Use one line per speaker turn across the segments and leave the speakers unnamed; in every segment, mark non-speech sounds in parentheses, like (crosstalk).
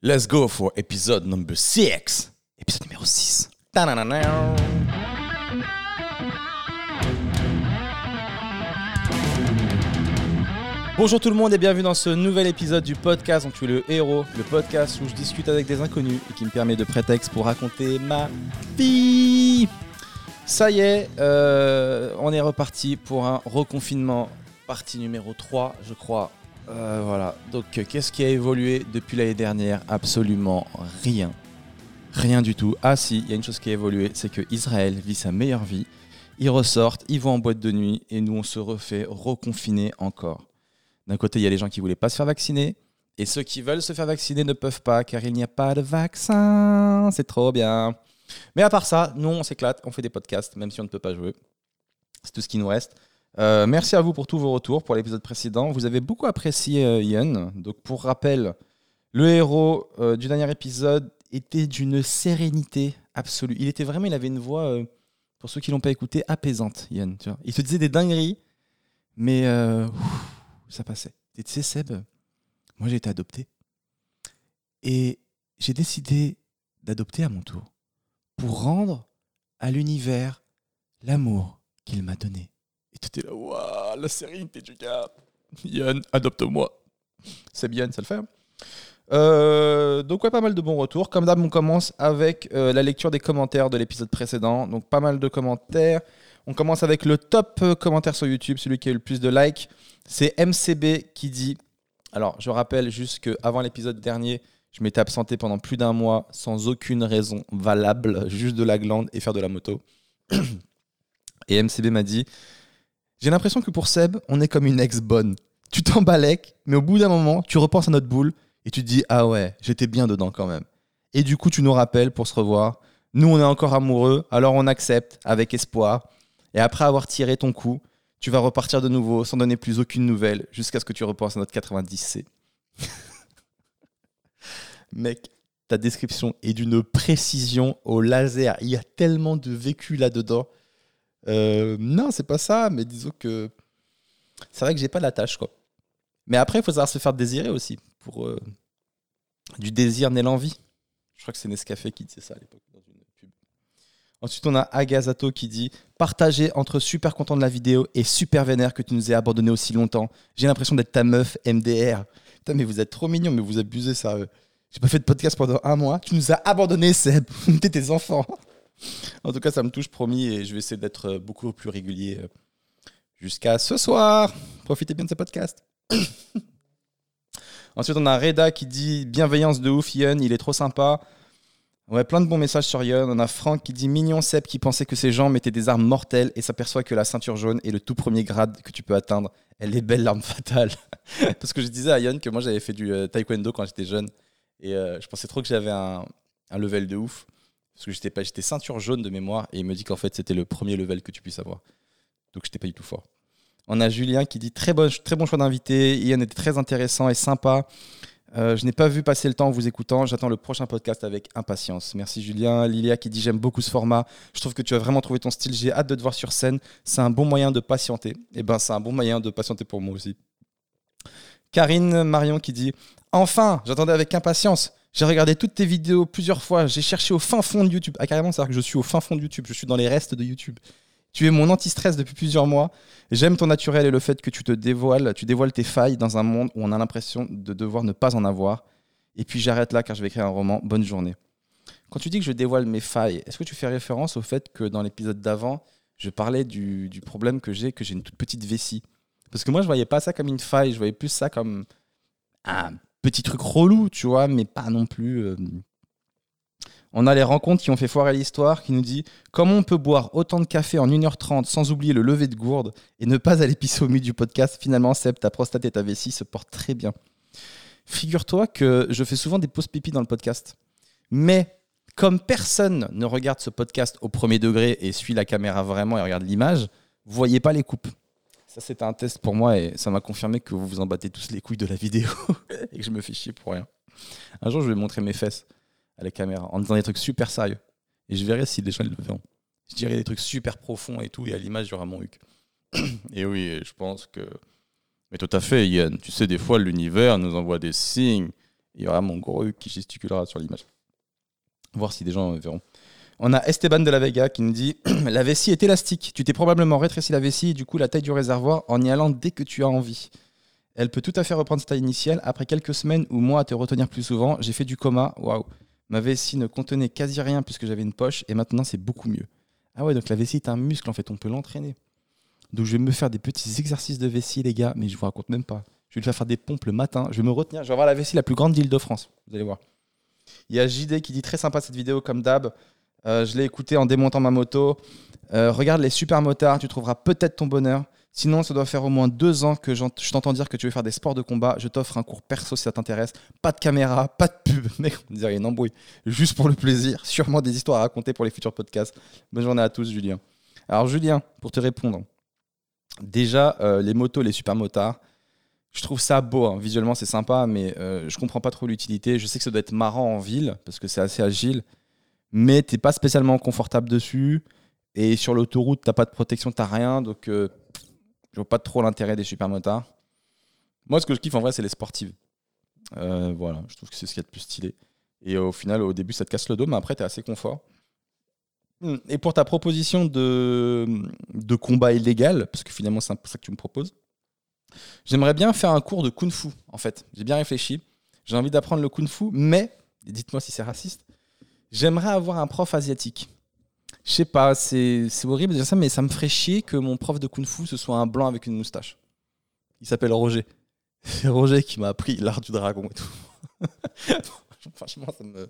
Let's go for episode number 6. Épisode numéro 6. Bonjour tout le monde et bienvenue dans ce nouvel épisode du podcast dont tu es le héros, le podcast où je discute avec des inconnus et qui me permet de prétexte pour raconter ma vie. Ça y est, euh, on est reparti pour un reconfinement, partie numéro 3 je crois. Euh, voilà, donc qu'est-ce qui a évolué depuis l'année dernière? Absolument rien. Rien du tout. Ah si, il y a une chose qui a évolué, c'est que Israël vit sa meilleure vie. Ils ressortent, ils vont en boîte de nuit et nous on se refait reconfiner encore. D'un côté, il y a les gens qui voulaient pas se faire vacciner et ceux qui veulent se faire vacciner ne peuvent pas car il n'y a pas de vaccin. C'est trop bien. Mais à part ça, nous on s'éclate, on fait des podcasts même si on ne peut pas jouer. C'est tout ce qui nous reste. Euh, merci à vous pour tous vos retours pour l'épisode précédent. Vous avez beaucoup apprécié euh. Donc pour rappel, le héros euh, du dernier épisode était d'une sérénité absolue. Il était vraiment, il avait une voix, euh, pour ceux qui l'ont pas écouté, apaisante, Ian. Tu vois. Il te disait des dingueries, mais ça passait. Et tu sais, Seb, moi j'ai été adopté. Et j'ai décidé d'adopter à mon tour pour rendre à l'univers l'amour qu'il m'a donné. Et tu étais là, waouh, la sérénité du gars. Yann, adopte-moi. C'est bien, ça le fait. Euh, donc ouais, pas mal de bons retours. Comme d'hab, on commence avec euh, la lecture des commentaires de l'épisode précédent. Donc pas mal de commentaires. On commence avec le top euh, commentaire sur YouTube, celui qui a eu le plus de likes. C'est MCB qui dit. Alors, je rappelle juste qu'avant l'épisode dernier, je m'étais absenté pendant plus d'un mois sans aucune raison valable, juste de la glande et faire de la moto. (clears throat) Et MCB m'a dit J'ai l'impression que pour Seb, on est comme une ex bonne. Tu t'embalèques, mais au bout d'un moment, tu repenses à notre boule et tu te dis Ah ouais, j'étais bien dedans quand même. Et du coup, tu nous rappelles pour se revoir. Nous, on est encore amoureux, alors on accepte avec espoir. Et après avoir tiré ton coup, tu vas repartir de nouveau sans donner plus aucune nouvelle jusqu'à ce que tu repenses à notre 90C. (laughs) Mec, ta description est d'une précision au laser. Il y a tellement de vécu là-dedans. Euh, non, c'est pas ça, mais disons que c'est vrai que j'ai pas la tâche, quoi. Mais après, il faut savoir se faire désirer aussi. Pour euh, du désir naît l'envie. Je crois que c'est Nescafé qui disait ça à l'époque dans une pub. Ensuite, on a Agazato qui dit Partagez entre super content de la vidéo et super vénère que tu nous aies abandonné aussi longtemps. J'ai l'impression d'être ta meuf MDR. Putain, mais vous êtes trop mignon, mais vous abusez, sérieux. J'ai pas fait de podcast pendant un mois. Tu nous as abandonné, Seb. (laughs) T'es tes enfants. En tout cas, ça me touche, promis, et je vais essayer d'être euh, beaucoup plus régulier euh, jusqu'à ce soir. Profitez bien de ce podcast. (coughs) Ensuite, on a Reda qui dit bienveillance de ouf, Yon, il est trop sympa. Ouais, plein de bons messages sur Yon. On a Franck qui dit mignon Seb qui pensait que ces gens mettaient des armes mortelles et s'aperçoit que la ceinture jaune est le tout premier grade que tu peux atteindre. Elle est belle l'arme fatale. (laughs) Parce que je disais à Yon que moi j'avais fait du euh, taekwondo quand j'étais jeune et je pensais trop que j'avais un level de ouf. Parce que j'étais pas, j'étais ceinture jaune de mémoire et il me dit qu'en fait c'était le premier level que tu puisses avoir. Donc j'étais pas du tout fort. On a Julien qui dit très bon, choix d'invité. Ian était très intéressant et sympa. Euh, je n'ai pas vu passer le temps en vous écoutant. J'attends le prochain podcast avec impatience. Merci Julien. Lilia qui dit j'aime beaucoup ce format. Je trouve que tu as vraiment trouvé ton style. J'ai hâte de te voir sur scène. C'est un bon moyen de patienter. Et ben c'est un bon moyen de patienter pour moi aussi. Karine Marion qui dit enfin j'attendais avec impatience. J'ai regardé toutes tes vidéos plusieurs fois. J'ai cherché au fin fond de YouTube. Ah carrément, c'est-à-dire que je suis au fin fond de YouTube. Je suis dans les restes de YouTube. Tu es mon anti-stress depuis plusieurs mois. J'aime ton naturel et le fait que tu te dévoiles, tu dévoiles tes failles dans un monde où on a l'impression de devoir ne pas en avoir. Et puis j'arrête là car je vais écrire un roman. Bonne journée. Quand tu dis que je dévoile mes failles, est-ce que tu fais référence au fait que dans l'épisode d'avant, je parlais du, du problème que j'ai, que j'ai une toute petite vessie? Parce que moi, je voyais pas ça comme une faille, je voyais plus ça comme un petit truc relou, tu vois, mais pas non plus. euh, On a les rencontres qui ont fait foirer l'histoire, qui nous dit comment on peut boire autant de café en 1h30 sans oublier le lever de gourde et ne pas aller pisser au milieu du podcast? Finalement, Seb, ta prostate et ta vessie se portent très bien. Figure-toi que je fais souvent des pauses pipi dans le podcast. Mais comme personne ne regarde ce podcast au premier degré et suit la caméra vraiment et regarde l'image, vous voyez pas les coupes. Ça, c'était un test pour moi et ça m'a confirmé que vous vous en battez tous les couilles de la vidéo (laughs) et que je me fais chier pour rien. Un jour, je vais montrer mes fesses à la caméra en disant des trucs super sérieux. Et je verrai si les gens le verront. Je dirais des trucs super profonds et tout, et à l'image, il y aura mon huc. (clears throat) et oui, je pense que. Mais tout à fait, Yann. Tu sais, des fois, l'univers nous envoie des signes Il y aura mon gros Hugues qui gesticulera sur l'image. Voir si des gens verront. On a Esteban de la Vega qui nous dit (clears throat) La vessie est élastique. Tu t'es probablement rétréci la vessie et du coup la taille du réservoir en y allant dès que tu as envie. Elle peut tout à fait reprendre sa taille initiale. Après quelques semaines ou mois à te retenir plus souvent, j'ai fait du coma. Waouh. Ma vessie ne contenait quasi rien puisque j'avais une poche et maintenant c'est beaucoup mieux. Ah ouais, donc la vessie est un muscle en fait, on peut l'entraîner. Donc je vais me faire des petits exercices de vessie, les gars, mais je vous raconte même pas. Je vais faire faire des pompes le matin. Je vais me retenir. Je vais avoir la vessie la plus grande d'île de France. Vous allez voir. Il y a JD qui dit très sympa cette vidéo comme d'hab. Euh, je l'ai écouté en démontant ma moto. Euh, regarde les super motards, tu trouveras peut-être ton bonheur. Sinon, ça doit faire au moins deux ans que je t'entends dire que tu veux faire des sports de combat. Je t'offre un cours perso si ça t'intéresse. Pas de caméra, pas de pub. (laughs) Mec, on dirait une embrouille. Juste pour le plaisir. Sûrement des histoires à raconter pour les futurs podcasts. Bonne journée à tous, Julien. Alors, Julien, pour te répondre. Déjà, euh, les motos, les super motards, je trouve ça beau. Hein. Visuellement, c'est sympa, mais euh, je comprends pas trop l'utilité. Je sais que ça doit être marrant en ville parce que c'est assez agile, mais t'es pas spécialement confortable dessus. Et sur l'autoroute, t'as pas de protection, t'as rien. Donc, euh, je vois pas trop l'intérêt des super motards. Moi, ce que je kiffe en vrai, c'est les sportives. Euh, voilà, je trouve que c'est ce qu'il y a de plus stylé. Et au final, au début, ça te casse le dos, mais après, tu es assez confort. Hmm, et pour ta proposition de, de combat illégal, parce que finalement, c'est ça que tu me proposes, j'aimerais bien faire un cours de kung fu, en fait. J'ai bien réfléchi. J'ai envie d'apprendre le kung fu, mais, dites-moi si c'est raciste, j'aimerais avoir un prof asiatique. Je sais pas, c'est horrible de dire ça, mais ça me ferait chier que mon prof de kung fu ce soit un blanc avec une moustache. Il s'appelle Roger. C'est Roger qui m'a appris l'art du dragon et tout. (laughs) Franchement, ça me.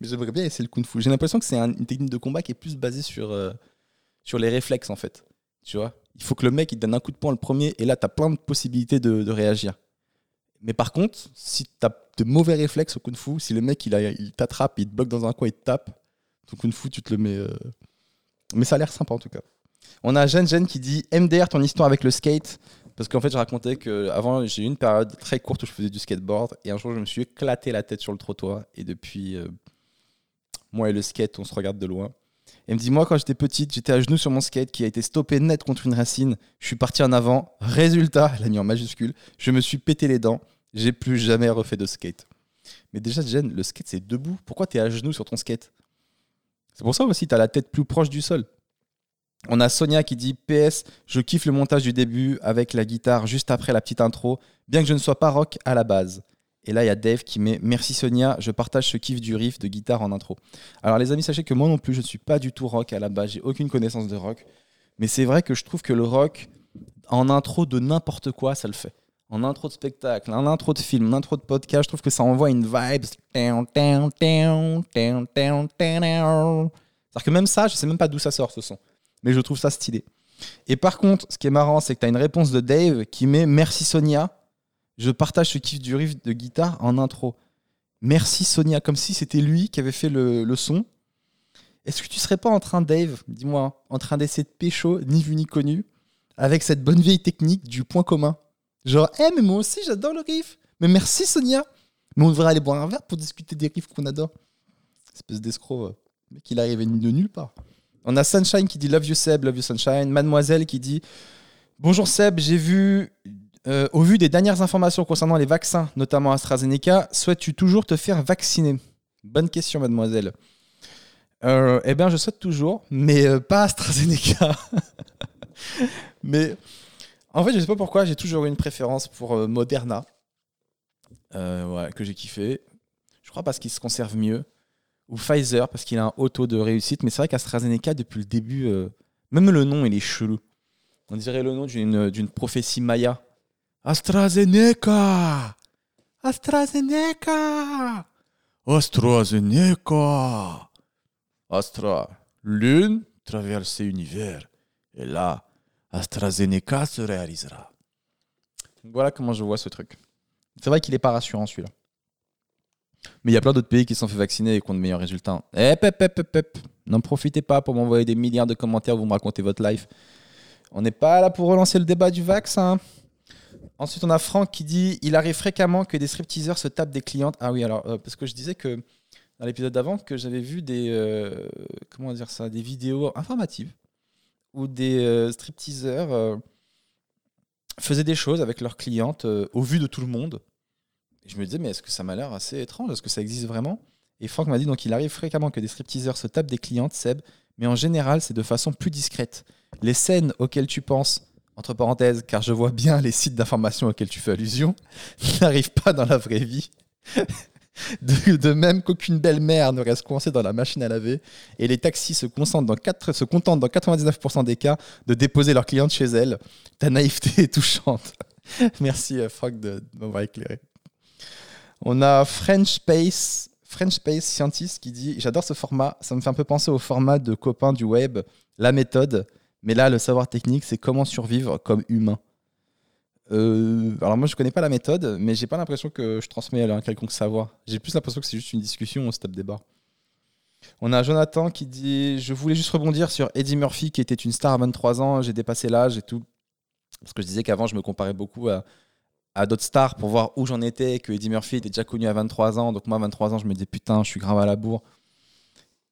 Mais j'aimerais bien essayer le kung fu. J'ai l'impression que c'est une technique de combat qui est plus basée sur, euh, sur les réflexes en fait. Tu vois? Il faut que le mec il donne un coup de poing le premier et là tu as plein de possibilités de, réagir. Mais par contre, si tu de mauvais réflexes au kung fu, si le mec il, il t'attrape, il te bloque dans un coin, il te tape, ton kung fu, tu te le mets. Euh, mais ça a l'air sympa en tout cas. On a Jeanne Jeanne qui dit MDR, ton histoire avec le skate. Parce qu'en fait, je racontais que avant j'ai eu une période très courte où je faisais du skateboard. Et un jour, je me suis éclaté la tête sur le trottoir. Et depuis, euh, moi et le skate, on se regarde de loin. Elle me dit Moi, quand j'étais petite, j'étais à genoux sur mon skate qui a été stoppé net contre une racine. Je suis parti en avant. Résultat, elle a mis en majuscule, je me suis pété les dents. J'ai plus jamais refait de skate. Mais déjà, Jen, le skate, c'est debout. Pourquoi tu es à genoux sur ton skate? C'est pour ça aussi, tu as la tête plus proche du sol. On a Sonia qui dit PS, je kiffe le montage du début avec la guitare juste après la petite intro, bien que je ne sois pas rock à la base. Et là, il y a Dave qui met Merci Sonia, je partage ce kiff du riff de guitare en intro. Alors, les amis, sachez que moi non plus, je ne suis pas du tout rock à la base, j'ai aucune connaissance de rock. Mais c'est vrai que je trouve que le rock, en intro de n'importe quoi, ça le fait en intro de spectacle, en intro de film, en intro de podcast, je trouve que ça envoie une vibe. C'est-à-dire que même ça, je sais même pas d'où ça sort ce son. Mais je trouve ça stylé. Et par contre, ce qui est marrant, c'est que tu as une réponse de Dave qui met Merci Sonia. Je partage ce kiff du riff de guitare en intro. Merci Sonia, comme si c'était lui qui avait fait le, son. Est-ce que tu serais pas en train, Dave, dis-moi, en train d'essayer de pécho, ni vu ni connu, avec cette bonne vieille technique du point commun? Genre, eh, mais moi aussi, j'adore le riff. Mais merci, Sonia. Mais on devrait aller boire un verre pour discuter des riffs qu'on adore. Espèce d'escroc. Euh, mec, il arrive de nulle part. On a Sunshine qui dit Love you Seb, Love you Sunshine. Mademoiselle qui dit Bonjour Seb, j'ai vu, euh, au vu des dernières informations concernant les vaccins, notamment AstraZeneca, souhaites-tu toujours te faire vacciner? Bonne question, mademoiselle. Euh, eh bien, je souhaite toujours, mais pas AstraZeneca. (laughs) mais en fait, je sais pas pourquoi, j'ai toujours eu une préférence pour euh, Moderna, euh, que j'ai kiffé. Je crois parce qu'il se conserve mieux. Ou Pfizer, parce qu'il a un haut taux de réussite. Mais c'est vrai qu'AstraZeneca, depuis le début, euh, même le nom, il est chelou. On dirait le nom d'une prophétie maya. AstraZeneca AstraZeneca AstraZeneca Astra, lune traverse l'univers. Et là, AstraZeneca se réalisera. Voilà comment je vois ce truc. C'est vrai qu'il n'est pas rassurant celui-là. Mais il y a plein d'autres pays qui sont fait vacciner et qui ont de meilleurs résultats. Eh, pep, pep, pep, N'en profitez pas pour m'envoyer des milliards de commentaires, vous me racontez votre life. On n'est pas là pour relancer le débat du vaccin. Ensuite, on a Franck qui dit il arrive fréquemment que des stripteaseurs se tapent des clientes. Ah oui, alors, euh, parce que je disais que dans l'épisode d'avant, que j'avais vu des. Euh, comment dire ça Des vidéos informatives où des euh, stripteaseurs euh, faisaient des choses avec leurs clientes au vu de tout le monde. Je me disais, mais est-ce que ça m'a l'air assez étrange? Est-ce que ça existe vraiment? Et Franck m'a dit, donc il arrive fréquemment que des stripteaseurs se tapent des clientes, Seb, mais en général, c'est de façon plus discrète. Les scènes auxquelles tu penses, entre parenthèses, car je vois bien les sites d'information auxquels tu fais allusion, (laughs) n'arrivent pas dans la vraie vie. (laughs) De, même qu'aucune belle-mère ne reste coincée dans la machine à laver et les taxis se, contentent dans, 4, se contentent dans 99% des cas de déposer leurs clientes chez elles. Ta naïveté est touchante. (laughs) Merci euh, Franck de, m'avoir éclairé. On a French Space, French Space Scientist qui dit J'adore ce format, ça me fait un peu penser au format de copain du web, la méthode, mais là le savoir technique c'est comment survivre comme humain. Euh, alors moi je connais pas la méthode, mais j'ai pas l'impression que je transmets un quelconque savoir. J'ai plus l'impression que c'est juste une discussion, on se tape des. On a Jonathan qui dit Je voulais juste rebondir sur Eddie Murphy qui était une star à 23 ans, j'ai dépassé l'âge et tout. Parce que je disais qu'avant je me comparais beaucoup à, d'autres stars pour voir où j'en étais, que Eddie Murphy était déjà connu à 23 ans. Donc moi à 23 ans je me disais Putain, je suis grave à la bourre.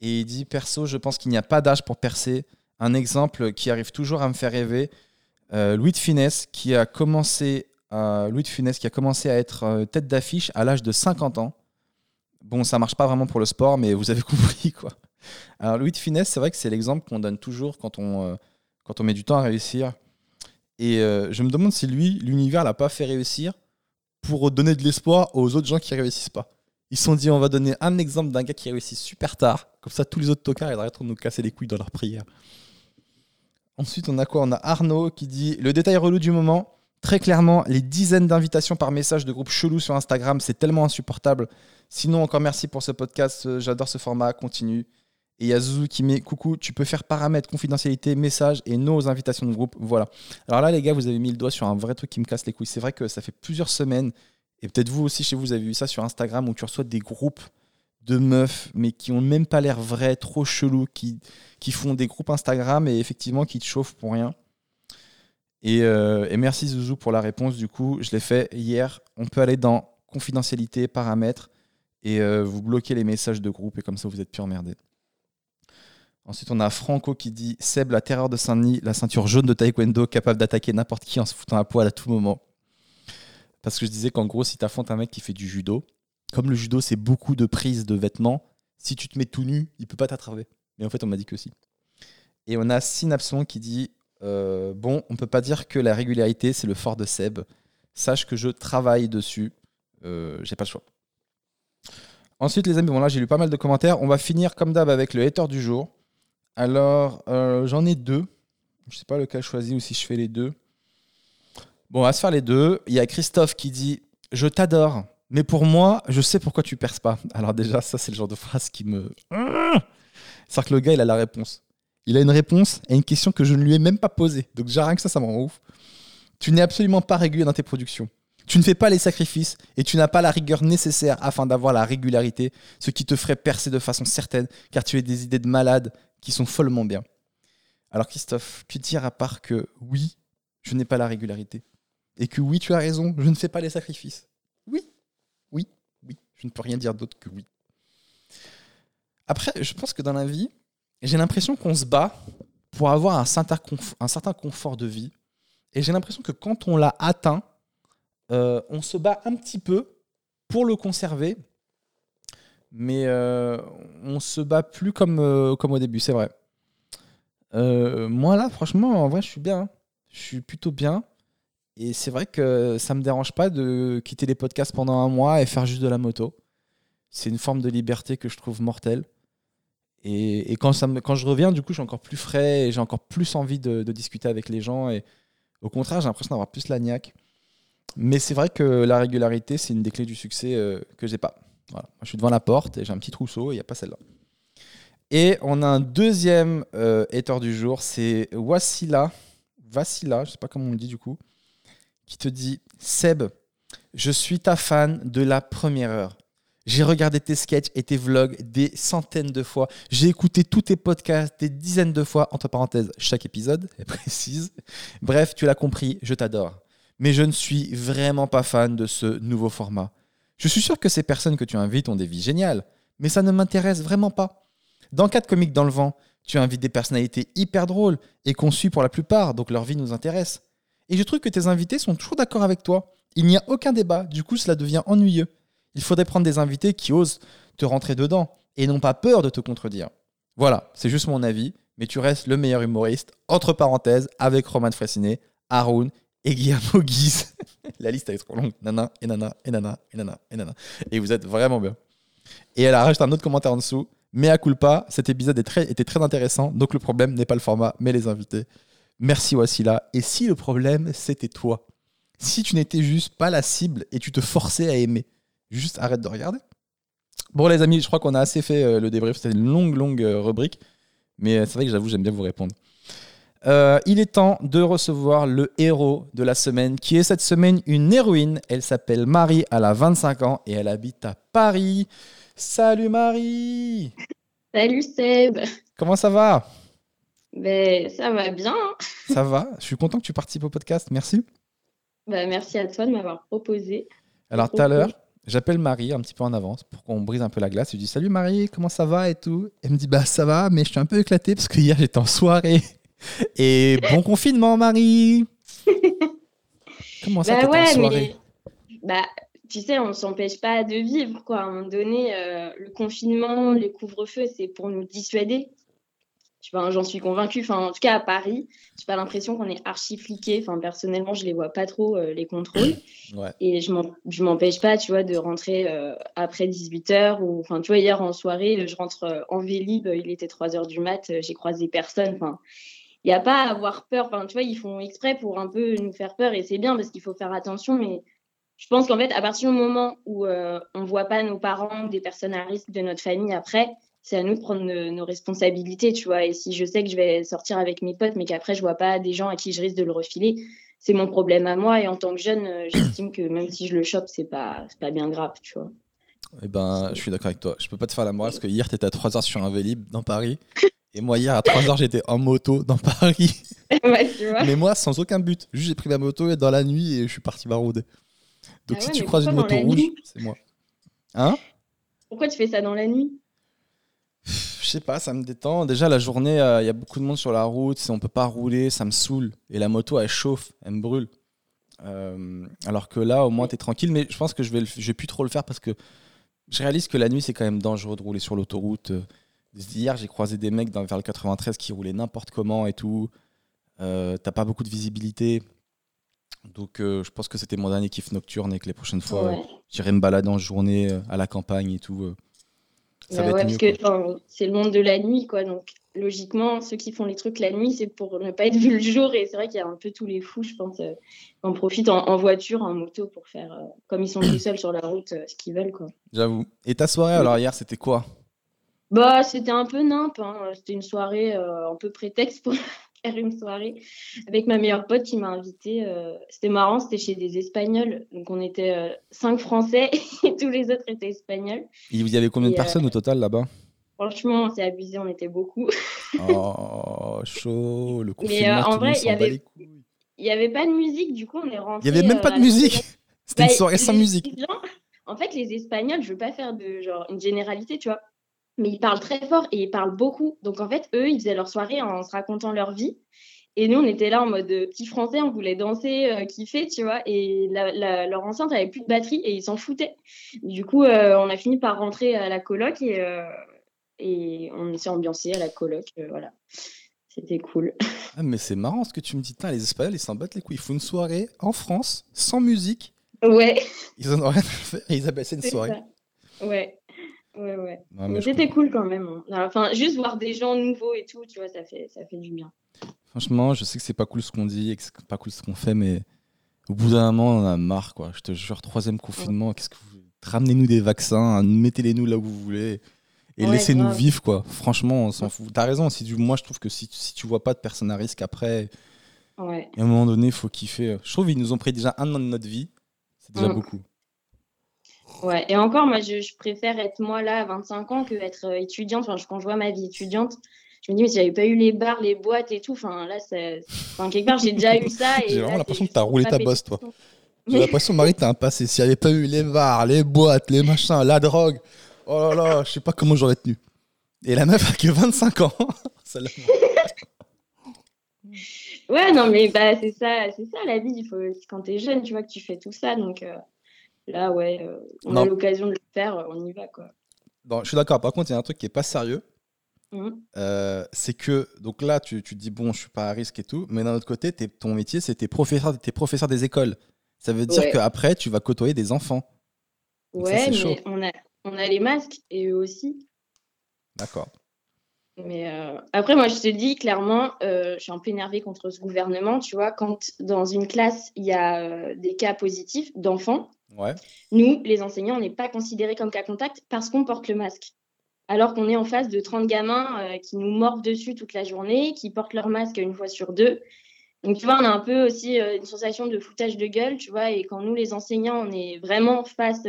Et il dit Perso, je pense qu'il n'y a pas d'âge pour percer. Un exemple qui arrive toujours à me faire rêver, euh, Louis de Funès qui a commencé à, Louis de Funès qui a commencé à être euh, tête d'affiche à l'âge de 50 ans. Bon, ça marche pas vraiment pour le sport, mais vous avez (laughs) compris quoi. Alors Louis de Funès, c'est vrai que c'est l'exemple qu'on donne toujours quand on, euh, quand on met du temps à réussir. Et je me demande si lui, l'univers l'a pas fait réussir pour donner de l'espoir aux autres gens qui réussissent pas. Ils se sont dit, on va donner un exemple d'un gars qui réussit super tard, comme ça tous les autres tocards ils arrêteront de nous casser les couilles dans leur prière. Ensuite, on a quoi? On a Arnaud qui dit Le détail relou du moment. Très clairement, les dizaines d'invitations par message de groupes chelous sur Instagram, c'est tellement insupportable. Sinon, encore merci pour ce podcast. Euh, j'adore ce format. Continue. Et il y a qui met Coucou, tu peux faire paramètres, confidentialité, message et nos invitations de groupe. Voilà. Alors là, les gars, vous avez mis le doigt sur un vrai truc qui me casse les couilles. C'est vrai que ça fait plusieurs semaines, et peut-être vous aussi chez vous, vous avez vu ça sur Instagram où tu reçois des groupes de meufs, mais qui ont même pas l'air vrais, trop chelous, qui, font des groupes Instagram et effectivement qui te chauffent pour rien. Et, euh, merci Zouzou pour la réponse. Du coup, je l'ai fait hier. On peut aller dans confidentialité, paramètres, et euh, vous bloquez les messages de groupe, et comme ça, vous êtes plus emmerdé. Ensuite, on a Franco qui dit Seb, la terreur de Saint-Denis, la ceinture jaune de taekwondo, capable d'attaquer n'importe qui en se foutant à poil à tout moment. Parce que je disais qu'en gros, si tu affrontes un mec qui fait du judo, comme le judo, c'est beaucoup de prises de vêtements, si tu te mets tout nu, il peut pas t'attraper. Mais en fait, on m'a dit que si. Et on a Synapson qui dit euh, Bon, on peut pas dire que la régularité, c'est le fort de Seb. Sache que je travaille dessus. Euh, j'ai pas le choix. Ensuite, les amis, bon là, j'ai lu pas mal de commentaires. On va finir comme d'hab avec le hater du jour. Alors, euh, j'en ai deux. Je sais pas lequel choisir ou si je fais les deux. Bon, on va se faire les deux. Il y a Christophe qui dit Je t'adore. Mais pour moi, je sais pourquoi tu perces pas. Alors déjà, ça, c'est le genre de phrase qui me... C'est-à-dire que le gars, il a la réponse. Il a une réponse à une question que je ne lui ai même pas posée. Donc déjà, rien que ça, ça me rend ouf. Tu n'es absolument pas régulier dans tes productions. Tu ne fais pas les sacrifices et tu n'as pas la rigueur nécessaire afin d'avoir la régularité, ce qui te ferait percer de façon certaine, car tu as des idées de malade qui sont follement bien. Alors Christophe, tu dire à part que oui, je n'ai pas la régularité, et que oui, tu as raison, je ne fais pas les sacrifices. Ne peux rien dire d'autre que oui. Après, je pense que dans la vie, j'ai l'impression qu'on se bat pour avoir un certain, confort de vie. Et j'ai l'impression que quand on l'a atteint, euh, on se bat un petit peu pour le conserver. Mais euh, on se bat plus comme, euh, comme au début, c'est vrai. moi là, franchement, en vrai, je suis bien. Je suis plutôt bien. Et c'est vrai que ça me dérange pas de quitter les podcasts pendant un mois et faire juste de la moto. C'est une forme de liberté que je trouve mortelle. Et, quand, je reviens, du coup, je suis encore plus frais et j'ai encore plus envie de, discuter avec les gens. Et au contraire, j'ai l'impression d'avoir plus la niaque. Mais c'est vrai que la régularité, c'est une des clés du succès euh, que j'ai pas. Voilà. je suis devant la porte et j'ai un petit trousseau et il n'y a pas celle-là. Et on a un deuxième euh, du jour, c'est Wassila. Vassila, je sais pas comment on le dit du coup qui te dit Seb, je suis ta fan de la première heure. J'ai regardé tes sketchs et tes vlogs des centaines de fois. J'ai écouté tous tes podcasts des dizaines de fois, entre parenthèses, chaque épisode, elle (laughs) précise. Bref, tu l'as compris, je t'adore. Mais je ne suis vraiment pas fan de ce nouveau format. Je suis sûr que ces personnes que tu invites ont des vies géniales, mais ça ne m'intéresse vraiment pas. Dans quatre comiques dans le vent, tu invites des personnalités hyper drôles et conçues pour la plupart, donc leur vie nous intéresse. Et je trouve que tes invités sont toujours d'accord avec toi Il n'y a aucun débat, du coup cela devient ennuyeux. Il faudrait prendre des invités qui osent te rentrer dedans et n'ont pas peur de te contredire. Voilà, c'est juste mon avis, mais tu restes le meilleur humoriste, entre parenthèses, avec Roman Frassinet, Haroun et Guillermo Guise. (laughs) La liste est trop longue. Nana, et nana, et nana, et nana, et nana. Et vous êtes vraiment bien. Et elle a rajouté un autre commentaire en dessous. Mais à culpa, cet épisode était très intéressant. Donc le problème n'est pas le format, mais les invités. Merci Wassila. Et si le problème, c'était toi? Si tu n'étais juste pas la cible et tu te forçais à aimer, juste arrête de regarder. Bon les amis, je crois qu'on a assez fait euh, le débrief. C'était une longue, longue euh, rubrique. Mais euh, c'est vrai que j'avoue, j'aime bien vous répondre. Euh, il est temps de recevoir le héros de la semaine, qui est cette semaine une héroïne. Elle s'appelle Marie, elle a 25 ans et elle habite à Paris. Salut Marie
Salut Seb
Comment ça va?
Ben, Ça va bien. hein.
Ça va Je suis content que tu participes au podcast, merci.
Ben, merci à toi de m'avoir proposé.
Alors tout à l'heure, j'appelle Marie un petit peu en avance pour qu'on brise un peu la glace. Je lui dis Salut Marie, comment ça va et tout? Elle me dit Bah ça va, mais je suis un peu éclaté parce que hier j'étais en soirée. Et bon (laughs) confinement Marie Comment ça
Bah
en soirée?
mais bah, tu sais, on ne s'empêche pas de vivre. Quoi. À un moment donné, euh, le confinement, les couvre-feux, c'est pour nous dissuader. Vois, J'en suis convaincue. Enfin, en tout cas, à Paris, j'ai pas l'impression qu'on est archi fliqué. Enfin, personnellement, je les vois pas trop, euh, les contrôles. (coughs)
Ouais.
Et je je m'empêche pas, tu vois, de rentrer euh, après 18h. Ou, enfin, tu vois, hier en soirée, je rentre euh, en Vélib, il était 3h du mat, euh, j'ai croisé personne. Enfin, il n'y a pas à avoir peur. Enfin, tu vois, ils font exprès pour un peu nous faire peur et c'est bien parce qu'il faut faire attention. Mais je pense qu'en fait, à partir du moment où euh, on ne voit pas nos parents, des personnes à risque de notre famille après, c'est à nous de prendre nos, nos responsabilités, tu vois. Et si je sais que je vais sortir avec mes potes, mais qu'après, je vois pas des gens à qui je risque de le refiler, c'est mon problème à moi. Et en tant que jeune, euh, j'estime que même si je le chope, c'est pas, pas bien grave, tu vois.
Eh ben, je suis d'accord avec toi. Je peux pas te faire la morale parce que hier, tu étais à 3h sur un Vélib dans Paris. Et moi, hier, à 3h, j'étais en moto dans Paris. (laughs)
ouais, tu vois.
Mais moi, sans aucun but. Juste, j'ai pris ma moto et dans la nuit et je suis parti barouder. Donc,
Ah
si tu croises une moto rouge, c'est moi. Hein?
Pourquoi tu fais ça dans la nuit?
Je sais pas, ça me détend. Déjà, la journée, euh, il y a beaucoup de monde sur la route. Si on peut pas rouler, ça me saoule. Et la moto, elle chauffe, elle me brûle. Euh, alors que là, au moins, tu es tranquille. Mais je pense que je vais, le- je vais plus trop le faire parce que je réalise que la nuit, c'est quand même dangereux de rouler sur l'autoroute. Euh, Hier, j'ai croisé des mecs dans, vers le 93 qui roulaient n'importe comment et tout. Euh, T'as pas beaucoup de visibilité. Donc, je pense que c'était mon dernier kiff nocturne et que les prochaines fois,
Ouais.
j'irai me balader en journée à la campagne et tout. Ça
Bah
va
ouais,
être
parce que c'est le monde de la nuit, quoi. Donc, logiquement, ceux qui font les trucs la nuit, c'est pour ne pas être vu le jour. Et c'est vrai qu'il y a un peu tous les fous, je pense, euh, en profitent en, en voiture, en moto, pour faire, euh, comme ils sont tout seuls sur la route, euh, ce qu'ils veulent, quoi.
J'avoue. Et ta soirée, alors hier, c'était quoi?
Bah, c'était un peu nimp, hein. C'était une soirée, euh, un peu prétexte pour faire une soirée avec ma meilleure pote qui m'a invitée. euh, C'était marrant, c'était chez des Espagnols. Donc, on était euh, cinq Français (laughs) et tous les autres étaient Espagnols.
Il y avait combien de
Et, euh,
personnes au total là-bas?
Franchement, on s'est abusé, on était beaucoup. (laughs)
Oh, chaud, le confinement,
euh, en vrai, il y avait-. Il n'y avait pas de musique, du coup, on est rentré.
Il y avait même
euh,
pas de musique. (laughs) C'était une
Bah,
soirée sans musique.
En fait, les Espagnols, je veux pas faire de genre une généralité, tu vois, mais ils parlent très fort et ils parlent beaucoup. Donc en fait, eux, ils faisaient leur soirée en se racontant leur vie. Et nous, on était là en mode euh, petit français, on voulait danser, euh, kiffer, tu vois. Et la- la- leur enceinte avait plus de batterie et ils s'en foutaient. Du coup, euh, on a fini par rentrer à la coloc et, euh, et on s'est ambiancé à la coloc. voilà. C'était cool.
Ah, mais c'est marrant ce que tu me dis. Les Espagnols, ils s'en battent les couilles. Ils font une soirée en France, sans musique.
Ouais,
Ils en ont rien à faire ils appellent ça une soirée.
ça. Ouais, ouais, ouais.
Non,
Mais c'était cool quand même. hein. Enfin, juste voir des gens nouveaux et tout, tu vois, ça fait, ça fait du bien.
Franchement, je sais que c'est pas cool ce qu'on dit et que c'est pas cool ce qu'on fait, mais au bout d'un moment, on en a marre, quoi. Je te jure, troisième confinement, qu'est-ce que vous. Ramenez-nous des vaccins, mettez-les nous là où vous voulez. Et
Ouais,
laissez-nous vivre, quoi. Franchement, on s'en fout. T'as raison. Si tu- moi, je trouve que si, si tu vois pas de personnes à risque après,
Ouais.
à un moment donné, il faut kiffer. Je trouve qu'ils nous ont pris déjà un an de notre vie. C'est déjà
Mm.
beaucoup.
Ouais. Et encore, moi, je, je préfère être moi là à 25 ans que être euh, étudiante. Enfin, je- quand je vois ma vie étudiante, je me dis, mais si j'avais pas eu les bars, les boîtes et tout, enfin, là, c'est- enfin, quelque part, j'ai déjà eu ça. (laughs)
J'ai vraiment l'impression que t'as roulé ta bosse, toi. J'ai l'impression, Marie, t'as un passé. S'il n'y avait pas eu les bars, les boîtes, les machins, la drogue, oh là là, je sais pas comment j'aurais tenu. Et la meuf a que 25 ans. (laughs) Celle-là,
Ouais, non, mais bah, c'est ça, c'est ça la vie. Il faut, quand tu es jeune, tu vois que tu fais tout ça. Donc euh, là, ouais, euh, on a l'occasion de le faire, on y va. quoi.
je suis d'accord. Par contre, il y a un truc qui est pas sérieux.
Mmh.
Euh, c'est que, donc là, tu, tu te dis, bon, je suis pas à risque et tout. Mais d'un autre côté, ton métier, c'est tes professeurs, tes professeurs des écoles. Ça veut dire qu'après, tu vas côtoyer des enfants.
ouais, mais on a, on a les masques et eux aussi.
D'accord.
Mais euh, après, moi, je te dis clairement, euh, je suis un peu énervée contre ce gouvernement. Tu vois, quand dans une classe, il y a euh, des cas positifs d'enfants, nous, les enseignants, on n'est pas considérés comme cas contact parce qu'on porte le masque. Alors qu'on est en face de 30 gamins qui nous mordent dessus toute la journée, qui portent leur masque une fois sur deux. Donc, tu vois, on a un peu aussi une sensation de foutage de gueule, tu vois, et quand nous, les enseignants, on est vraiment face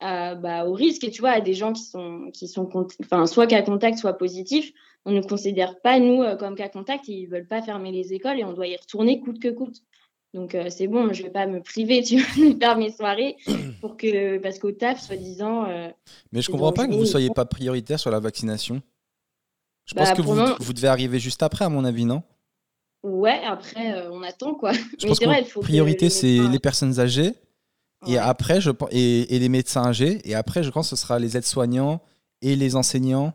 bah, au risque, et tu vois, à des gens qui sont, qui sont enfin, soit cas contact, soit positifs. On ne considère pas, nous, euh, comme cas contact, et ils ne veulent pas fermer les écoles, et on doit y retourner coûte que coûte. Donc, euh, c'est bon, je ne vais pas me priver, tu vois, (laughs) de faire mes soirées, (clears throat) pour que, parce qu'au taf, soi-disant. Euh,
Mais je ne comprends pas que vous ne soyez pas prioritaire sur la vaccination. Je pense bah, que vous, vous devez arriver juste après, à mon avis, non?
Ouais, après, on attend, quoi.
Je pense que priorité, c'est les personnes âgées et après, je et, et les médecins âgés. Et après, je pense que ce sera les aides-soignants et les enseignants,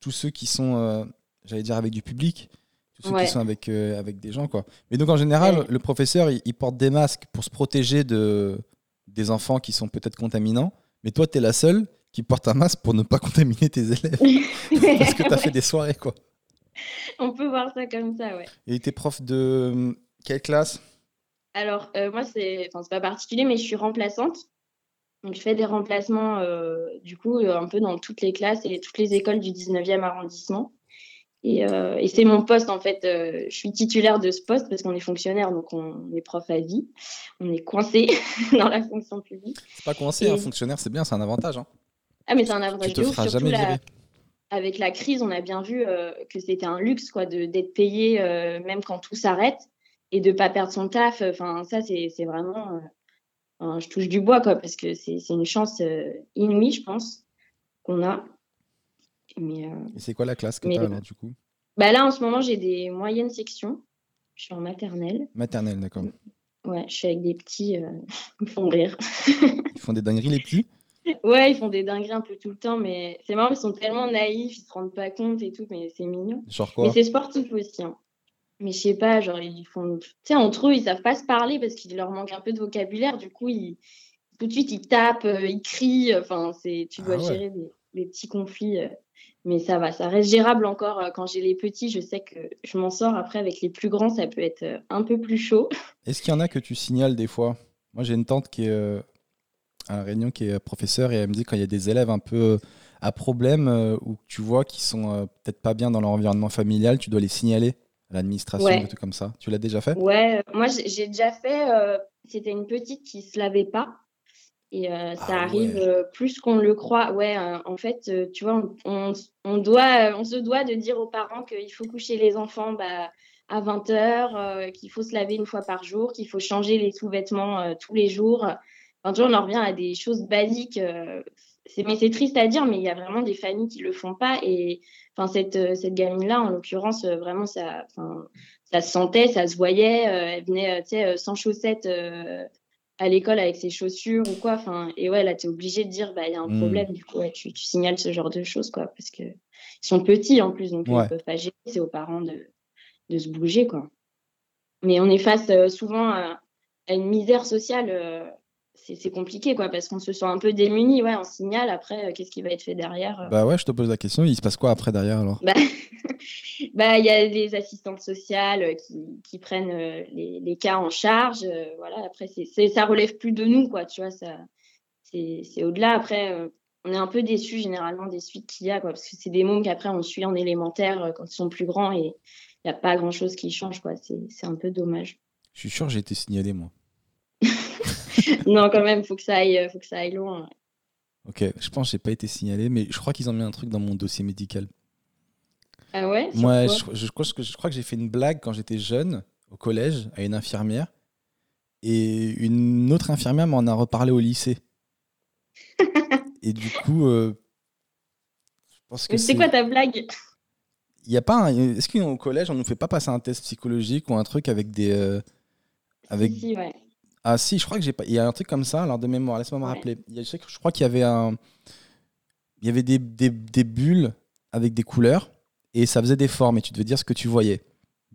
tous ceux qui sont, euh, j'allais dire, avec du public, tous ceux qui sont avec, euh, avec des gens. quoi. Mais donc, en général, le professeur, il, porte des masques pour se protéger de, des enfants qui sont peut-être contaminants. Mais toi, tu es la seule qui porte un masque pour ne pas (laughs) contaminer tes élèves. (laughs) Parce que tu as fait des soirées, quoi.
On peut voir ça comme ça, ouais. Et
t'es prof de quelle classe?
Alors, euh, moi, c'est enfin, pas particulier, mais je suis remplaçante. Donc, je fais des remplacements, euh, du coup, euh, un peu dans toutes les classes et toutes les écoles du 19e arrondissement. Et, et c'est mon poste, en fait. je suis titulaire de ce poste parce qu'on est fonctionnaire, donc on est prof à vie. On est coincé (laughs) dans la fonction publique.
C'est pas coincé, un fonctionnaire, c'est bien, c'est un avantage. Hein.
Ah, mais c'est un avantage.
Tu te feras jamais virer.
Avec la crise, on a bien vu que c'était un luxe quoi, d'être payé même quand tout s'arrête et de pas perdre son taf. Enfin, ça, c'est vraiment. Euh, je touche du bois, quoi, parce que c'est une chance euh, inouïe, je pense, qu'on a. Mais, euh,
et c'est quoi la classe que tu as là, du coup?
Bah Là, en ce moment, j'ai des moyennes sections. Je suis en maternelle.
Maternelle, d'accord.
Ouais, je suis avec des petits. (laughs) ils font rire.
ils font des dingueries, les petits? (laughs)
Ouais, ils font des dingueries un peu tout le temps, mais c'est marrant, ils sont tellement naïfs, ils se rendent pas compte et tout, mais c'est mignon.
Genre quoi?
Mais c'est sportif aussi. Hein mais je sais pas, genre, ils font. Tu sais, entre eux, ils savent pas se parler parce qu'il leur manque un peu de vocabulaire. Du coup, ils... tout de suite, ils tapent, euh, ils crient. Enfin, c'est tu dois ah gérer les, petits conflits. Euh, mais ça va, ça reste gérable encore. Euh, quand j'ai les petits, je sais que je m'en sors. Après, avec les plus grands, ça peut être un peu plus chaud. (laughs)
Est-ce qu'il y en a que tu signales des fois? Moi, j'ai une tante qui est à la Réunion qui est professeure et elle me dit quand il y a des élèves un peu à problème ou que tu vois qui sont peut-être pas bien dans leur environnement familial, tu dois les signaler l'administration, ouais. tout comme ça. Tu l'as déjà fait?
Ouais, moi j'ai déjà fait. Euh, c'était une petite qui se lavait pas. Et euh, ça ah arrive euh, plus qu'on le croit. Ouais, en fait, tu vois, on, on, doit, on se doit de dire aux parents qu'il faut coucher les enfants bah, à 20 heures, qu'il faut se laver une fois par jour, qu'il faut changer les sous-vêtements tous les jours. Enfin, tu vois, on en revient à des choses basiques. mais c'est triste à dire, mais il y a vraiment des familles qui le font pas. Et Enfin, cette, euh, cette gamine-là, en l'occurrence, euh, vraiment, ça, enfin, ça se sentait, ça se voyait. Euh, elle venait, tu sais, sans chaussettes à l'école avec ses chaussures ou quoi. Enfin, et ouais, là, tu es obligé de dire, bah, il y a un hmm. problème. Du coup, tu, tu, signales ce genre de choses, quoi, parce que ils sont petits en plus, donc ils ne peuvent pas gérer. C'est aux parents de, de se bouger, quoi. Mais on est face souvent à, à, une misère sociale c'est compliqué, quoi, parce qu'on se sent un peu démuni. Ouais, on signale, après, euh, qu'est-ce qui va être fait derrière euh
Bah ouais, je te pose la question, il se passe quoi après derrière alors?
Bah, (laughs) bah il y a les assistantes sociales euh, qui, qui prennent les, les, cas en charge. voilà, après, c'est ça relève plus de nous, quoi, tu vois, ça, c'est au-delà. Après, on est un peu déçus généralement des suites qu'il y a, quoi, parce que c'est des mômes qu'après on suit en élémentaire quand ils sont plus grands et il n'y a pas grand-chose qui change, quoi. C'est un peu dommage.
Je suis sûr j'ai été signalé, moi. (laughs)
non, quand même, faut que ça aille, faut que ça aille loin.
Ok, je pense que j'ai pas été signalé, mais je crois qu'ils ont mis un truc dans mon dossier médical.
Ah ouais?
Moi, je, je, crois que, je crois que j'ai fait une blague quand j'étais jeune, au collège, à une infirmière. Et une autre infirmière m'en a reparlé au lycée. (laughs) et du coup, euh,
je pense que c'est quoi ta blague?
Il y a pas un- Est-ce qu'au collège, on nous fait pas passer un test psychologique ou un truc avec des. euh, avec...
Si, ouais.
Ah si, je crois que j'ai pas. Il y a un truc comme ça, alors de mémoire, laisse-moi me
Ouais.
rappeler. Il y a- je, sais que- je crois qu'il y avait un. Il y avait des, des, des bulles avec des couleurs et ça faisait des formes et tu devais dire ce que tu voyais.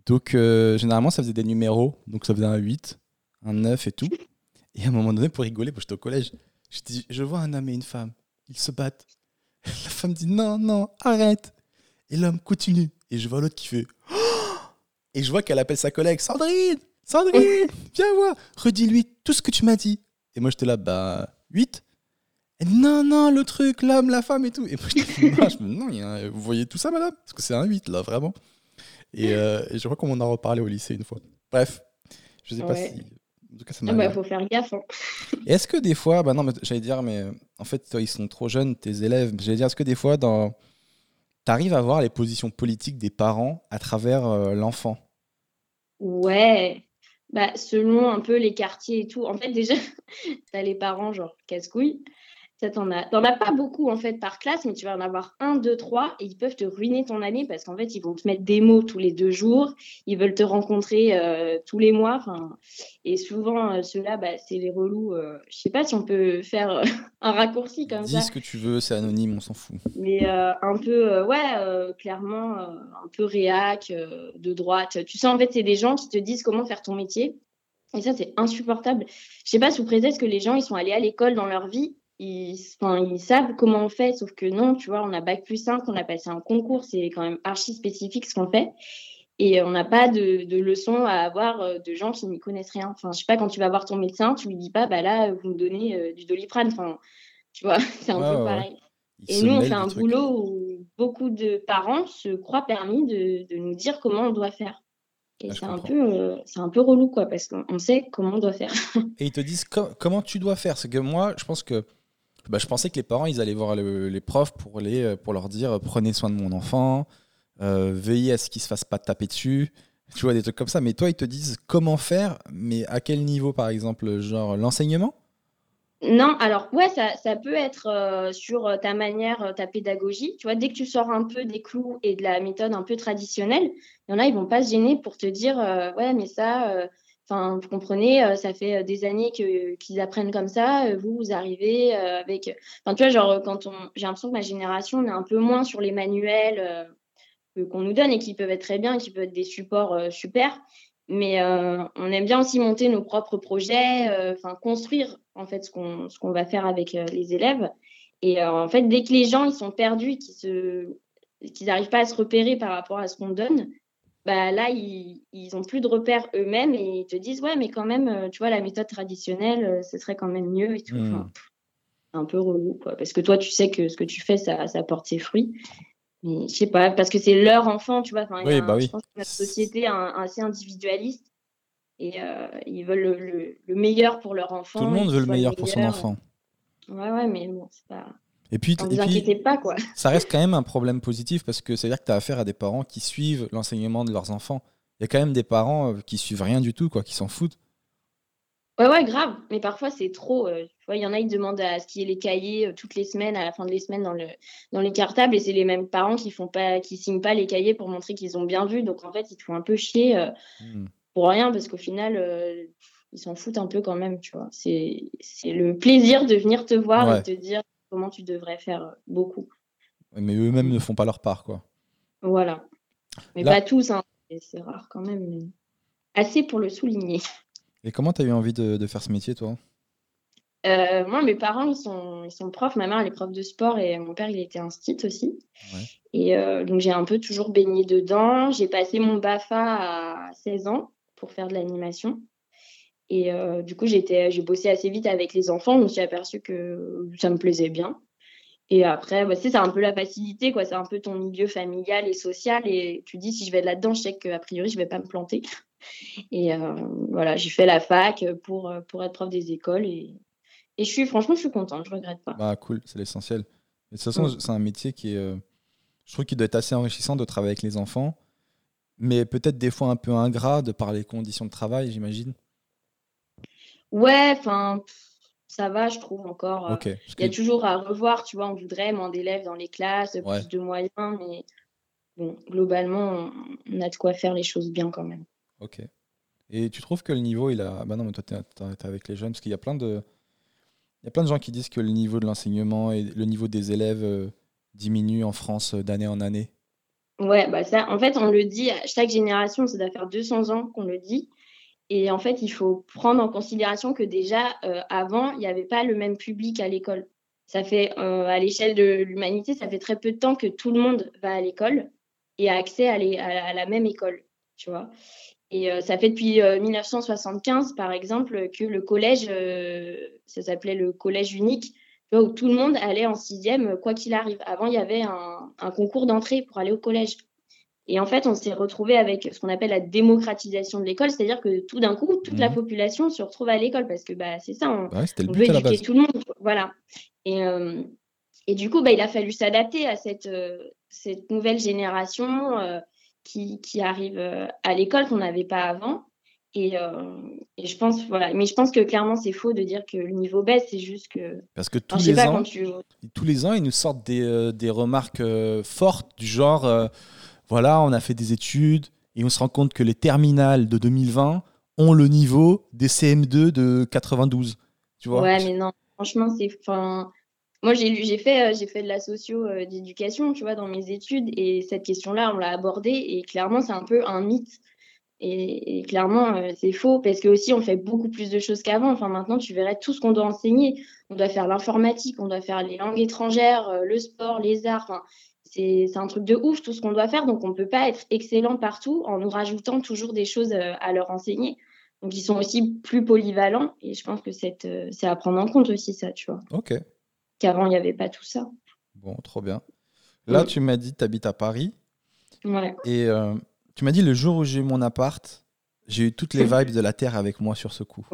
Donc euh, généralement, ça faisait des numéros. Donc ça faisait un 8, un 9 et tout. Et à un moment donné, pour rigoler, parce que j'étais au collège, je dis Je vois un homme et une femme, ils se battent. (laughs) La femme dit Non, non, arrête. Et l'homme continue. Et je vois l'autre qui fait Oh (gasps) Et je vois qu'elle appelle sa collègue Sandrine Sandrine, viens voir, redis-lui tout ce que tu m'as dit. Et moi, j'étais là, bah, 8 Et non, non, le truc, l'homme, la femme et tout. Et moi, je me dis, non, un- vous voyez tout ça, madame? Parce que c'est un 8, là, vraiment. Et, euh, et je crois qu'on m'en a reparlé au lycée une fois. Bref, je sais pas si. En tout cas, ça
Ah
m'a.
bah, faut faire gaffe. hein.
Est-ce que des fois, bah non, mais j'allais dire, mais en fait, toi, ils sont trop jeunes, tes élèves. J'allais dire, est-ce que des fois, dans... tu arrives à voir les positions politiques des parents à travers euh, l'enfant?
Ouais. Bah, selon un peu les quartiers et tout. En fait, déjà, (laughs) t'as les parents, genre, casse-couilles. Ça, t'en as, t'en as pas beaucoup, en fait, par classe, mais tu vas en avoir un, deux, trois, et ils peuvent te ruiner ton année parce qu'en fait, ils vont te mettre des mots tous les deux jours, ils veulent te rencontrer euh, tous les mois, et souvent, euh, ceux-là, bah, c'est les relous. euh, je sais pas si on peut faire euh, un raccourci comme
Dis
ça,
ce que tu veux, c'est anonyme, on s'en fout.
mais un peu, ouais, clairement, un peu réac, de droite. Tu sais, en fait, c'est des gens qui te disent comment faire ton métier. Et ça, c'est insupportable. Je sais pas, sous prétexte que les gens, ils sont allés à l'école dans leur vie, ils, enfin, ils savent comment on fait, sauf que non, tu vois, on a bac plus 5, on a passé un concours, c'est quand même archi spécifique ce qu'on fait. Et on n'a pas de, de leçons à avoir euh, de gens qui n'y connaissent rien. Enfin, je sais pas, quand tu vas voir ton médecin, tu lui dis pas, bah là, vous me donnez euh, du doliprane. Enfin, tu vois, (laughs) c'est un
Ouais,
peu
ouais,
pareil. Et nous, on fait un boulot où beaucoup de parents se croient permis de, de nous dire comment on doit faire. Et
Ah,
c'est un peu, euh, un peu relou, quoi, parce qu'on on sait comment on doit faire.
Et ils te disent co- comment tu dois faire. C'est que moi, je pense que. Bah, je pensais que les parents, ils allaient voir le- les profs pour, les, euh, pour leur dire euh, prenez soin de mon enfant, euh, veillez à ce qu'il se fasse pas taper dessus. (laughs) Tu vois, des trucs comme ça. Mais toi, ils te disent comment faire, mais à quel niveau, par exemple Genre l'enseignement?
Non, alors ouais, ça, ça peut être sur ta manière, ta pédagogie. Tu vois, dès que tu sors un peu des clous et de la méthode un peu traditionnelle, il y en a, ils vont pas se gêner pour te dire, ouais, mais ça, enfin, vous comprenez, euh, ça fait euh, des années qu'ils apprennent comme ça. euh, vous, vous arrivez avec, enfin, tu vois, genre quand on, j'ai l'impression que ma génération, on est un peu moins sur les manuels qu'on nous donne et qui peuvent être très bien, qui peuvent être des supports super. Mais on aime bien aussi monter nos propres projets, enfin construire en fait ce qu'on qu'on va faire avec les élèves. Et en fait, dès que les gens ils sont perdus, qu'ils se qu'ils n'arrivent pas à se repérer par rapport à ce qu'on donne, bah là ils ils ont plus de repères eux-mêmes et ils te disent ouais mais quand même euh, tu vois la méthode traditionnelle euh, ce serait quand même mieux et tout. Enfin, c'est un peu relou quoi parce que toi tu sais que ce que tu fais ça ça porte ses fruits. Mais je sais pas, parce que c'est leur enfant, tu vois. Enfin,
Oui,
un-
bah oui.
Je pense que notre société est assez individualiste et euh, ils veulent le, le- le meilleur pour leur enfant.
Tout le monde veut le
soit
meilleur pour son
meilleur.
enfant.
Ouais, ouais, mais bon, c'est pas.
Et puis,
Ne vous
puis
pas, quoi. (laughs)
ça reste quand même un problème positif parce que c'est-à-dire que tu as affaire à des parents qui suivent l'enseignement de leurs enfants. Il y a quand même des parents euh, qui suivent rien du tout, quoi, qui s'en foutent.
Ouais, ouais, grave. Mais parfois, c'est trop. euh, il y en a, ils demandent à ce qu'il y ait les cahiers euh, toutes les semaines, à la fin de les semaines, dans, le, dans les cartables. Et c'est les mêmes parents qui font pas, qui signent pas les cahiers pour montrer qu'ils ont bien vu. Donc, en fait, ils te font un peu chier euh,
Hmm.
pour rien parce qu'au final, ils s'en foutent un peu quand même, tu vois. C'est le plaisir de venir te voir
Ouais.
et te dire comment tu devrais faire euh, beaucoup.
Mais eux-mêmes ne font pas leur part, quoi.
Voilà. Mais
Là-
pas tous, hein. C'est rare quand même. Mais... Assez pour le souligner.
Et comment tu as eu envie de, de faire ce métier, toi?
Euh, moi, mes parents, ils sont, ils sont profs. Ma mère, elle est prof de sport et mon père, il était instit aussi.
Ouais.
Et euh, donc, j'ai un peu toujours baigné dedans. J'ai passé mon BAFA à 16 ans pour faire de l'animation. Et euh, du coup, j'étais, j'ai bossé assez vite avec les enfants. Je me suis aperçue que ça me plaisait bien. Et après, bah, c'est un peu la facilité, quoi. C'est un peu ton milieu familial et social. Et tu dis, si je vais là-dedans, je sais qu'a priori, je vais pas me planter. Et euh, voilà, j'ai fait la fac pour, pour être prof des écoles. Et, et je suis, franchement, je suis contente, je regrette pas.
Bah, cool, c'est l'essentiel. De toute façon, c'est un métier qui est. euh, je trouve qu'il doit être assez enrichissant de travailler avec les enfants, mais peut-être des fois un peu ingrat de par les conditions de travail, j'imagine.
Ouais, enfin, ça va, je trouve encore. euh, Il y a
que-
toujours à revoir, tu vois, on voudrait moins d'élèves dans les classes,
Ouais.
plus de moyens, mais bon, globalement, on a de quoi faire les choses bien quand même.
Ok. Et tu trouves que le niveau, il a. Bah non, mais toi, tu es, avec les jeunes, parce qu'il y a plein de. Il y a plein de gens qui disent que le niveau de l'enseignement et le niveau des élèves euh, diminue en France euh, d'année en année.
Ouais, bah ça, en fait, on le dit à chaque génération, ça doit faire 200 ans qu'on le dit. Et en fait, il faut prendre en considération que déjà, euh, avant, il n'y avait pas le même public à l'école. Ça fait, à l'échelle de l'humanité, ça fait très peu de temps que tout le monde va à l'école et a accès à, la même école, tu vois. Et euh, ça fait depuis 1975, euh, par exemple, que le collège, euh, ça s'appelait le collège unique, où tout le monde allait en sixième, quoi qu'il arrive. Avant, il y avait un, concours d'entrée pour aller au collège. Et en fait, on s'est retrouvé avec ce qu'on appelle la démocratisation de l'école, c'est-à-dire que tout d'un coup, toute la mmh. population se retrouve à l'école parce que bah, c'est ça, on, veut éduquer tout le monde. Voilà. Et, et du coup, bah, il a fallu s'adapter à cette, cette nouvelle génération qui, qui arrivent euh, à l'école qu'on n'avait pas avant. Et, euh, et, je pense, voilà. Mais je pense que clairement, c'est faux de dire que le niveau baisse. C'est juste que.
Parce que tous, les, ans, tous les ans, ils nous sortent des, euh, des remarques fortes du genre voilà, on a fait des études et on se rend compte que les terminales de 2020 ont le niveau des CM2 de 92. Tu vois
Ouais, mais non. Franchement, c'est. Moi, j'ai fait, euh, j'ai fait de la socio euh, d'éducation, tu vois, dans mes études, et cette question-là, on l'a abordée, et clairement, c'est un peu un mythe. Et, clairement, euh, c'est faux, parce que aussi, on fait beaucoup plus de choses qu'avant. Enfin, maintenant, tu verrais tout ce qu'on doit enseigner. On doit faire l'informatique, on doit faire les langues étrangères, le sport, les arts. C'est un truc de ouf, tout ce qu'on doit faire. Donc, on ne peut pas être excellent partout en nous rajoutant toujours des choses à leur enseigner. Donc, ils sont aussi plus polyvalents, et je pense que c'est à prendre en compte aussi, ça, tu vois.
Ok
qu'avant, il n'y avait pas tout ça.
Bon, trop bien. Là, tu m'as dit que tu habites à Paris.
Ouais.
Et euh, tu m'as dit le jour où j'ai eu mon appart, j'ai eu toutes les vibes de la Terre avec moi sur ce coup.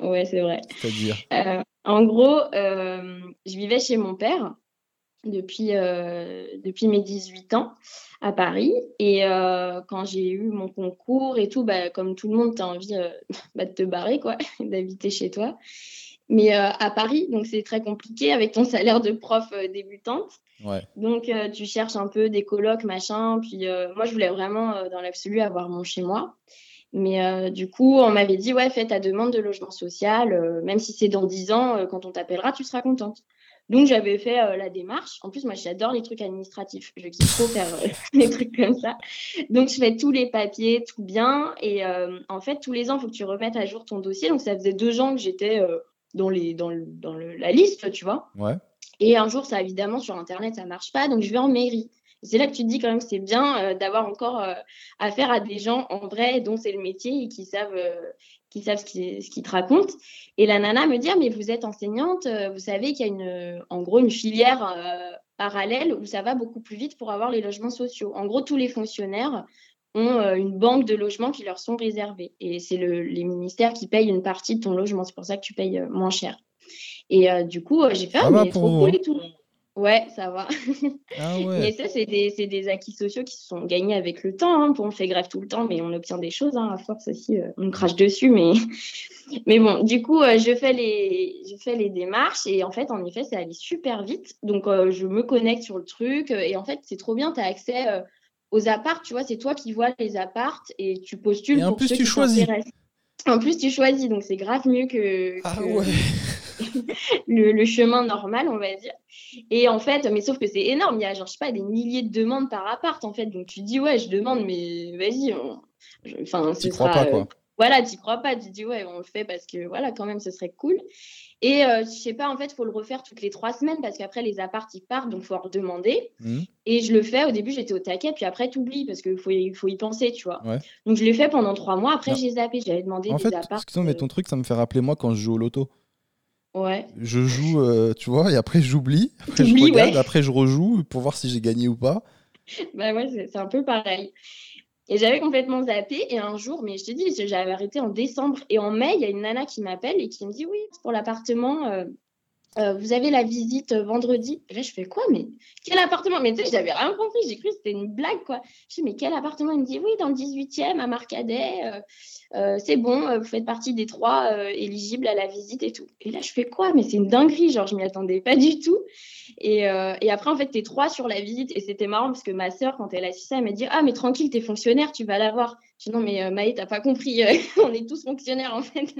Ouais, c'est vrai.
C'est-à-dire
euh, En gros, euh, je vivais chez mon père depuis, depuis mes 18 ans à Paris. Et quand j'ai eu mon concours et tout, bah, comme tout le monde, tu as envie (laughs) bah, de te barrer, quoi, (laughs) d'habiter chez toi mais euh, à Paris, donc c'est très compliqué avec ton salaire de prof euh, débutante. Donc euh, tu cherches un peu des colocs, machin. Puis moi, je voulais vraiment, dans l'absolu, avoir mon chez moi. Mais du coup, on m'avait dit, ouais, fais ta demande de logement social, même si c'est dans 10 ans, quand on t'appellera, tu seras contente. Donc j'avais fait la démarche. En plus, moi, j'adore les trucs administratifs. Je kiffe trop faire (laughs) des trucs comme ça. Donc je fais tous les papiers, tout bien. Et en fait, tous les ans, il faut que tu remettes à jour ton dossier. Donc ça faisait deux ans que j'étais dans, les, dans, dans la liste, tu vois.
Ouais.
Et un jour, ça évidemment, sur Internet, ça marche pas, donc je vais en mairie. C'est là que tu te dis quand même c'est bien euh, d'avoir encore euh, affaire à des gens en vrai dont c'est le métier et qui savent, euh, qui savent ce qu'ils ce te racontent. Et la nana me dit ah, mais vous êtes enseignante, vous savez qu'il y a une, en gros une filière parallèle où ça va beaucoup plus vite pour avoir les logements sociaux. En gros, tous les fonctionnaires ont euh, une banque de logements qui leur sont réservés. Et c'est le, les ministères qui payent une partie de ton logement. C'est pour ça que tu payes euh, moins cher. Et du coup, j'ai fait, ah, mais trop cool et tout. Ouais, ça va. (laughs)
Ah ouais.
Et ça, c'est des, des, acquis sociaux qui se sont gagnés avec le temps. Hein. On fait grève tout le temps, mais on obtient des choses. Hein. À force aussi, on crache dessus. Mais, (laughs) mais bon, du coup, je, fais les, je fais les démarches. Et en fait, en effet, ça allait super vite. Donc, je me connecte sur le truc. Et en fait, c'est trop bien. Tu as accès aux apparts, tu vois, c'est toi qui vois les apparts et tu postules.
Et en plus, tu choisis.
En plus, tu choisis, donc c'est grave mieux que,
ah ouais. (laughs)
le, chemin normal, on va dire. Et en fait, mais sauf que c'est énorme, il y a genre, je sais pas, des milliers de demandes par appart, en fait. Donc tu dis, ouais, je demande, mais vas-y. Enfin,
tu crois pas, quoi. Euh,
voilà, tu crois pas, tu dis, ouais, on le fait parce que, voilà, quand même, ce serait cool. Et euh, je sais pas, en fait, il faut le refaire toutes les trois semaines parce qu'après, les apparts, ils partent, donc il faut en redemander. Mmh. Et je le fais, au début, j'étais au taquet, puis après, tu oublies parce qu'il faut, y, faut y penser, tu vois. Donc je l'ai fait pendant trois mois, après, j'ai zappé, j'avais demandé
en
des
fait,
apparts.
Excuse-moi, mais euh, ton truc, ça me fait rappeler moi quand je joue au loto.
Ouais.
Je joue, euh, tu vois, et après, j'oublie. (laughs) Après, je regarde, après, je rejoue pour voir si j'ai gagné ou pas.
bah ouais, c'est un peu pareil. Et j'avais complètement zappé. Et un jour, mais je te dis, j'avais arrêté en décembre. Et en mai, il y a une nana qui m'appelle et qui me dit Oui, pour l'appartement, euh, vous avez la visite euh, vendredi. Et là, je fais quoi Mais quel appartement? Mais tu sais, j'avais rien compris. J'ai cru que c'était une blague, quoi. Je dis, mais quel appartement? Il me dit, oui, dans le 18e, à Marcadet. Euh, c'est bon, vous faites partie des trois éligibles à la visite et tout. Et là, je fais quoi? Mais c'est une dinguerie. Genre, je m'y attendais pas du tout. Et, et après, en fait, t'es trois sur la visite. Et c'était marrant parce que ma sœur, quand elle a su ça, elle m'a dit, ah, mais tranquille, t'es fonctionnaire, tu vas l'avoir. Je dis, non, mais Maë, t'as pas compris. (laughs) On est tous fonctionnaires, en fait.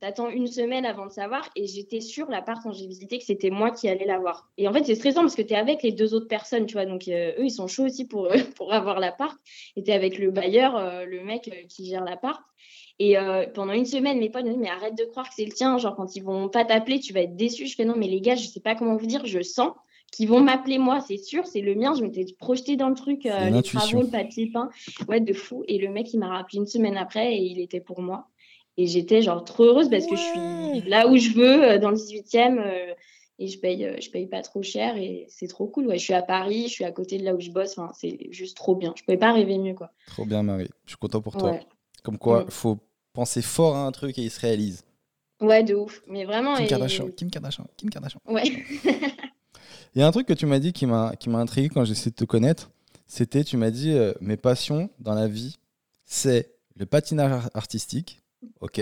T'attends une semaine avant de savoir et j'étais sûre, l'appart quand j'ai visité, que c'était moi qui allais l'avoir. Et en fait, c'est stressant parce que tu es avec les deux autres personnes, tu vois. Donc, euh, eux, ils sont chauds aussi pour, (laughs) pour avoir l'appart. Et tu avec le bailleur, euh, le mec euh, qui gère l'appart. Et pendant une semaine, mes potes me disent Mais arrête de croire que c'est le tien. Genre, quand ils vont pas t'appeler, tu vas être déçu. Je fais Non, mais les gars, je sais pas comment vous dire, je sens qu'ils vont m'appeler moi, c'est sûr, c'est le mien. Je m'étais projetée dans le truc, les travaux, le papier peint. Ouais, de fou. Et le mec, il m'a rappelé une semaine après et il était pour moi. Et j'étais genre trop heureuse parce que je suis là où je veux, euh, dans le 18e, euh, et je paye, euh, je paye pas trop cher et c'est trop cool. Ouais, je suis à Paris, je suis à côté de là où je bosse, enfin, c'est juste trop bien. Je pouvais pas rêver mieux. Quoi.
Trop bien, Marie. Je suis content pour toi. Comme quoi, il faut penser fort à un truc et il se réalise.
Ouais, de ouf. Mais vraiment.
Kim Kardashian, Kim Kardashian, Kim Kardashian.
Ouais. (laughs)
il y a un truc que tu m'as dit qui m'a intrigué quand j'essaie de te connaître. C'était, tu m'as dit, mes passions dans la vie, c'est le patinage artistique, ok,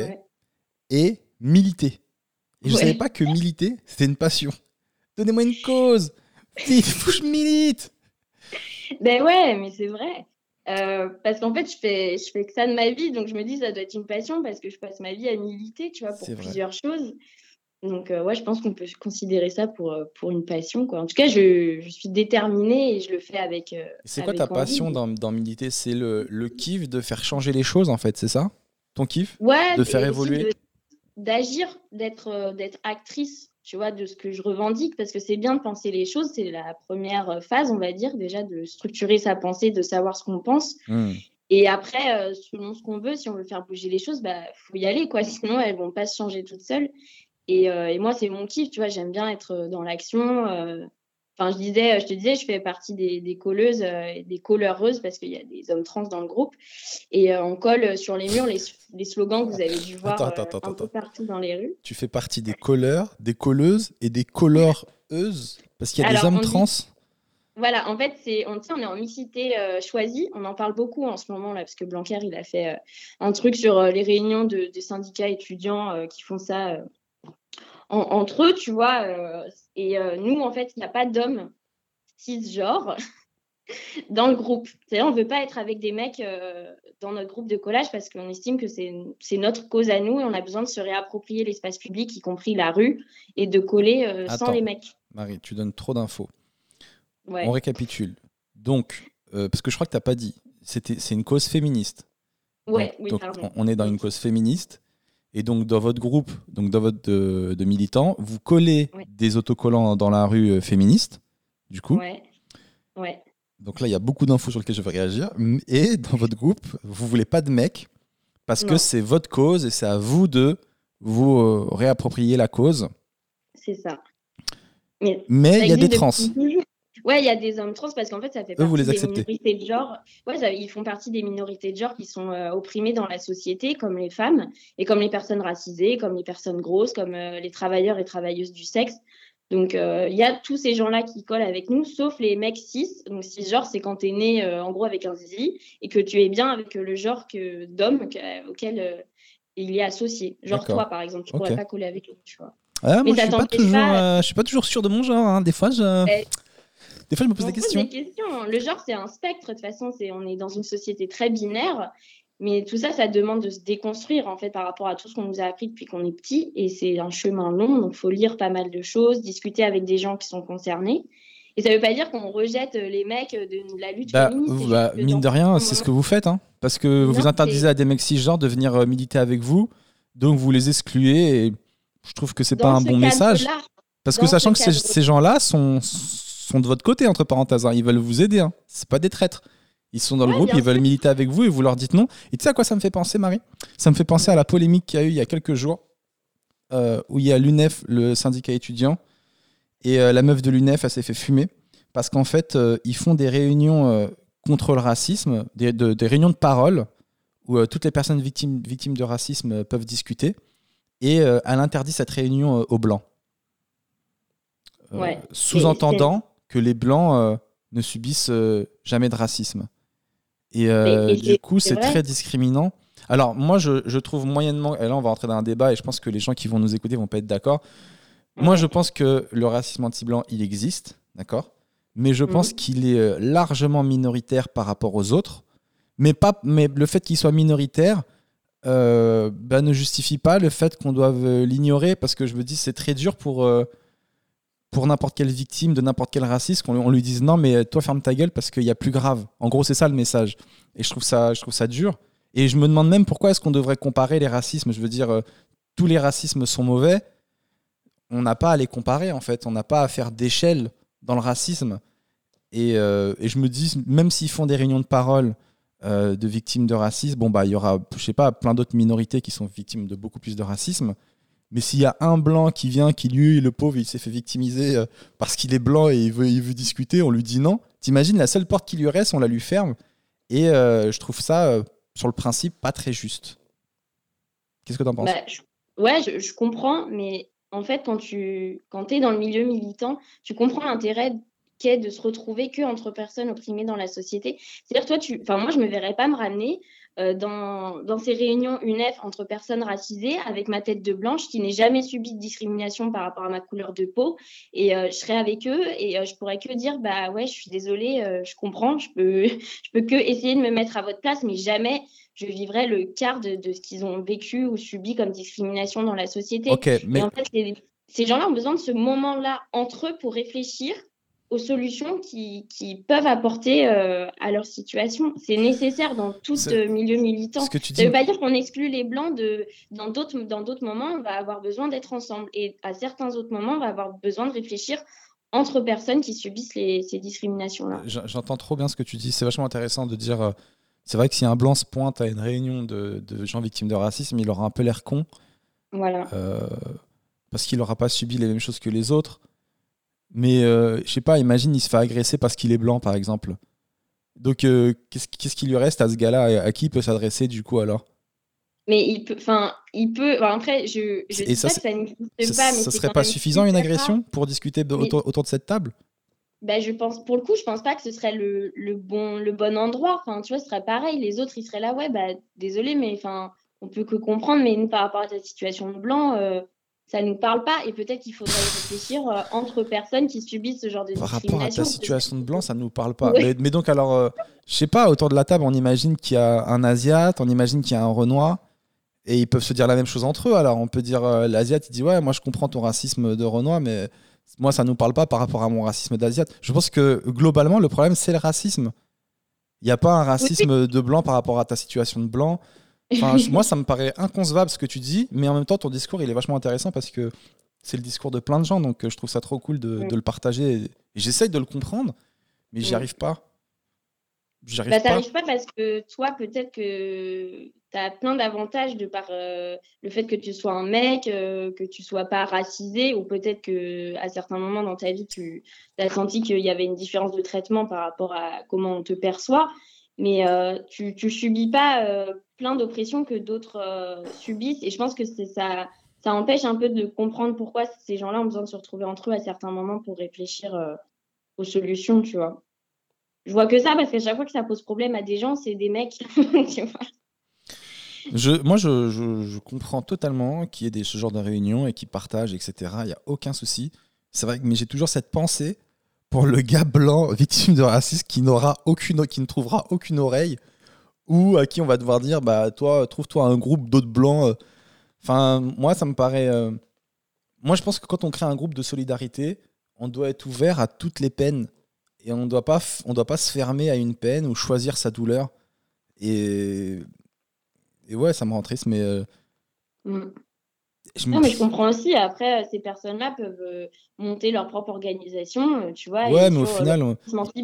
et militer. Et je ne savais pas que militer, c'était une passion. Donnez-moi une cause. (laughs) Il faut que je milite.
Ben ouais, mais c'est vrai. Euh, parce qu'en fait, je fais, je fais que ça de ma vie, donc je me dis ça doit être une passion parce que je passe ma vie à militer, tu vois, pour plusieurs choses. Donc euh, ouais, je pense qu'on peut considérer ça pour, euh, pour une passion, quoi. En tout cas, je, je suis déterminée et je le fais avec.
c'est quoi ta passion dans, dans, militer? C'est le, le kiff de faire changer les choses, en fait, c'est ça? Ton kiff?
Ouais.
De faire évoluer?
D'agir, d'être d'être actrice, tu vois, de ce que je revendique, parce que c'est bien de penser les choses, c'est la première phase, on va dire, déjà de structurer sa pensée, de savoir ce qu'on pense. Hmm. Et après, euh, selon ce qu'on veut, si on veut faire bouger les choses, bah faut y aller, quoi. (laughs) Sinon, elles vont pas se changer toutes seules. Et, euh, et moi, c'est mon kiff, tu vois. J'aime bien être dans l'action, Enfin, je disais, je te disais, je fais partie des, des colleuses euh, et des colleureuses parce qu'il y a des hommes trans dans le groupe. Et euh, on colle sur les murs les, les, slogans que vous avez dû voir euh, un peu partout dans les rues.
Tu fais partie des colleurs, des colleuses et des colleureuses? Parce qu'il y a des hommes trans?
Voilà, en fait, c'est on, on est en mixité choisie. On en parle beaucoup en ce moment là parce que Blanquer il a fait un truc sur les réunions de, des syndicats étudiants qui font ça entre eux, tu vois. Euh, et euh, nous, en fait, il n'y a pas d'hommes cisgenres (laughs) dans le groupe. C'est-à-dire, on ne veut pas être avec des mecs euh, dans notre groupe de collage parce qu'on estime que c'est notre cause à nous et on a besoin de se réapproprier l'espace public, y compris la rue, et de coller sans les mecs.
Marie, tu donnes trop d'infos. On récapitule. Donc, parce que je crois que tu n'as pas dit, c'est une cause féministe.
Ouais,
oui, on est dans une cause féministe. Et donc, dans votre groupe, donc dans votre de, militants, vous collez des autocollants dans la rue euh, féministe, du coup.
Ouais. ouais.
Donc là, il y a beaucoup d'infos sur lesquelles je vais réagir. Et dans votre groupe, vous voulez pas de mecs parce que c'est votre cause et c'est à vous de vous euh, réapproprier la cause.
C'est ça.
Mais il y a des trans.
Ouais, il y a des hommes trans parce qu'en fait, ça fait partie des minorités de genre. Ouais, ils font partie des minorités de genre qui sont euh, opprimées dans la société, comme les femmes, et comme les personnes racisées, comme les personnes grosses, comme euh, les travailleurs et travailleuses du sexe. Donc, euh, il y a tous ces gens-là qui collent avec nous, sauf les mecs cis. Donc, cisgenre, c'est quand tu es né, en gros, avec un zizi, et que tu es bien avec le genre d'homme auquel il est associé. Genre toi, par exemple, tu ne pourrais pas coller avec lui, tu vois.
Ah, moi, je suis pas toujours, je suis pas toujours sûr de mon genre. Hein. Des fois, je... Eh, des fois, je me pose des questions.
Le genre, c'est un spectre. De toute façon, c'est on est dans une société très binaire. Mais tout ça, ça demande de se déconstruire en fait par rapport à tout ce qu'on nous a appris depuis qu'on est petit. Et c'est un chemin long, donc il faut lire pas mal de choses, discuter avec des gens qui sont concernés. Et ça ne veut pas dire qu'on rejette les mecs de la lutte
bah,
féministe.
Bah, mine de rien, c'est ce que vous faites. Hein, parce que vous interdisez à des mecs cisgenres de venir euh, militer avec vous. Donc vous les excluez. Et je trouve que c'est pas un bon message. Parce que sachant que ces gens-là sont sont de votre côté, entre parenthèses. Hein. Ils veulent vous aider. Hein. C'est pas des traîtres. Ils sont dans le groupe, ils veulent militer avec vous et vous leur dites non. Et tu sais à quoi ça me fait penser, Marie? Ça me fait penser à la polémique qu'il y a eu il y a quelques jours, euh, où il y a l'UNEF, le syndicat étudiant, et euh, la meuf de l'UNEF, elle s'est fait fumer, parce qu'en fait, euh, ils font des réunions contre le racisme, des, des, réunions de parole, où toutes les personnes victimes, victimes de racisme peuvent discuter, et elle interdit cette réunion aux Blancs. sous-entendant que les blancs ne subissent jamais de racisme. Et, du coup, c'est très discriminant. Alors, moi, je, trouve moyennement, et là, on va rentrer dans un débat, et je pense que les gens qui vont nous écouter vont pas être d'accord. Moi, je pense que le racisme anti-blanc, il existe, d'accord? Mais je pense mhm. qu'il est euh, largement minoritaire par rapport aux autres. Mais, pas, mais le fait qu'il soit minoritaire euh, bah, ne justifie pas le fait qu'on doive euh, l'ignorer, parce que je me dis, c'est très dur pour, pour n'importe quelle victime de n'importe quel racisme qu'on lui dise non, mais toi, ferme ta gueule parce qu'il y a plus grave. En gros, c'est ça le message. Et je trouve ça, je trouve ça dur. Et je me demande même pourquoi est-ce qu'on devrait comparer les racismes. Je veux dire, euh, tous les racismes sont mauvais. On n'a pas à les comparer, en fait. On n'a pas à faire d'échelle dans le racisme. Et, euh, et, je me dis, même s'ils font des réunions de parole euh, de victimes de racisme, bon, bah, il y aura, je sais pas, plein d'autres minorités qui sont victimes de beaucoup plus de racisme. Mais s'il y a un blanc qui vient, qui lui, le pauvre, il s'est fait victimiser parce qu'il est blanc et il veut, discuter, on lui dit non. T'imagines, la seule porte qui lui reste, on la lui ferme. Et je trouve ça sur le principe, pas très juste. Qu'est-ce que tu en penses? Bah,
Ouais, je, comprends, mais en fait, quand tu quand es dans le milieu militant, tu comprends l'intérêt qu'est de se retrouver que entre personnes opprimées dans la société. C'est-à-dire, toi, tu, enfin, moi, je me verrais pas me ramener euh, dans, dans, ces réunions UNEF entre personnes racisées avec ma tête de blanche qui n'ait jamais subi de discrimination par rapport à ma couleur de peau. Et euh, je serais avec eux et euh, je pourrais que dire bah ouais, je suis désolée, je comprends, je peux, (laughs) je peux que essayer de me mettre à votre place, mais jamais je vivrai le quart de, de ce qu'ils ont vécu ou subi comme discrimination dans la société.
mais...
en fait, ces gens-là ont besoin de ce moment-là entre eux pour réfléchir aux solutions qui, peuvent apporter euh, à leur situation. C'est nécessaire dans tout ce milieu militant. Ça ne veut pas dire qu'on exclut les Blancs de... Dans d'autres moments, on va avoir besoin d'être ensemble. Et à certains autres moments, on va avoir besoin de réfléchir entre personnes qui subissent ces discriminations-là.
J'entends trop bien ce que tu dis. C'est vachement intéressant de dire... Euh, c'est vrai que si un Blanc se pointe à une réunion de, gens victimes de racisme, il aura un peu l'air con.
Voilà.
Euh, parce qu'il n'aura pas subi les mêmes choses que les autres. Mais euh, je sais pas, imagine, il se fait agresser parce qu'il est blanc, par exemple. Donc, euh, qu'est-ce qui lui reste à ce gars-là? À, qui il peut s'adresser du coup alors?
Mais il peut, enfin, il peut. après, je, je dis ça, pas que ça n'existe pas. Mais
ça serait pas suffisant une agression pour discuter autour, de cette table?
Ben, je pense, pour le coup, je pense pas que ce serait le, le, bon, le bon endroit. Enfin, tu vois, ce serait pareil. Les autres, ils seraient là, ouais, bah, désolé, mais enfin, on peut que comprendre. Mais par rapport à ta situation de blanc, euh, ça ne nous parle pas et peut-être qu'il faudrait réfléchir euh, entre personnes qui subissent ce genre de Par
rapport à ta situation de blanc, ça ne nous parle pas. Mais, donc alors, je euh, je sais pas, autour de la table, on imagine qu'il y a un Asiate, on imagine qu'il y a un Renoir et ils peuvent se dire la même chose entre eux. Alors on peut dire, euh, l'Asiate, il dit, ouais, moi je comprends ton racisme de Renoir, mais moi ça ne nous parle pas par rapport à mon racisme d'Asiate. Je pense que globalement, le problème, c'est le racisme. Il n'y a pas un racisme de blanc par rapport à ta situation de blanc. (laughs) moi, ça me paraît inconcevable ce que tu dis, mais en même temps, ton discours, il est vachement intéressant parce que c'est le discours de plein de gens, donc euh, je trouve ça trop cool de, le partager. J'essaye de le comprendre, mais j'y arrive pas.
J'y arrive bah, pas. pas parce que toi, peut-être que tu as plein d'avantages de par euh, le fait que tu sois un mec, euh, que tu sois pas racisé, ou peut-être que à certains moments dans ta vie, tu as senti qu'il y avait une différence de traitement par rapport à comment on te perçoit mais euh, tu ne subis pas plein d'oppressions que d'autres euh, subissent. Et je pense que ça, ça empêche un peu de comprendre pourquoi ces gens-là ont besoin de se retrouver entre eux à certains moments pour réfléchir aux solutions, tu vois. Je vois que ça parce qu'à chaque fois que ça pose problème à des gens, c'est des mecs, (laughs)
Je, moi, je, je, comprends totalement qu'il y ait ce genre de réunions et qu'ils partagent, etc. Il n'y a aucun souci. C'est vrai, mais j'ai toujours cette pensée pour le gars blanc (laughs) victime de racisme qui n'aura aucune, qui ne trouvera aucune oreille ou à qui on va devoir dire bah toi trouve-toi un groupe d'autres blancs. Euh. Enfin moi ça me paraît. Euh, moi je pense que quand on crée un groupe de solidarité, on doit être ouvert à toutes les peines et on doit pas on doit pas se fermer à une peine ou choisir sa douleur. Et, et ouais ça me rend triste mais. Euh.
Non, mais je comprends aussi. Après, euh, ces personnes-là peuvent euh, monter leur propre organisation, euh, tu vois.
Ouais, mais au final,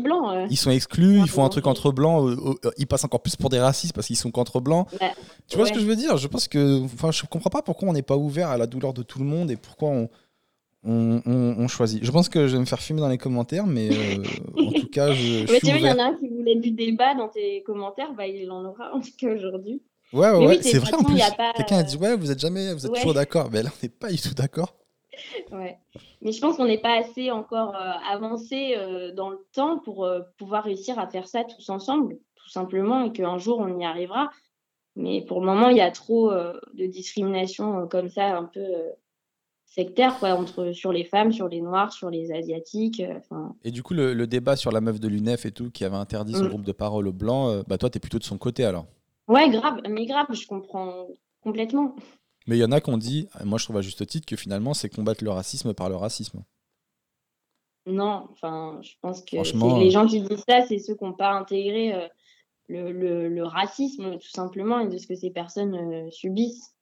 blanc,
ils sont exclus, ils font un truc entre blancs, ils passent encore plus pour des racistes parce qu'ils sont contre blancs. tu vois ce que je veux dire? Je pense que, enfin, je comprends pas pourquoi on n'est pas ouvert à la douleur de tout le monde et pourquoi on, on, on, choisit. Je pense que je vais me faire fumer dans les commentaires, mais (laughs) en tout cas, je, je
tu vois, il y en a un qui voulait du débat dans tes commentaires, bah, il en aura en tout cas aujourd'hui.
Ouais, ouais, c'est vrai en plus. Quelqu'un a dit Ouais, vous êtes jamais, vous êtes toujours d'accord. Mais là, on n'est pas du tout d'accord. (laughs)
ouais. Mais je pense qu'on n'est pas assez encore euh, avancé euh, dans le temps pour euh, pouvoir réussir à faire ça tous ensemble, tout simplement, et qu'un jour on y arrivera. Mais pour le moment, il y a trop de discrimination comme ça, un peu sectaire, quoi, entre, sur les femmes, sur les noirs, sur les asiatiques.
et du coup, le, débat sur la meuf de l'UNEF et tout, qui avait interdit son mm. groupe de parole aux blancs, bah toi, tu es plutôt de son côté alors?
Ouais, grave, mais grave, je comprends complètement.
Mais il y en a qui ont dit, moi je trouve à juste titre, que finalement c'est combattre le racisme par le racisme.
Non, enfin, je pense que les gens qui disent ça, c'est ceux qui n'ont pas intégré euh, le, racisme, tout simplement, et de ce que ces personnes euh, subissent.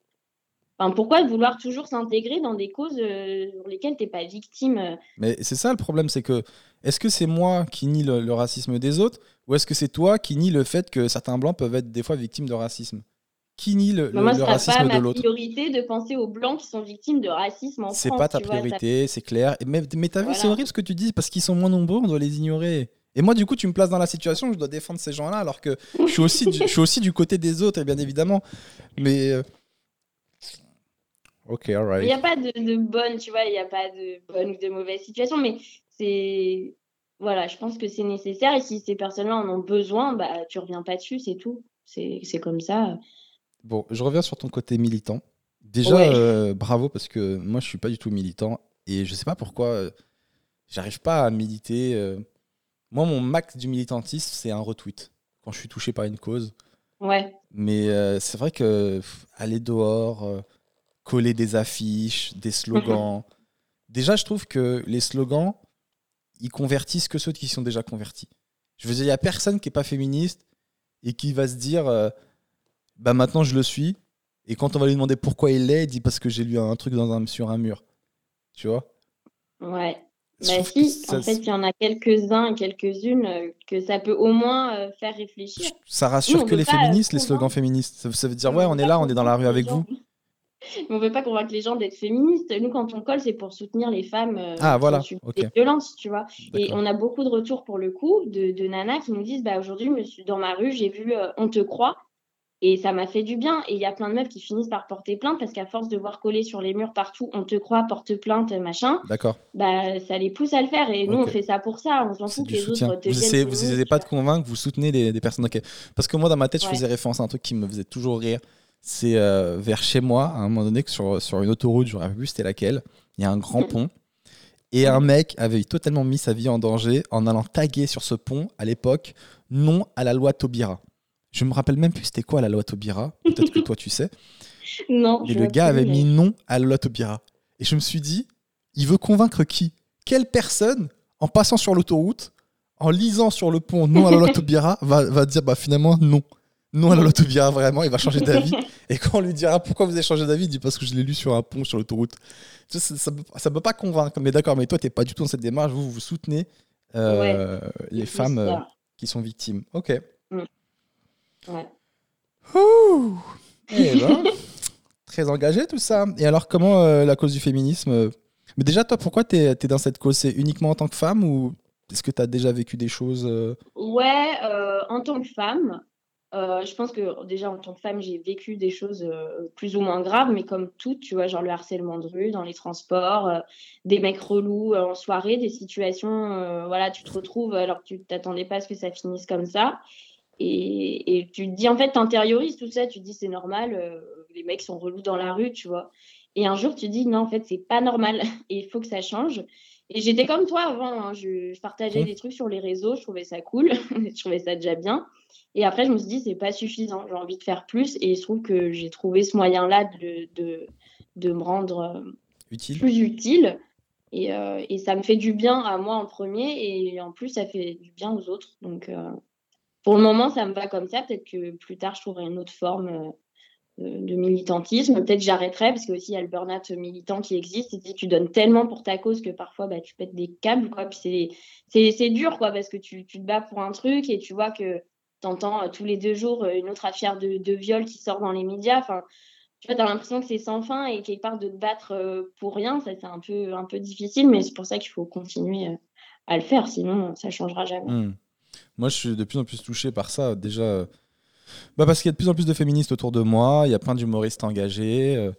Enfin, pourquoi vouloir toujours s'intégrer dans des causes euh, sur lesquelles tu n'es pas victime
Mais c'est ça le problème, c'est que est-ce que c'est moi qui nie le, racisme des autres, ou est-ce que c'est toi qui nie le fait que certains blancs peuvent être des fois victimes de racisme? Qui nie le, le, le racisme de l'autre?
C'est priorité de penser aux blancs qui sont victimes de racisme en France.
C'est pas ta priorité, c'est clair. Mais, mais t'as vu, c'est horrible ce que tu dis parce qu'ils sont moins nombreux, on doit les ignorer. Et moi, du coup, tu me places dans la situation où je dois défendre ces gens-là alors que je suis aussi, du, je suis aussi du côté des autres, bien évidemment. Mais. Euh, ok, alright.
Il n'y a pas de, de bonne, tu vois, il n'y a pas de bonne ou de mauvaise situation, mais c'est. Voilà, je pense que c'est nécessaire et si ces personnes-là en ont besoin, bah, tu reviens pas dessus, c'est tout. C'est comme ça.
Bon, je reviens sur ton côté militant. Déjà, euh, bravo parce que moi, je suis pas du tout militant et je sais pas pourquoi euh, j'arrive pas à militer. Euh. Moi, mon max du militantisme, c'est un retweet quand je suis touché par une cause.
Ouais.
Mais c'est vrai que aller dehors, coller des affiches, des slogans. déjà, je trouve que les slogans, ils convertissent que ceux qui sont déjà convertis. Je veux dire, il y a personne qui est pas féministe et qui va se dire bah maintenant je le suis. Et quand on va lui demander pourquoi il l'est, il dit parce que j'ai lu un truc dans un, sur un mur. Tu vois?
Ouais. Bah si, en fait, il y en a quelques-uns et quelques-unes euh, que ça peut au moins euh, faire réfléchir.
Ça rassure que les féministes, les slogans féministes. Ça, veut dire, ouais, on est là, on est dans la rue avec vous.
Mais on ne veut pas convaincre les gens d'être féministes. Nous, quand on colle, c'est pour soutenir les femmes euh,
ah, voilà.
qui des violences, tu vois. Et on a beaucoup de retours pour le coup de, de nanas qui nous disent bah, aujourd'hui, dans ma rue, j'ai vu On te croit. Et ça m'a fait du bien. Et il y a plein de meufs qui finissent par porter plainte parce qu'à force de voir coller sur les murs partout, on te croit, porte plainte, machin.
D'accord.
Bah, ça les pousse à le faire. Et nous, on fait ça pour ça. On s'en fout que les autres
Vous n'essayez pas de convaincre, vous soutenez des, personnes. Parce que moi, dans ma tête, je faisais référence à un truc qui me faisait toujours rire. C'est euh, vers chez moi, à un moment donné, que sur, sur une autoroute, j'aurais vu c'était laquelle. Il y a un grand pont. Et un mec avait totalement mis sa vie en danger en allant taguer sur ce pont, à l'époque, non à la loi Taubira. Je me rappelle même plus c'était quoi la loi Taubira. Peut-être que toi tu sais. (laughs)
Non.
Et le gars avait mis non à la loi Taubira. Et je me suis dit, il veut convaincre qui? Quelle personne, en passant sur l'autoroute, en lisant sur le pont non à la loi Taubira, va, va dire bah finalement non. Non à la loi Taubira, vraiment, il va changer d'avis. Et quand on lui dira pourquoi vous avez changé d'avis, il dit parce que je l'ai lu sur un pont sur l'autoroute. Ça ne peut pas convaincre. Mais d'accord, mais toi, tu n'es pas du tout dans cette démarche. Vous, vous soutenez euh, les femmes euh, qui sont victimes. Ok. Mm. Eh ben, (laughs) très engagé tout ça. Et alors, comment euh, la cause du féminisme Mais déjà, toi, pourquoi tu es, dans cette cause? C'est uniquement en tant que femme ou est-ce que tu as déjà vécu des choses?
Ouais, en tant que femme. Je pense que déjà en tant que femme, j'ai vécu des choses plus ou moins graves, mais comme toutes, tu vois, genre le harcèlement de rue, dans les transports, des mecs relous en soirée, des situations, voilà, tu te retrouves alors que tu t'attendais pas à ce que ça finisse comme ça. Et, tu te dis, en fait, tu intériorises tout ça, tu te dis, c'est normal, euh, les mecs sont relous dans la rue, tu vois. Et un jour, tu te dis, non, en fait, c'est pas normal (laughs) et il faut que ça change. Et j'étais comme toi avant, hein, je, partageais des trucs sur les réseaux, je trouvais ça cool, (laughs) je trouvais ça déjà bien. Et après, je me suis dit, c'est pas suffisant, j'ai envie de faire plus. Et je trouve que j'ai trouvé ce moyen-là de, de, de, me rendre euh,
utile.
plus utile. Et, euh, et, ça me fait du bien à moi en premier, et en plus, ça fait du bien aux autres. Donc, pour le moment, ça me va comme ça. Peut-être que plus tard, je trouverai une autre forme euh, de militantisme. Peut-être j'arrêterai parce qu'il y a le burn-out militant qui existe. Et tu donnes tellement pour ta cause que parfois bah, tu pètes des câbles. Quoi. Puis c'est dur quoi, parce que tu, tu, te bats pour un truc et tu vois que tu entends euh, tous les deux jours euh, une autre affaire de, de, viol qui sort dans les médias. Enfin, tu vois, as l'impression que c'est sans fin et quelque part de te battre pour rien, ça c'est un peu, un peu difficile, mais c'est pour ça qu'il faut continuer à le faire, sinon ça changera jamais.
Mmh. Moi, je suis de plus en plus touché par ça. Déjà, bah parce qu'il y a de plus en plus de féministes autour de moi, il y a plein d'humoristes engagés.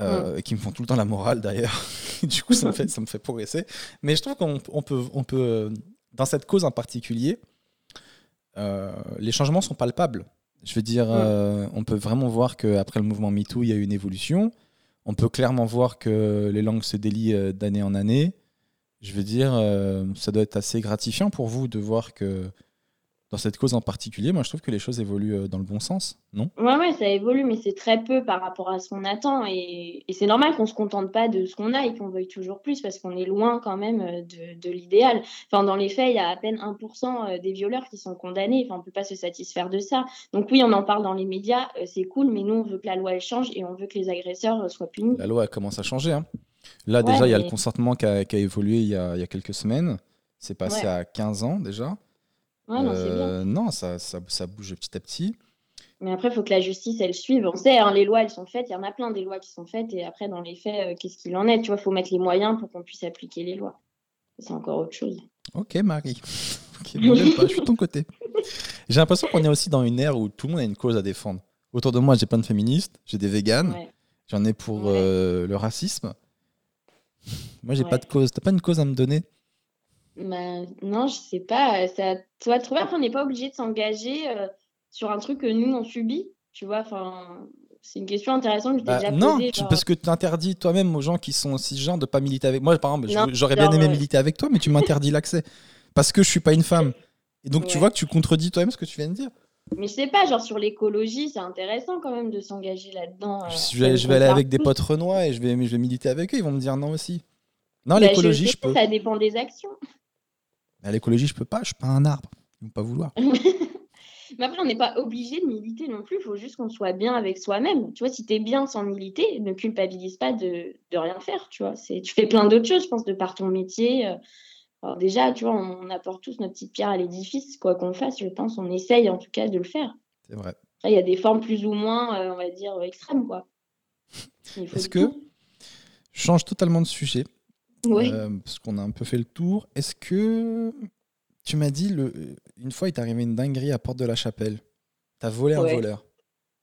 Euh, euh, qui me font tout le temps la morale d'ailleurs. (laughs) du coup, ça me, (laughs) fait, ça me fait progresser. Mais je trouve qu'on on peut, on peut, euh, dans cette cause en particulier, euh, les changements sont palpables. Je veux dire, euh, on peut vraiment voir qu'après le mouvement MeToo, il y a eu une évolution. On peut clairement voir que les langues se délient euh, d'année en année. Je veux dire, ça doit être assez gratifiant pour vous de voir que dans cette cause en particulier, moi je trouve que les choses évoluent euh, dans le bon sens, non?
Ouais, ouais, ça évolue, mais c'est très peu par rapport à ce qu'on attend. Et, et c'est normal qu'on se contente pas de ce qu'on a et qu'on veuille toujours plus parce qu'on est loin quand même euh, de, de l'idéal. Enfin, dans les faits, il y a à peine 1% euh, des violeurs qui sont condamnés. Enfin, on peut pas se satisfaire de ça. Donc oui, on en parle dans les médias, c'est cool, mais nous, on veut que la loi elle change et on veut que les agresseurs soient punis.
La loi elle commence à changer. hein. Là
Ouais,
déjà, il y a le consentement qui a, qui a évolué il y a, il y a quelques semaines. C'est passé
Ouais.
à 15 ans déjà.
Ouais, non, bien.
Euh, non, ça, ça, ça bouge petit à petit.
Mais après, il faut que la justice, elle suive. On sait, hein, les lois, elles sont faites. Il y en a plein des lois qui sont faites. Et après, dans les faits, euh, qu'est-ce qu'il en est? Tu vois, il faut mettre les moyens pour qu'on puisse appliquer les lois. C'est encore autre chose.
Ok, Marie. (laughs) Ok, moi, j'aime pas, je suis de ton côté. J'ai l'impression qu'on est aussi dans une ère où tout le monde a une cause à défendre. Autour de moi, j'ai plein de féministes, j'ai des véganes,
Ouais.
j'en ai pour
Ouais.
euh, le racisme. Moi, j'ai
Ouais.
pas de cause. T'as pas une cause à me donner?
Bah, non, je sais pas. C'est à toi de trouver. Après, on n'est pas obligé de s'engager euh, sur un truc que nous, on subit. Tu vois, enfin, c'est une question intéressante que je
Bah,
déjà
Non,
posée.
tu- parce que tu interdis toi-même aux gens qui sont cisgenres de pas militer avec moi. Par exemple, je- j'aurais bien aimé militer avec toi, mais tu m'interdis l'accès. Parce que je suis pas une femme. Et donc, tu vois que tu contredis toi-même ce que tu viens de dire.
Mais je sais pas, genre sur l'écologie, c'est intéressant quand même de s'engager là-dedans. euh,
je vais, je vais aller avec des potes renois et je vais, je vais militer avec eux. Ils vont me dire non aussi. Non,
Bah,
l'écologie, je
pas,
peux.
Ça dépend des actions.
À l'écologie, je peux pas. Je suis pas un arbre. Ils vont pas vouloir. (laughs)
Mais après, on n'est pas obligé de militer non plus. Il faut juste qu'on soit bien avec soi-même. Tu vois, si tu es bien sans militer, ne culpabilise pas de, de rien faire. Tu vois, c'est, tu fais plein d'autres choses, je pense, de par ton métier. euh. Alors déjà, tu vois, on, on apporte tous notre petite pierre à l'édifice. Quoi qu'on fasse, je pense, on essaye en tout cas de le faire.
C'est vrai.
Il y a des formes plus ou moins, euh, on va dire, extrêmes, quoi. (laughs) De
que je change totalement de sujet?
Ouais.
euh, parce qu'on a un peu fait le tour. Est-ce que tu m'as dit le, une fois il t'est arrivé une dinguerie à Porte de la Chapelle T'as volé un
Ouais.
voleur.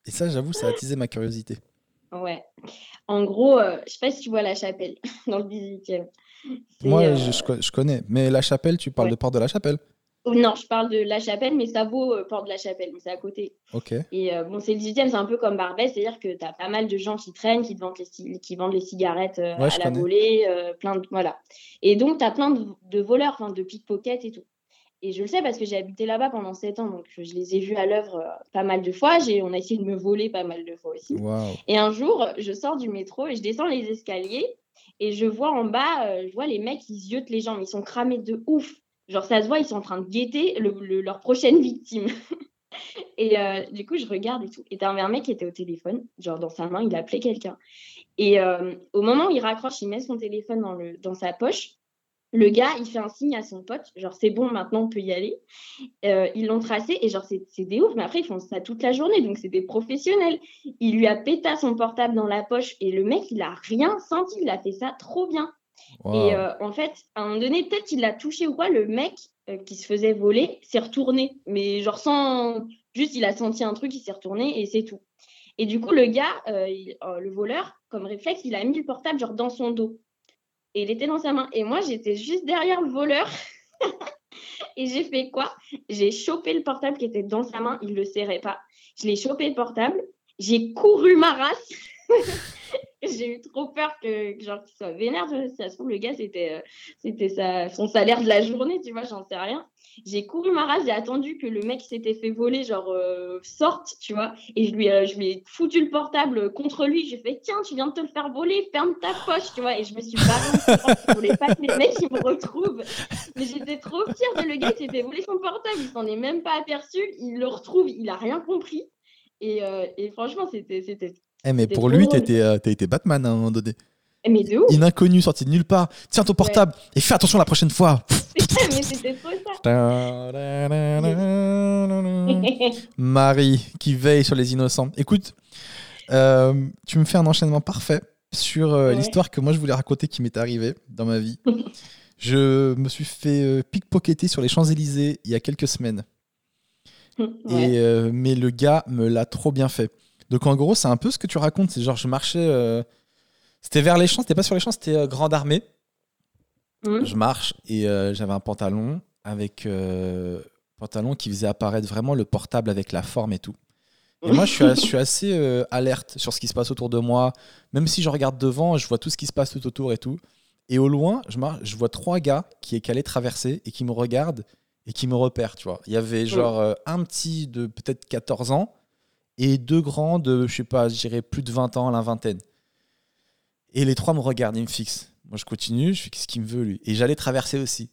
Et ça, j'avoue, ça a attisé ma curiosité.
Ouais. En gros, euh, je sais pas si tu vois la chapelle (laughs) dans le 18e. C'est,
Moi,
euh,
je, je co- je connais. Mais la Chapelle, tu parles
Ouais.
de Porte de la Chapelle
Non, je parle de la chapelle, mais ça vaut euh, Porte de la Chapelle, mais c'est à côté.
Ok.
Et euh, bon, c'est le 18e, c'est un peu comme Barbès, c'est-à-dire que tu as pas mal de gens qui traînent, qui te vendent les, qui vendent les cigarettes euh,
Ouais,
à la volée, euh, plein de, voilà. Et donc, tu as plein de, de voleurs, enfin, de pickpockets et tout. Et je le sais parce que j'ai habité là-bas pendant 7 ans, donc je les ai vus à l'œuvre pas mal de fois. On a essayé de me voler pas mal de fois aussi.
Waouh.
Et un jour, je sors du métro et je descends les escaliers et je vois en bas, je vois les mecs, ils ziotent les gens, mais ils sont cramés de ouf. Genre, ça se voit, ils sont en train de guetter le- le- leur prochaine victime. (laughs) et euh, du coup, je regarde et tout. Et t'as un mec qui était au téléphone, genre dans sa main, il appelait quelqu'un. Et euh, au moment où il raccroche, il met son téléphone dans, sa poche. Le gars, il fait un signe à son pote, genre c'est bon, maintenant on peut y aller. Euh, ils l'ont tracé et genre c'est c'est des ouf, mais après ils font ça toute la journée, donc c'est des professionnels. Il lui a pété son portable dans la poche et le mec, il a rien senti, il a fait ça trop bien. Et euh, en fait, à un moment donné, peut-être qu'il l'a touché ou quoi, le mec euh, qui se faisait voler s'est retourné, mais genre sans. Juste, il a senti un truc, il s'est retourné et c'est tout. Et du coup, le gars, euh, il- le voleur, comme réflexe, il a mis le portable genre dans son dos. Et il était dans sa main. Et moi, j'étais juste derrière le voleur. (laughs) et j'ai fait quoi? J'ai chopé le portable qui était dans sa main, il le serrait pas. Je l'ai chopé le portable, j'ai couru ma race. (laughs) (laughs) j'ai eu trop peur que, que genre qu'il soit vénère. ça se trouve, le gars, c'était euh, c'était sa- son salaire de la journée, tu vois, j'en sais rien. J'ai couru ma race, j'ai attendu que le mec s'était fait voler, genre, euh, sorte, tu vois. Et je lui, euh, je lui ai foutu le portable contre lui. J'ai fait, tiens, tu viens de te le faire voler, ferme ta poche, tu vois. Et je me suis barrée. Je voulais pas que les mecs ils me retrouvent. Mais j'étais trop fière de le gars qui s'est fait voler son portable. Il s'en est même pas aperçu. Il le retrouve, il a rien compris. Et, et franchement, c'était-
Eh, mais pour lui, euh, t'as été Batman à un moment donné.
Mais de ouf,
Une inconnue sortie de nulle part. Tiens ton portable et fais attention la prochaine fois. (laughs)
mais c'était trop ça. (laughs)
Marie qui veille sur les innocents. Écoute, euh, tu me fais un enchaînement parfait sur euh,
Ouais.
l'histoire que moi je voulais raconter qui m'est arrivée dans ma vie. (laughs) je me suis fait euh, pickpocketer sur les Champs-Élysées il y a quelques semaines.
Ouais.
Et, mais le gars me l'a trop bien fait. Donc en gros, c'est un peu ce que tu racontes. C'est genre, je marchais, euh, C'était vers les champs, c'était pas sur les champs, c'était euh, Grande Armée.
Hum.
Je marche et euh, j'avais un pantalon avec pantalon qui faisait apparaître vraiment le portable avec la forme et tout. Et moi, je suis, je suis assez euh, alerte sur ce qui se passe autour de moi. Même si je regarde devant, je vois tout ce qui se passe tout autour et tout. Et au loin, je, marche, je vois trois gars qui, qui allaient traverser et qui me regardent et qui me repèrent, tu vois. Il y avait genre euh, un petit de peut-être 14 ans et deux grands de, je sais pas, je dirais plus de 20 ans, la vingtaine. Et les trois me regardent, ils me fixent. Moi, je continue, je fais qu'est-ce qu'il me veut, lui. Et j'allais traverser aussi.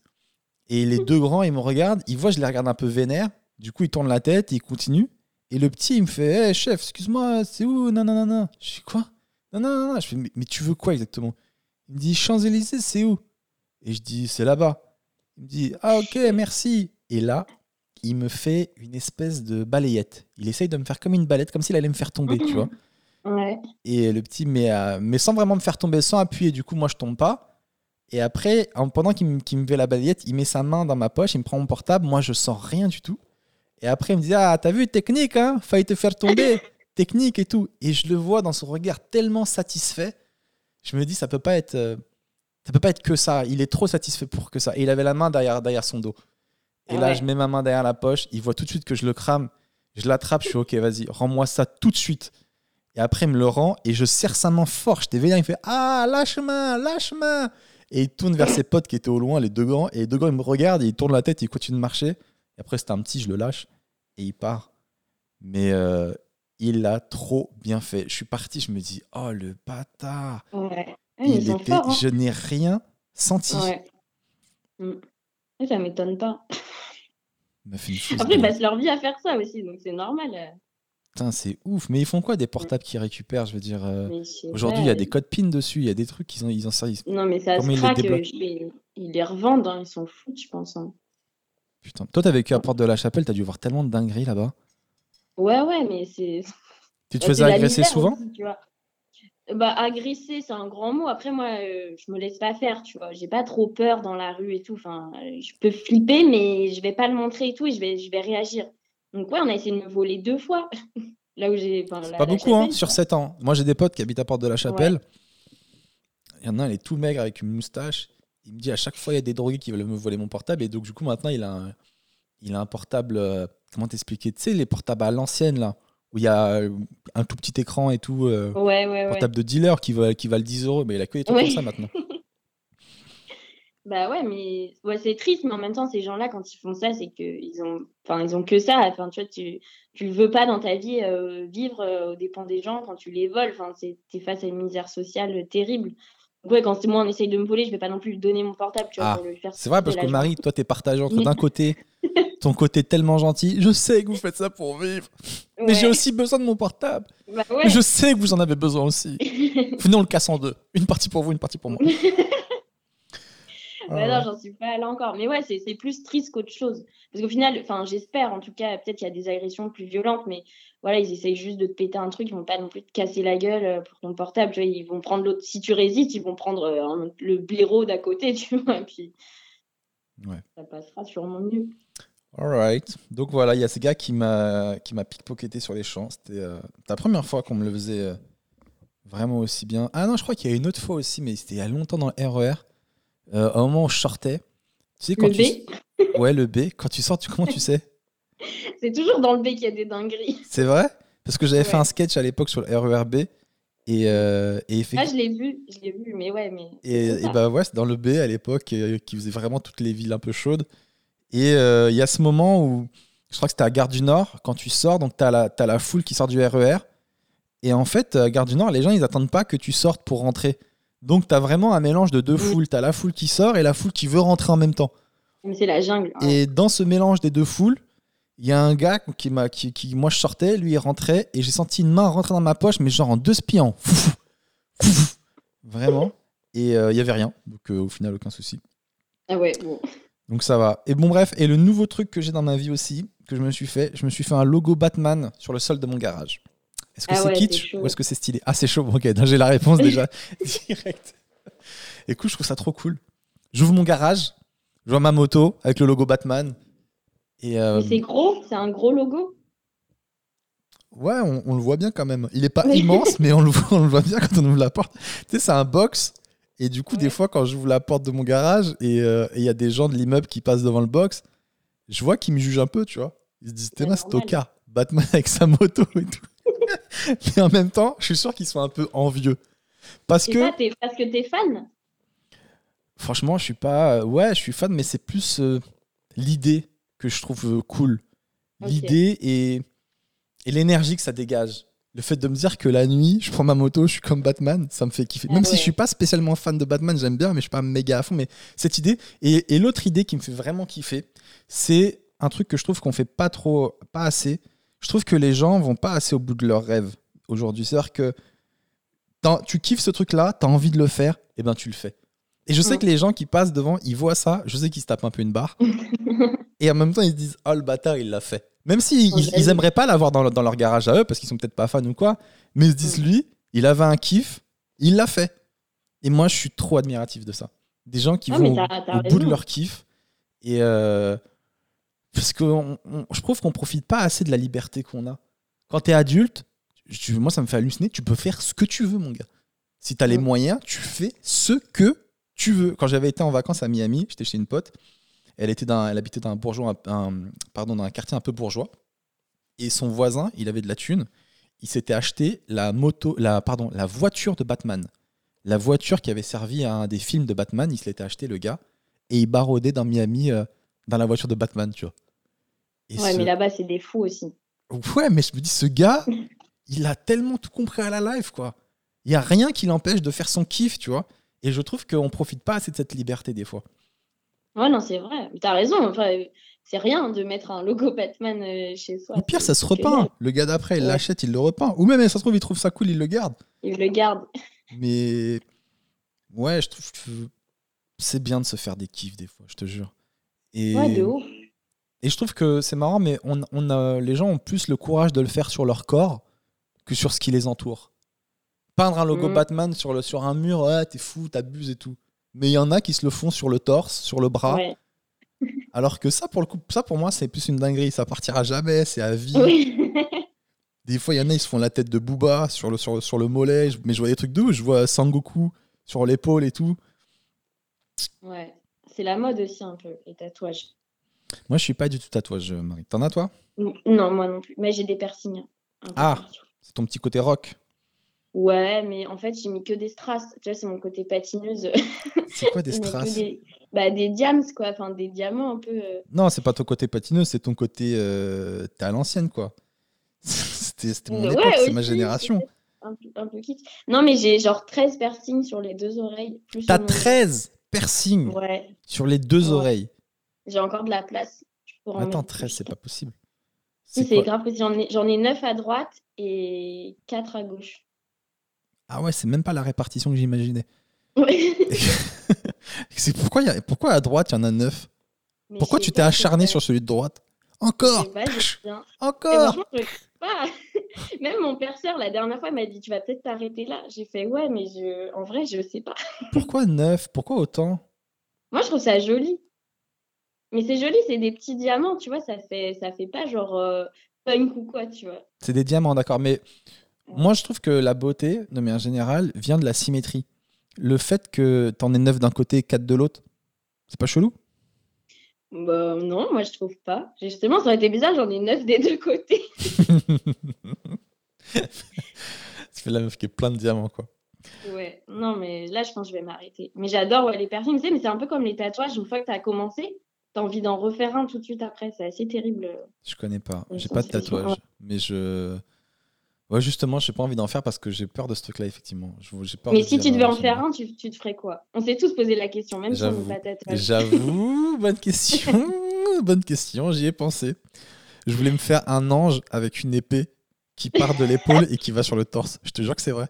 Et les deux grands, ils me regardent, ils voient, je les regarde un peu vénère. Du coup, ils tournent la tête, ils continuent. Et le petit, il me fait Hé, chef, excuse-moi, c'est où? Non, non, non, non. Je dis Quoi? Non, non, non, non. Je fais mais, mais tu veux quoi exactement? Il me dit Champs-Élysées, c'est où? Et je dis C'est là-bas. Il me dit Ah, ok, merci. Et là, il me fait une espèce de balayette. Il essaye de me faire comme une balette, comme s'il allait me faire tomber, tu vois. (laughs)
Ouais.
Et le petit, mais, euh, mais sans vraiment me faire tomber, sans appuyer. Du coup, moi, je tombe pas. Et après, en- pendant qu'il me, qu'il me fait la balayette, il met sa main dans ma poche, il me prend mon portable. Moi, je sens rien du tout. Et après, il me dit Ah, t'as vu, technique, hein Failli te faire tomber. (laughs) technique et tout. Et je le vois dans son regard tellement satisfait. Je me dis Ça peut pas être. euh, ça peut pas être que ça. Il est trop satisfait pour que ça. Et il avait la main derrière, derrière son dos. Et là,
Ouais.
je mets ma main derrière la poche. Il voit tout de suite que je le crame. Je l'attrape. Je suis OK, vas-y, rends-moi ça tout de suite. Et après, il me le rend et je serre sa main fort. J'étais vénère. Il me fait Ah, lâche-main, lâche-main. Et il tourne vers ses potes qui étaient au loin, les deux grands. Et les deux grands, ils me regardent et ils tournent la tête et ils continuent de marcher. Et après, c'était un petit, je le lâche et il part. Mais euh, il l'a trop bien fait. Je suis parti, je me dis Oh, le bâtard.
Ouais.
Il était,
forts, hein.
je n'ai rien senti.
Ouais. Ça m'étonne pas. Après, ils passent leur vie à faire ça aussi, donc c'est normal. euh.
Putain, c'est ouf. Mais ils font quoi des portables qu'ils récupèrent Je veux dire. euh, Aujourd'hui, il y a des codes PIN dessus. Il y a des trucs qu'ils ont, ils en servent.
Non, mais ça se craque. euh, Ils, ils les revendent, hein, ils s'en foutent, je pense. hein.
Putain. Toi, t'as vécu à Porte de la Chapelle. T'as dû voir tellement de dingueries là-bas.
Ouais, ouais, mais c'est.
Tu te faisais agresser souvent
aussi, tu vois. Bah, agresser, c'est un grand mot. Après, moi, euh, je me laisse pas faire, tu vois. J'ai pas trop peur dans la rue et tout. Enfin, je peux flipper, mais je vais pas le montrer et tout, et je vais, je vais réagir. Donc, ouais, on a essayé de me voler deux fois. (laughs) Là où j'ai. enfin,
Pas beaucoup, hein, sur. 7 ans. Moi, j'ai des potes qui habitent à Porte de la Chapelle. Il y en a un, il est tout maigre avec une moustache. Il me dit à chaque fois, il y a des drogués qui veulent me voler mon portable. Et donc, du coup, maintenant, il a un, il a un portable. euh, comment t'expliquer? Tu sais, les portables à l'ancienne, là, où il y a euh, un tout petit écran et tout. euh,
Ouais, ouais, ouais.
portable de dealer qui, va, qui valent 10 euros. Mais il a que des trucs
Ouais.
comme ça maintenant. (laughs)
Bah ouais, mais ouais, c'est triste, mais en même temps, ces gens-là, quand ils font ça, c'est qu'ils ont, enfin, ils ont que ça. Enfin, tu vois, tu, tu veux pas dans ta vie euh, vivre euh, aux dépens des gens quand tu les voles. Enfin, t'es face à une misère sociale terrible. Ouais, quand c'est moi, on essaye de me voler, je vais pas non plus lui donner mon portable, tu vois,
Ah,
pour lui faire.
C'est vrai, parce que Marie, toi, t'es partagé entre (laughs) d'un côté ton côté tellement gentil. Je sais que vous faites ça pour vivre. Mais j'ai aussi besoin de mon portable.
Bah ouais.
Mais je sais que vous en avez besoin aussi. (laughs) Venez, on le casse en deux. Une partie pour vous, une partie pour moi. (laughs)
Bah non, j'en suis pas là encore. Mais ouais, c'est plus triste qu'autre chose. Parce qu'au final, enfin, j'espère, en tout cas, peut-être qu'il y a des agressions plus violentes, mais voilà, ils essayent juste de te péter un truc, ils vont pas non plus te casser la gueule euh, pour ton portable. Tu vois, ils vont prendre l'autre. Si tu résistes, ils vont prendre euh, le blaireau d'à côté, (laughs) tu vois, et puis
Ouais.
ça passera sûrement mieux.
Alright. Donc voilà, il y a ce gars qui m'a qui m'a pickpocketé sur les champs. C'était euh, la première fois qu'on me le faisait euh, vraiment aussi bien. Ah non, je crois qu'il y a une autre fois aussi, mais c'était il y a longtemps dans le RER. Euh, au moment où je sortais. Tu sais quand
Le
tu
B,
Ouais, le B. Quand tu sors, tu... comment tu sais? (laughs)
C'est toujours dans le B qu'il y a des dingueries.
C'est vrai? Parce que j'avais fait un sketch à l'époque sur le RER B. Et, euh, et
Ah,
effectivement.
je l'ai vu, je l'ai vu, mais ouais, mais.
Et, et bah ouais, c'est dans le B à l'époque euh, qui faisait vraiment toutes les villes un peu chaudes. Et euh, il y a ce moment où je crois que c'était à Gare du Nord, quand tu sors, donc tu as, la t'as la foule qui sort du RER. Et en fait, à Gare du Nord, les gens ils attendent pas que tu sortes pour rentrer. Donc tu as vraiment un mélange de deux foules. Tu as la foule qui sort et la foule qui veut rentrer en même temps.
C'est la jungle. hein.
Et dans ce mélange des deux foules, il y a un gars qui m'a, qui, qui- moi je sortais, lui il rentrait, et j'ai senti une main rentrer dans ma poche, mais genre en deux foufou. Vraiment. Et euh, il y avait rien. Donc euh, au final, aucun souci.
Ah ouais, bon.
Donc ça va. Et bon, bref, et le nouveau truc que j'ai dans ma vie aussi, que je me suis fait, je me suis fait un logo Batman sur le sol de mon garage. Est-ce que
Ah
c'est
ouais,
kitsch ou est-ce que c'est stylé? Ah, c'est chaud. Bon, Ok, j'ai la réponse déjà (laughs) direct. Écoute, je trouve ça trop cool. J'ouvre mon garage, je vois ma moto avec le logo Batman. Et euh,
Mais c'est gros, c'est un gros logo?
Ouais, on, on le voit bien quand même. Il est pas immense, (laughs) mais on le, voit, on le voit bien quand on ouvre la porte. Tu sais, c'est un box. Et du coup, des fois, quand j'ouvre la porte de mon garage et euh, et il y a des gens de l'immeuble qui passent devant le box, je vois qu'ils me jugent un peu, tu vois. Ils se disent, t'es
C'est
c'est. Batman avec sa moto et tout. (laughs) mais en même temps, je suis sûr qu'ils sont un peu envieux. Parce
Et
que,
ça, parce que t'es fan
franchement, je suis pas. euh, Ouais, je suis fan, mais c'est plus euh, l'idée que je trouve euh, cool. L'idée et, et l'énergie que ça dégage. Le fait de me dire que la nuit, je prends ma moto, je suis comme Batman, ça me fait kiffer.
Ah
Même si je suis pas spécialement fan de Batman, j'aime bien, mais je suis pas méga à fond. Mais cette idée. Et, et l'autre idée qui me fait vraiment kiffer, c'est un truc que je trouve qu'on fait pas trop, pas assez. Je trouve que les gens vont pas assez au bout de leurs rêves aujourd'hui. C'est-à-dire que tu kiffes ce truc-là, tu as envie de le faire, et ben tu le fais. Et je sais
Mm.
que les gens qui passent devant, ils voient ça, je sais qu'ils se tapent un peu une barre. (laughs) et en même temps, ils se disent Oh le bâtard, il l'a fait. Même s'ils
Oh,
ils, aimeraient pas l'avoir dans, le- dans leur garage à eux, parce qu'ils sont peut-être pas fans ou quoi, mais ils se disent
Mm.
Lui, il avait un kiff, il l'a fait. Et moi, je suis trop admiratif de ça. Des gens qui
mais
vont au bout de leur kiff. Et euh, parce que on- on- je trouve qu'on profite pas assez de la liberté qu'on a. Quand tu es adulte, tu- moi ça me fait halluciner, tu peux faire ce que tu veux, mon gars. Si tu as les moyens, tu fais ce que tu veux. Quand j'avais été en vacances à Miami, j'étais chez une pote. Elle, était dans, elle habitait dans un, bourgeois, un, pardon, dans un quartier un peu bourgeois. Et son voisin, il avait de la thune. Il s'était acheté la, moto, la, pardon, la voiture de Batman. La voiture qui avait servi à un des films de Batman, il se l'était acheté, le gars. Et il barodait dans Miami euh, dans la voiture de Batman, tu vois. Et
Ouais,
ce-
mais là-bas, c'est des fous aussi.
Ouais, mais je me dis, ce gars, il a tellement tout compris à la live, quoi. Il y a rien qui l'empêche de faire son kiff, tu vois. Et je trouve qu'on profite pas assez de cette liberté des fois.
Ouais, non, c'est vrai. T'as raison. Enfin, c'est rien de mettre un logo Batman euh, chez soi.
Ou pire, ça se repeint. Le gars d'après, il
Ouais.
l'achète, il le repeint. Ou même, ça se trouve, il trouve ça cool, il le garde.
Il le garde.
Mais ouais, je trouve que c'est bien de se faire des kiffs des fois, je te jure. Et,
Ouais, de ouf.
Et je trouve que c'est marrant, mais on, on a, les gens ont plus le courage de le faire sur leur corps que sur ce qui les entoure. Peindre un logo
Mhm.
Batman sur, le, sur un mur, ouais, t'es fou, t'abuses et tout. Mais il y en a qui se le font sur le torse, sur le bras.
Ouais. (laughs)
Alors que ça, pour le coup, ça pour moi, c'est plus une dinguerie. Ça partira jamais, c'est à vie.
Oui. (laughs)
Des fois, il y en a, ils se font la tête de Booba sur le, sur, sur le mollet. Mais je vois des trucs de ouf. Je vois Sangoku sur l'épaule et tout.
ouais. C'est la mode aussi un peu, les tatouages.
Moi, je suis pas du tout tatouage, Marie. T'en as, toi?
Non, moi non plus. Mais j'ai des piercings. hein,
Ah. C'est ton petit côté rock.
Ouais, mais en fait, j'ai mis que des strass. Tu vois, c'est mon côté patineuse. (laughs)
C'est quoi des strass?
des... Bah, des diams, quoi. Enfin, des diamants un peu. euh,
Non, c'est pas ton côté patineux, c'est ton côté. euh, T'es à l'ancienne, quoi. (laughs) C'était mon
Ouais,
époque, c'est ma génération.
Un peu, un peu kitsch. Non, mais j'ai genre 13 piercings sur les deux oreilles. Plus
T'as
sur mon-
13 piercings
Ouais,
sur les deux
Ouais.
oreilles.
J'ai encore de la place.
Attends,
mettre
13,
plus.
c'est pas possible.
Si,
C'est
grave parce que j'en ai, j'en ai 9 à droite et 4 à gauche.
Ah ouais, c'est même pas la répartition que j'imaginais.
Ouais. (laughs)
C'est pourquoi, il y a- pourquoi à droite, il y en a 9
Mais
Pourquoi tu t'es acharné sur celui de droite Encore
pas,
Encore
je pas. Même mon perceur, la dernière fois, m'a dit Tu vas peut-être t'arrêter là. J'ai fait Ouais, mais je... en vrai, je sais pas.
Pourquoi 9 Pourquoi autant
Moi, je trouve ça joli. Mais c'est joli, c'est des petits diamants, tu vois. Ça fait, ça fait pas genre euh, punk ou quoi, tu vois.
C'est des diamants, d'accord. Mais moi, je trouve que la beauté, de manière générale, vient de la symétrie. Le fait que t'en aies 9 d'un côté et 4 de l'autre, c'est pas chelou?
Bah, non, moi, je trouve pas. Justement, ça aurait été bizarre, j'en ai 9 des deux côtés. (laughs)
Ça fait la meuf qui est plein de diamants, quoi.
Ouais, non, mais là, je pense que je vais m'arrêter. Mais j'adore ouais, les piercings, tu sais, mais c'est un peu comme les tatouages. Une fois que tu as commencé, tu as envie d'en refaire un tout de suite après. C'est assez terrible.
Je connais pas. J'ai pas de tatouage. Mais je. Ouais, justement, j'ai pas envie d'en faire parce que j'ai peur de ce truc-là, effectivement. Je- j'ai peur
Mais si tu devais
euh,
en faire un, tu, tu te ferais quoi? On s'est tous posé la question, même si on n'est pas tatouage. (laughs)
J'avoue, bonne question. (laughs) bonne question, j'y ai pensé. Je voulais me faire un ange avec une épée qui part de l'épaule et qui va sur le torse. Je te jure que c'est vrai.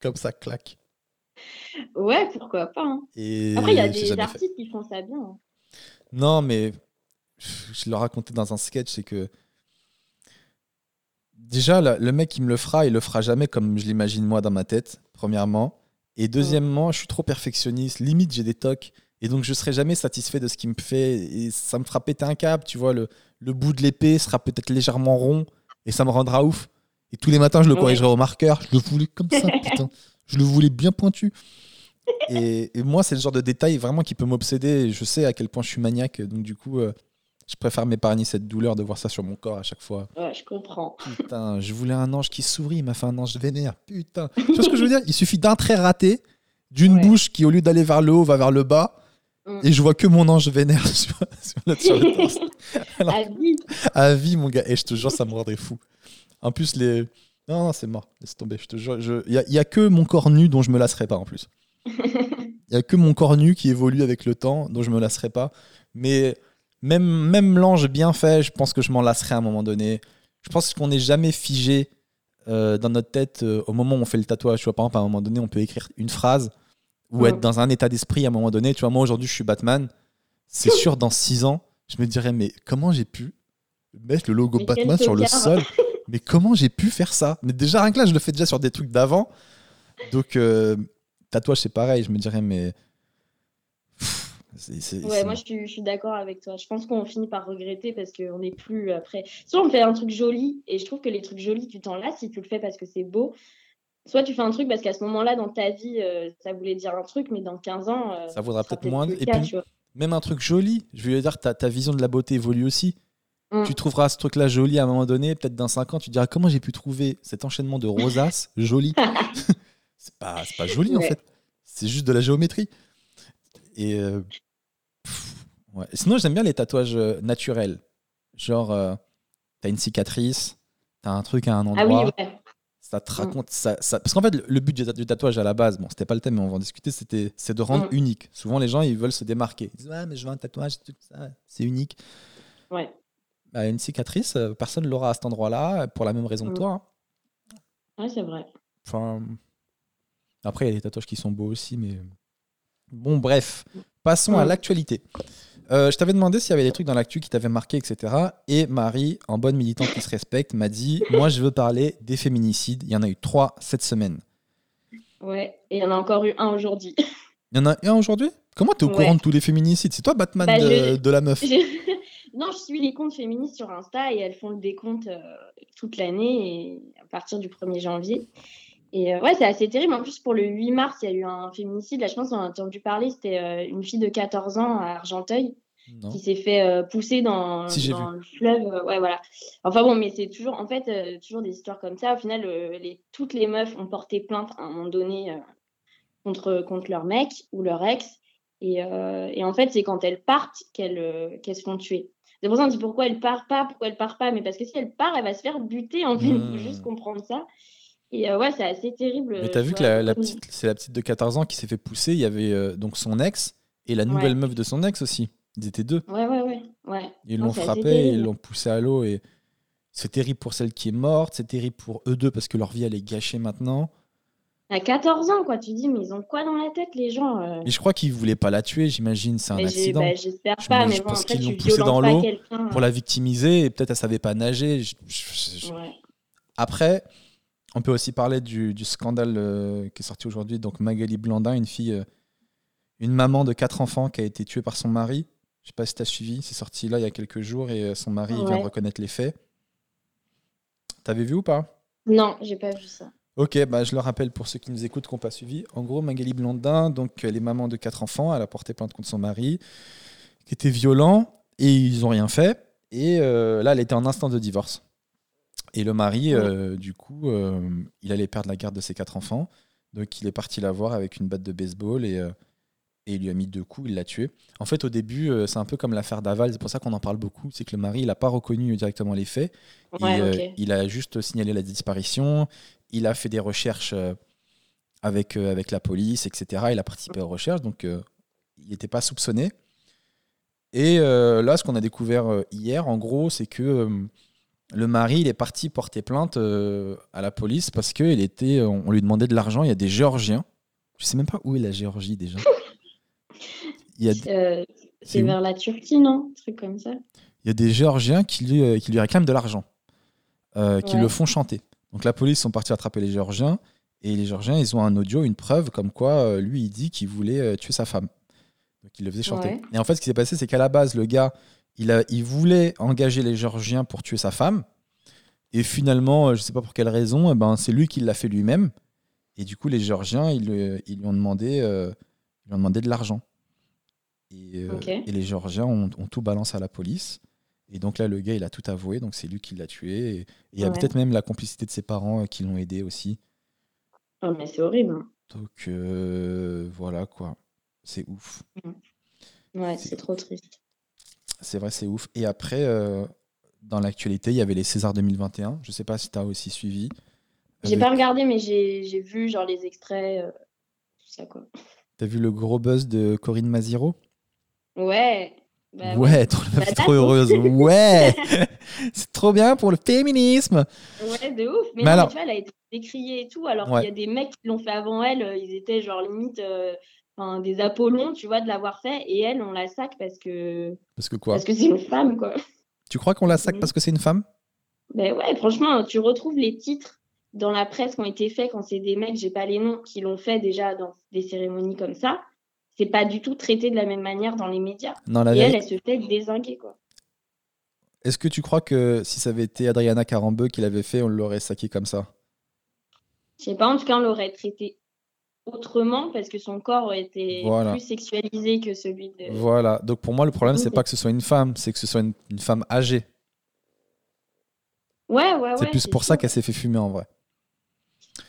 Comme ça, claque.
Ouais, pourquoi pas. hein.
Et
Après, il y a des
fait.
artistes qui font ça bien. hein.
Non, mais je le racontais dans un sketch, c'est que déjà, le mec qui me le fera, il le fera jamais comme je l'imagine moi dans ma tête, premièrement. Et deuxièmement, je suis trop perfectionniste, limite j'ai des tocs. Et donc je serai jamais satisfait de ce qu'il me fait. Et ça me fera péter un câble, tu vois. Le, le bout de l'épée sera peut-être légèrement rond et ça me rendra ouf. Et tous les matins, je le corrigerais au marqueur. Je le voulais comme ça, (laughs) putain. Je le voulais bien pointu. Et, moi, c'est le genre de détail vraiment qui peut m'obséder. Je sais à quel point je suis maniaque. Donc, du coup, euh, je préfère m'épargner cette douleur de voir ça sur mon corps à chaque fois.
Ouais, je comprends.
Putain, je voulais un ange qui sourit. Il m'a fait un ange vénère. Putain. Tu vois ce que je veux dire? Il suffit d'un trait raté, d'une bouche qui, au lieu d'aller vers le haut, va vers le bas. Mm. Et je vois que mon ange vénère (laughs) sur, le torse. (laughs)
à vie.
À vie, mon gars. Et je te jure, ça me rendrait fou. En plus, les. Non, non, c'est mort. Laisse tomber. Je te jure. Il n'y a, y a, que mon corps nu dont je me lasserai pas en plus. (laughs) Il n'y a que mon corps nu qui évolue avec le temps, dont je me lasserai pas. Mais même, même l'ange bien fait, je pense que je m'en lasserai à un moment donné. Je pense qu'on n'est jamais figé euh, dans notre tête euh, au moment où on fait le tatouage. Tu vois, par exemple, à un moment donné, on peut écrire une phrase ou être dans un état d'esprit à un moment donné. Tu vois, moi aujourd'hui, je suis Batman. C'est (laughs) sûr, dans six ans, je me dirais, mais comment j'ai pu mettre le logo Batman sur le sol? (laughs) Mais comment j'ai pu faire ça? Mais déjà, rien que là, je le fais déjà sur des trucs d'avant. Donc, euh, tatouage, c'est pareil. Je me dirais, mais.
ouais, moi je suis, d'accord avec toi. Je pense qu'on finit par regretter parce qu'on n'est plus après. Soit on fait un truc joli et je trouve que les trucs jolis, tu t'en lasses si tu le fais parce que c'est beau. Soit tu fais un truc parce qu'à ce moment-là, dans ta vie, euh, ça voulait dire un truc, mais dans 15 ans. Euh,
ça vaudra peut-être moins. Et puis, même un truc joli, je veux dire, ta, ta vision de la beauté évolue aussi. Mm. Tu trouveras ce truc-là joli à un moment donné, peut-être dans 5 ans, tu diras comment j'ai pu trouver cet enchaînement de rosaces (laughs) joli? (laughs) c'est pas, pas joli en fait. C'est juste de la géométrie. Et euh, sinon, j'aime bien les tatouages euh, naturels. Genre, euh, t'as une cicatrice, t'as un truc à un ah endroit. Ça te mm. raconte. Ça, Parce qu'en fait, le, but du tatouage à la base, bon, c'était pas le thème, mais on va en discuter, c'était, c'est de rendre mm. unique. Souvent, les gens, ils veulent se démarquer. Ils disent, ouais, mais je veux un tatouage, c'est unique.
Ouais.
Bah, une cicatrice, personne l'aura à cet endroit-là, pour la même raison que mm. toi.
Hein. Ouais, c'est vrai.
Enfin, après, il y a des tatouages qui sont beaux aussi, mais. Bon, bref. Passons à l'actualité. Euh, je t'avais demandé s'il y avait des trucs dans l'actu qui t'avaient marqué, etc. Et Marie, en bonne militante qui se respecte, m'a dit Moi, je veux parler des féminicides. Il y en a eu trois cette semaine.
Ouais, et il y en a encore eu un aujourd'hui. (laughs)
Il y en a un aujourd'hui? Comment tu es au courant de tous les féminicides? C'est toi, Batman bah, de, la meuf (laughs)
Non, je suis les comptes féministes sur Insta et elles font le décompte euh, toute l'année à partir du 1er janvier. Et euh, ouais, c'est assez terrible. En plus, pour le 8 mars, il y a eu un féminicide. Là, je pense qu'on a entendu parler. C'était euh, une fille de 14 ans à Argenteuil qui s'est fait euh, pousser dans, le fleuve. ouais, voilà. Enfin bon, mais c'est toujours, en fait, toujours des histoires comme ça. Au final, les, toutes les meufs ont porté plainte à un moment donné contre, contre leur mec ou leur ex. Et, et en fait, c'est quand elles partent qu'elles qu'elles se font tuer. C'est pour ça qu'on dit pourquoi elle part pas, pourquoi elle part pas. Mais parce que si elle part, elle va se faire buter. En fait, il faut juste comprendre ça. Et euh, ouais, c'est assez terrible.
Mais t'as vu que la, petite, c'est la petite de 14 ans qui s'est fait pousser. Il y avait euh, donc son ex et la nouvelle meuf de son ex aussi. Ils étaient deux.
Ouais, ouais, ouais. ouais.
Ils l'ont frappé, ils l'ont poussé à l'eau. Et c'est terrible pour celle qui est morte, c'est terrible pour eux deux parce que leur vie elle est gâchée maintenant.
À 14 ans, quoi, tu dis, mais ils ont quoi dans la tête, les gens euh
Mais je crois qu'ils voulaient pas la tuer, j'imagine, c'est un accident.
Bah, j'espère pas, mais
bon, parce qu'ils l'ont poussée dans l'eau pour la victimiser et peut-être elle savait pas nager. Après, on peut aussi parler du, scandale euh, qui est sorti aujourd'hui. Donc Magali Blandin, une fille, euh, une maman de quatre enfants qui a été tuée par son mari. Je sais pas si tu as suivi, c'est sorti là il y a quelques jours et euh, son mari vient de reconnaître les faits. T'avais vu ou pas?
Non, j'ai pas vu ça.
Ok, bah, je le rappelle pour ceux qui nous écoutent, qui n'ont pas suivi. En gros, Magali Blandin, donc elle est maman de quatre enfants, elle a porté plainte contre son mari, qui était violent, et ils n'ont rien fait. Et là, elle était en instant de divorce. Et le mari, euh, du coup, euh, il allait perdre la garde de ses quatre enfants. Donc il est parti la voir avec une batte de baseball et, euh, et il lui a mis deux coups, il l'a tué. En fait, au début, c'est un peu comme l'affaire Daval, c'est pour ça qu'on en parle beaucoup. C'est que le mari, il n'a pas reconnu directement les faits. Il a juste signalé la disparition, il a fait des recherches avec, avec la police, etc. Il a participé aux recherches, donc il n'était pas soupçonné. Et là, ce qu'on a découvert hier, en gros, c'est que le mari, il est parti porter plainte euh, à la police parce que était, on lui demandait de l'argent. Il y a des Géorgiens. Je sais même pas où est la Géorgie déjà. (laughs)
Euh, c'est vers la Turquie, non? Un truc comme ça.
Il y a des Géorgiens qui lui, euh, qui lui réclament de l'argent, qui le font chanter. Donc la police sont partis attraper les Géorgiens et les Géorgiens, ils ont un audio, une preuve comme quoi lui, il dit qu'il voulait tuer sa femme. Donc il le faisait chanter. Et en fait, ce qui s'est passé, c'est qu'à la base, le gars, il, a, il voulait engager les Géorgiens pour tuer sa femme. Et finalement, euh, je sais pas pour quelle raison, eh ben, c'est lui qui l'a fait lui-même. Et du coup, les Géorgiens, ils, ils lui, ont demandé, euh, ils lui ont demandé de l'argent. Et, euh, et les Géorgiens ont, ont tout balancé à la police. Et donc là, le gars, il a tout avoué. Donc c'est lui qui l'a tué. Et et il y a peut-être même la complicité de ses parents euh, qui l'ont aidé aussi.
Oh, mais c'est horrible. hein.
Donc voilà quoi. C'est ouf.
Ouais,
c'est
trop triste.
C'est vrai, c'est ouf. Et après, euh, dans l'actualité, il y avait les Césars 2021. Je sais pas si tu as aussi suivi.
J'ai pas regardé, mais j'ai vu genre les extraits, euh, tout ça quoi.
T'as vu le gros buzz de Corinne Maziro
Ouais. Bah,
Ouais, trop,
Bah, (laughs)
est trop heureuse. Ouais (laughs) C'est trop bien pour le féminisme
Ouais, de ouf. Mais,
Mais
non,
alors-
mais tu vois, elle a été décriée et tout, alors
Ouais.
qu'il y a des mecs qui l'ont fait avant elle, euh, ils étaient genre limite euh, enfin, des Apollons, tu vois, de l'avoir fait, et elle, on la sac parce que
Parce que quoi?
parce que c'est une femme, quoi.
Tu crois qu'on la sac
Mhm.
parce que c'est une femme?
Ben ouais, franchement, tu retrouves les titres dans la presse qui ont été faits quand c'est des mecs, j'ai pas les noms, qui l'ont fait déjà dans des cérémonies comme ça. C'est pas du tout traité de la même manière dans les médias.
Non, la
Et elle, elle se fait désinguer, quoi.
Est-ce que tu crois que si ça avait été Adriana Carambeu qui l'avait fait, on l'aurait saqué comme ça?
Je sais pas, en tout cas, on l'aurait traité autrement parce que son corps
Voilà.
plus sexualisé que celui de.
Voilà. Donc pour moi, le problème, c'est pas que ce soit une femme, c'est que ce soit une, une femme âgée.
Ouais, ouais, ouais.
c'est plus pour ça qu'elle s'est fait fumer en vrai.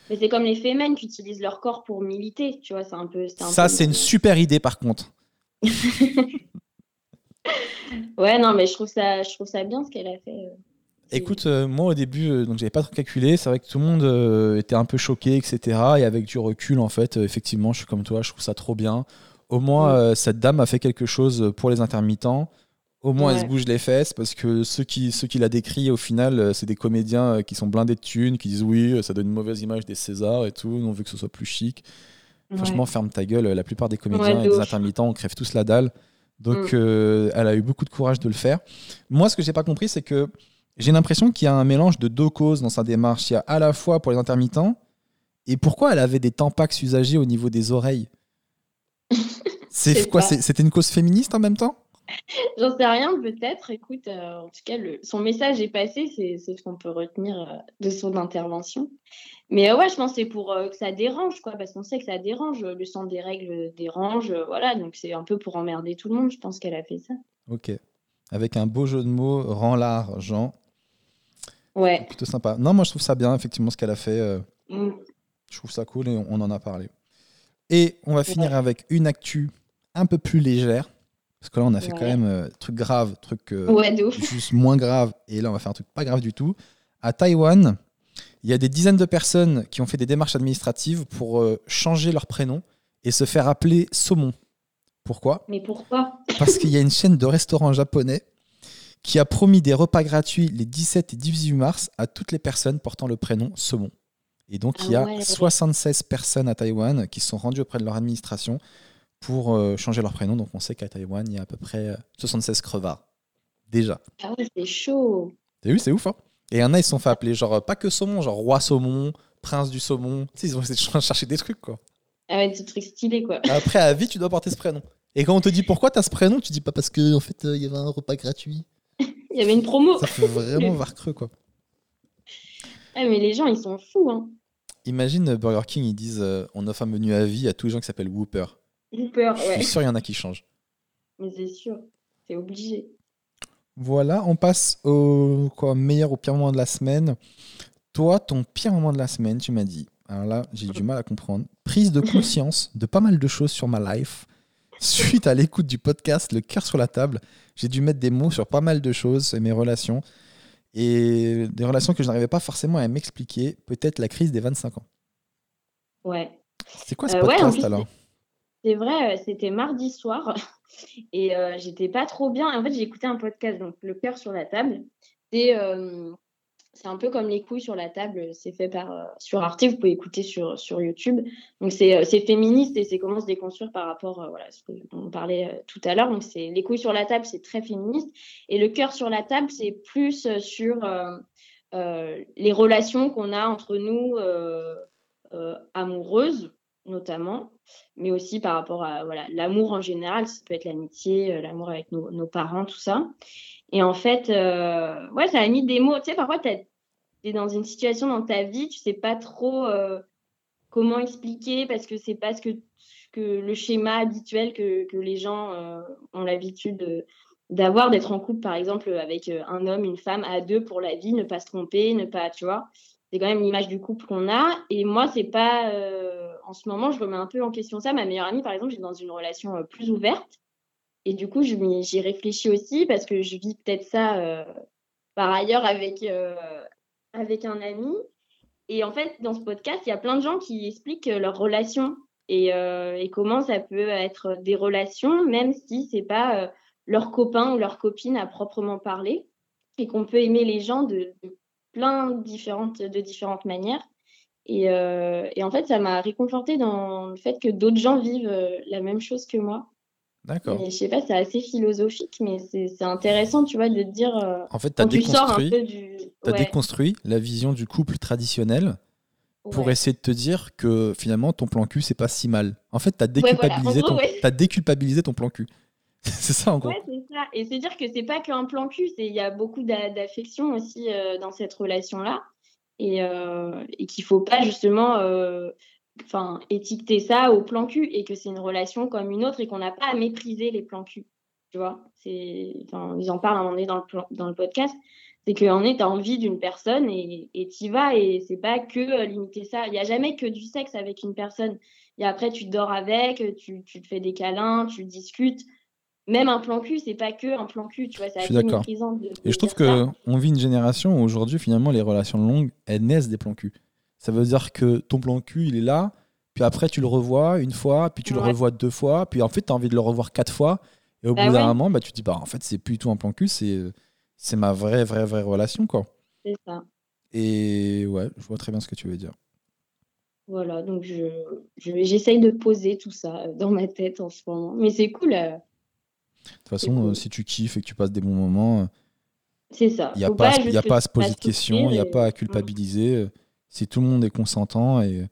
Mais c'est comme les fémènes qui utilisent leur corps pour militer, tu vois, c'est un peu. un
Ça,
peu-
c'est une super idée par contre. (laughs)
Ouais, non, mais je trouve ça, je trouve ça bien ce qu'elle a fait.
Écoute, euh, moi au début, euh, donc j'avais pas trop calculé. C'est vrai que tout le monde euh, était un peu choqué, etc. Et avec du recul, en fait, euh, effectivement, je suis comme toi, je trouve ça trop bien. Au moins,
Mm.
cette dame a fait quelque chose pour les intermittents. Au moins, elle se bouge les fesses parce que ceux qui, ceux qui la décrit, au final, c'est des comédiens qui sont blindés de thunes, qui disent oui, ça donne une mauvaise image des Césars et tout. On veut que ce soit plus chic.
Ouais.
Franchement, ferme ta gueule. La plupart des comédiens et
de
des intermittents, on crève tous la dalle. Donc,
Mm.
elle a eu beaucoup de courage de le faire. Moi, ce que j'ai pas compris, c'est que j'ai l'impression qu'il y a un mélange de deux causes dans sa démarche. Il y a à la fois pour les intermittents, et pourquoi elle avait des tampax usagés au niveau des oreilles (laughs) C'est quoi C'était une cause féministe en même temps?
J'en sais rien, peut-être. Écoute, euh, en tout cas, le... son message est passé, c'est ce qu'on peut retenir euh, de son intervention. Mais euh, ouais, je pense que c'est pour que ça dérange, quoi, parce qu'on sait que ça dérange. Le sang des règles dérange, voilà, donc c'est un peu pour emmerder tout le monde, je pense qu'elle a fait ça.
Ok. Avec un beau jeu de mots, rend l'argent.
Ouais.
Plutôt sympa. Non, moi, je trouve ça bien, effectivement, ce qu'elle a fait. euh,
Mm.
Je trouve ça cool et on, on en a parlé. Et on va finir avec une actu un peu plus légère. Parce que là, on a fait quand même euh, truc grave, truc euh,
Ouais,
juste moins grave. Et là, on va faire un truc pas grave du tout. À Taïwan, il y a des dizaines de personnes qui ont fait des démarches administratives pour euh, changer leur prénom et se faire appeler Saumon. Pourquoi?
Mais pourquoi?
Parce qu'il y a une chaîne de restaurants japonais qui a promis des repas gratuits les 17 et 18 mars à toutes les personnes portant le prénom Saumon. Et donc, il y a
Ah ouais.
76 personnes à Taïwan qui se sont rendues auprès de leur administration pour euh, changer leur prénom. Donc, on sait qu'à Taïwan, il y a à peu près euh, 76 crevards. Déjà.
Ah ouais, c'est chaud.
T'as vu, c'est ouf, hein Et il y en a, ils se sont fait appeler, genre, euh, pas que saumon, genre roi saumon, prince du saumon. Tu sais, ils ont essayé de chercher des trucs, quoi.
Ah ouais, c'est truc stylé, quoi.
Après, à vie, tu dois porter ce prénom. Et quand on te dit pourquoi t'as ce prénom, tu dis pas parce que en fait euh, il y avait un repas gratuit.
Il y avait une promo.
Ça fait vraiment (laughs) varcreux quoi.
Ah, mais les gens, ils sont fous, hein.
Imagine euh, Burger King, ils disent euh, on offre un menu à vie à tous les gens qui s'appellent Whooper. Je suis sûr il y en a qui changent.
Mais c'est sûr, c'est obligé.
Voilà, on passe au quoi, meilleur ou pire moment de la semaine. Toi, ton pire moment de la semaine, tu m'as dit. Alors là, j'ai du (laughs) mal à comprendre. Prise de conscience de pas mal de choses sur ma life. Suite à l'écoute du podcast Le cœur sur la table, j'ai dû mettre des mots sur pas mal de choses et mes relations. Et des relations que je n'arrivais pas forcément à m'expliquer. Peut-être la crise des 25 ans.
Ouais.
C'est quoi ce
Euh, ouais, en
podcast alors?
C'est vrai, euh, c'était mardi soir (laughs) et euh, j'étais pas trop bien. En fait, j'ai écouté un podcast, donc Le cœur sur la table. C'est euh, c'est un peu comme Les couilles sur la table. C'est fait par euh, sur Arte. Vous pouvez écouter sur, sur YouTube. Donc c'est euh, c'est féministe et c'est comment se déconstruire par rapport euh, voilà ce que on parlait euh, tout à l'heure. Donc c'est Les couilles sur la table, c'est très féministe et Le cœur sur la table, c'est plus euh, sur euh, euh, les relations qu'on a entre nous euh, euh, amoureuses notamment mais aussi par rapport à voilà, l'amour en général, ça peut être l'amitié, euh, l'amour avec nos parents, tout ça. Et en fait, euh, ouais, ça a mis des mots. Tu sais, parfois, tu es dans une situation dans ta vie, tu sais pas trop euh, comment expliquer parce que c'est pas ce que, que le schéma habituel que, que les gens euh, ont l'habitude d'avoir, d'être en couple, par exemple, avec un homme, une femme, à deux pour la vie, ne pas se tromper, ne pas, tu vois. C'est quand même l'image du couple qu'on a. Et moi, c'est pas. en ce moment, je remets un peu en question ça. Ma meilleure amie, par exemple, j'ai dans une relation plus ouverte. Et du coup, j'y réfléchis aussi parce que je vis peut-être ça par ailleurs avec, avec un ami. Et en fait, dans ce podcast, il y a plein de gens qui expliquent leurs relations et, euh, comment ça peut être des relations, même si c'est pas euh, leur copain ou leur copine à proprement parler, et qu'on peut aimer les gens de, plein différentes, de différentes manières. Et, euh, et en fait, ça m'a réconforté dans le fait que d'autres gens vivent la même chose que moi.
D'accord.
Je sais pas, c'est assez philosophique, mais c'est intéressant, tu vois, de te dire. Euh,
en fait, tu as, déconstruit, du... as déconstruit la vision du couple traditionnel pour essayer de te dire que finalement, ton plan cul, c'est pas si mal. En fait, tu as, déculpabilisé ton... as déculpabilisé ton plan cul. (laughs) c'est ça, en gros.
Ouais, c'est ça. Et c'est dire que c'est pas qu'un plan cul, il y a beaucoup d'affection aussi euh, dans cette relation-là. Et, euh, et qu'il faut pas justement enfin, étiqueter ça au plan cul et que c'est une relation comme une autre et qu'on n'a pas à mépriser les plans cul. Tu vois, c'est, enfin, ils en parlent à un moment donné dans le, dans le podcast. C'est qu'en est, tu as envie d'une personne et tu y vas et c'est pas que euh, limiter ça. Il n'y a jamais que du sexe avec une personne. Et après, tu dors avec, tu, tu te fais des câlins, tu discutes même un plan cul, c'est pas que un plan cul, tu vois, c'est assez méprisant.
et je trouve que on vit une génération où aujourd'hui, finalement, les relations longues, elles naissent des plans cul. Ça veut dire que ton plan cul, il est là, puis après, tu le revois une fois, puis tu le revois deux fois, puis en fait, tu as envie de le revoir quatre fois. Et au bah bout d'un moment, bah, tu te dis, bah, en fait, c'est plus du tout un plan cul, c'est, c'est ma vraie, vraie, vraie relation, quoi.
C'est ça.
Et ouais, je vois très bien ce que tu veux dire.
Voilà, donc je, j'essaye de poser tout ça dans ma tête en ce moment. Mais c'est cool. Euh.
De toute façon, euh, si tu kiffes et que tu passes des bons moments, euh,
c'est ça.
Il n'y a, pas, a pas à se poser de questions, il n'y a pas à culpabiliser si tout le monde est consentant et,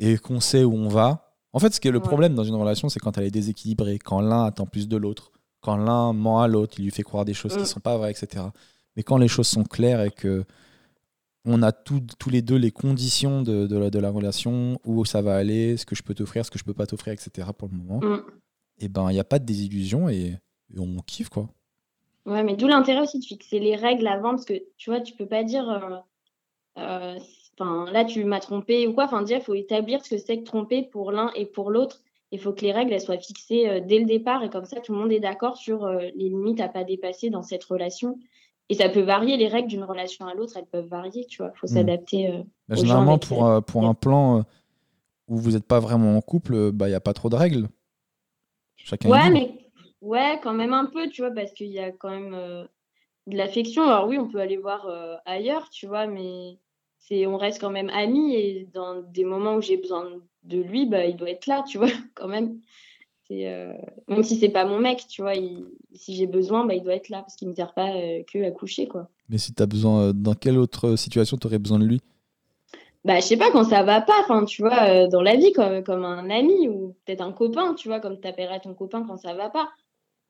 et qu'on sait où on va. En fait, ce qui est le problème dans une relation, c'est quand elle est déséquilibrée, quand l'un attend plus de l'autre, quand l'un ment à l'autre, il lui fait croire des choses qui ne mm. sont pas vraies, etc. Mais quand les choses sont claires et que on a tous les deux les conditions de, de, la, relation, où ça va aller, ce que je peux t'offrir, ce que je peux pas t'offrir, etc. pour le moment, mm. et eh ben il n'y a pas de désillusion et, on kiffe quoi.
Ouais, mais d'où l'intérêt aussi de fixer les règles avant, parce que tu vois, tu peux pas dire. Euh, euh, enfin, là, tu m'as trompé ou quoi. Enfin, il faut établir ce que c'est que tromper pour l'un et pour l'autre. Il faut que les règles elles soient fixées euh, dès le départ et comme ça, tout le monde est d'accord sur euh, les limites à pas dépasser dans cette relation. Et ça peut varier, les règles d'une relation à l'autre, elles peuvent varier, tu vois. Il faut hmm. s'adapter.
Bah, généralement, pour, pour un plan où vous n'êtes pas vraiment en couple, bah, il n'y a pas trop de règles.
Chacun ouais, mais ouais, quand même un peu, tu vois, parce qu'il y a quand même de l'affection. Alors oui, on peut aller voir ailleurs, tu vois, mais on reste quand même amis et dans des moments où j'ai besoin de lui, bah, il doit être là, tu vois, (laughs) quand même. Euh, même si c'est pas mon mec, tu vois, si j'ai besoin, bah, il doit être là parce qu'il ne me sert pas euh, que à coucher, quoi.
Mais si tu as besoin, euh, dans quelle autre situation tu aurais besoin de lui?
Bah, je sais pas, quand ça va pas, enfin, tu vois, dans la vie, comme, comme un ami ou peut-être un copain, tu vois, comme tu appellerais ton copain quand ça va pas.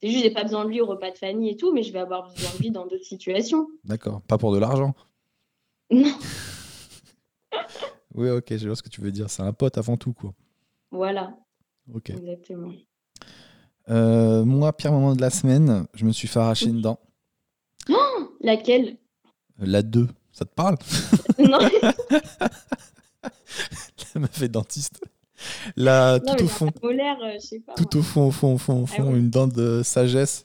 C'est juste, j'ai pas besoin de lui au repas de famille et tout, mais je vais avoir besoin de lui dans d'autres situations.
D'accord, pas pour de l'argent?
Non. (laughs)
oui, ok, je vois ce que tu veux dire. C'est un pote avant tout, quoi.
Voilà.
Ok.
Exactement.
Euh, moi, pire moment de la semaine, je me suis fait arracher une dent.
Oh laquelle?
La 2. Ça te parle?
Non.
Elle m'a fait dentiste. Là, tout au fond.
Polaire, je sais pas,
tout au fond, au fond, au fond, au ah fond, une dent de sagesse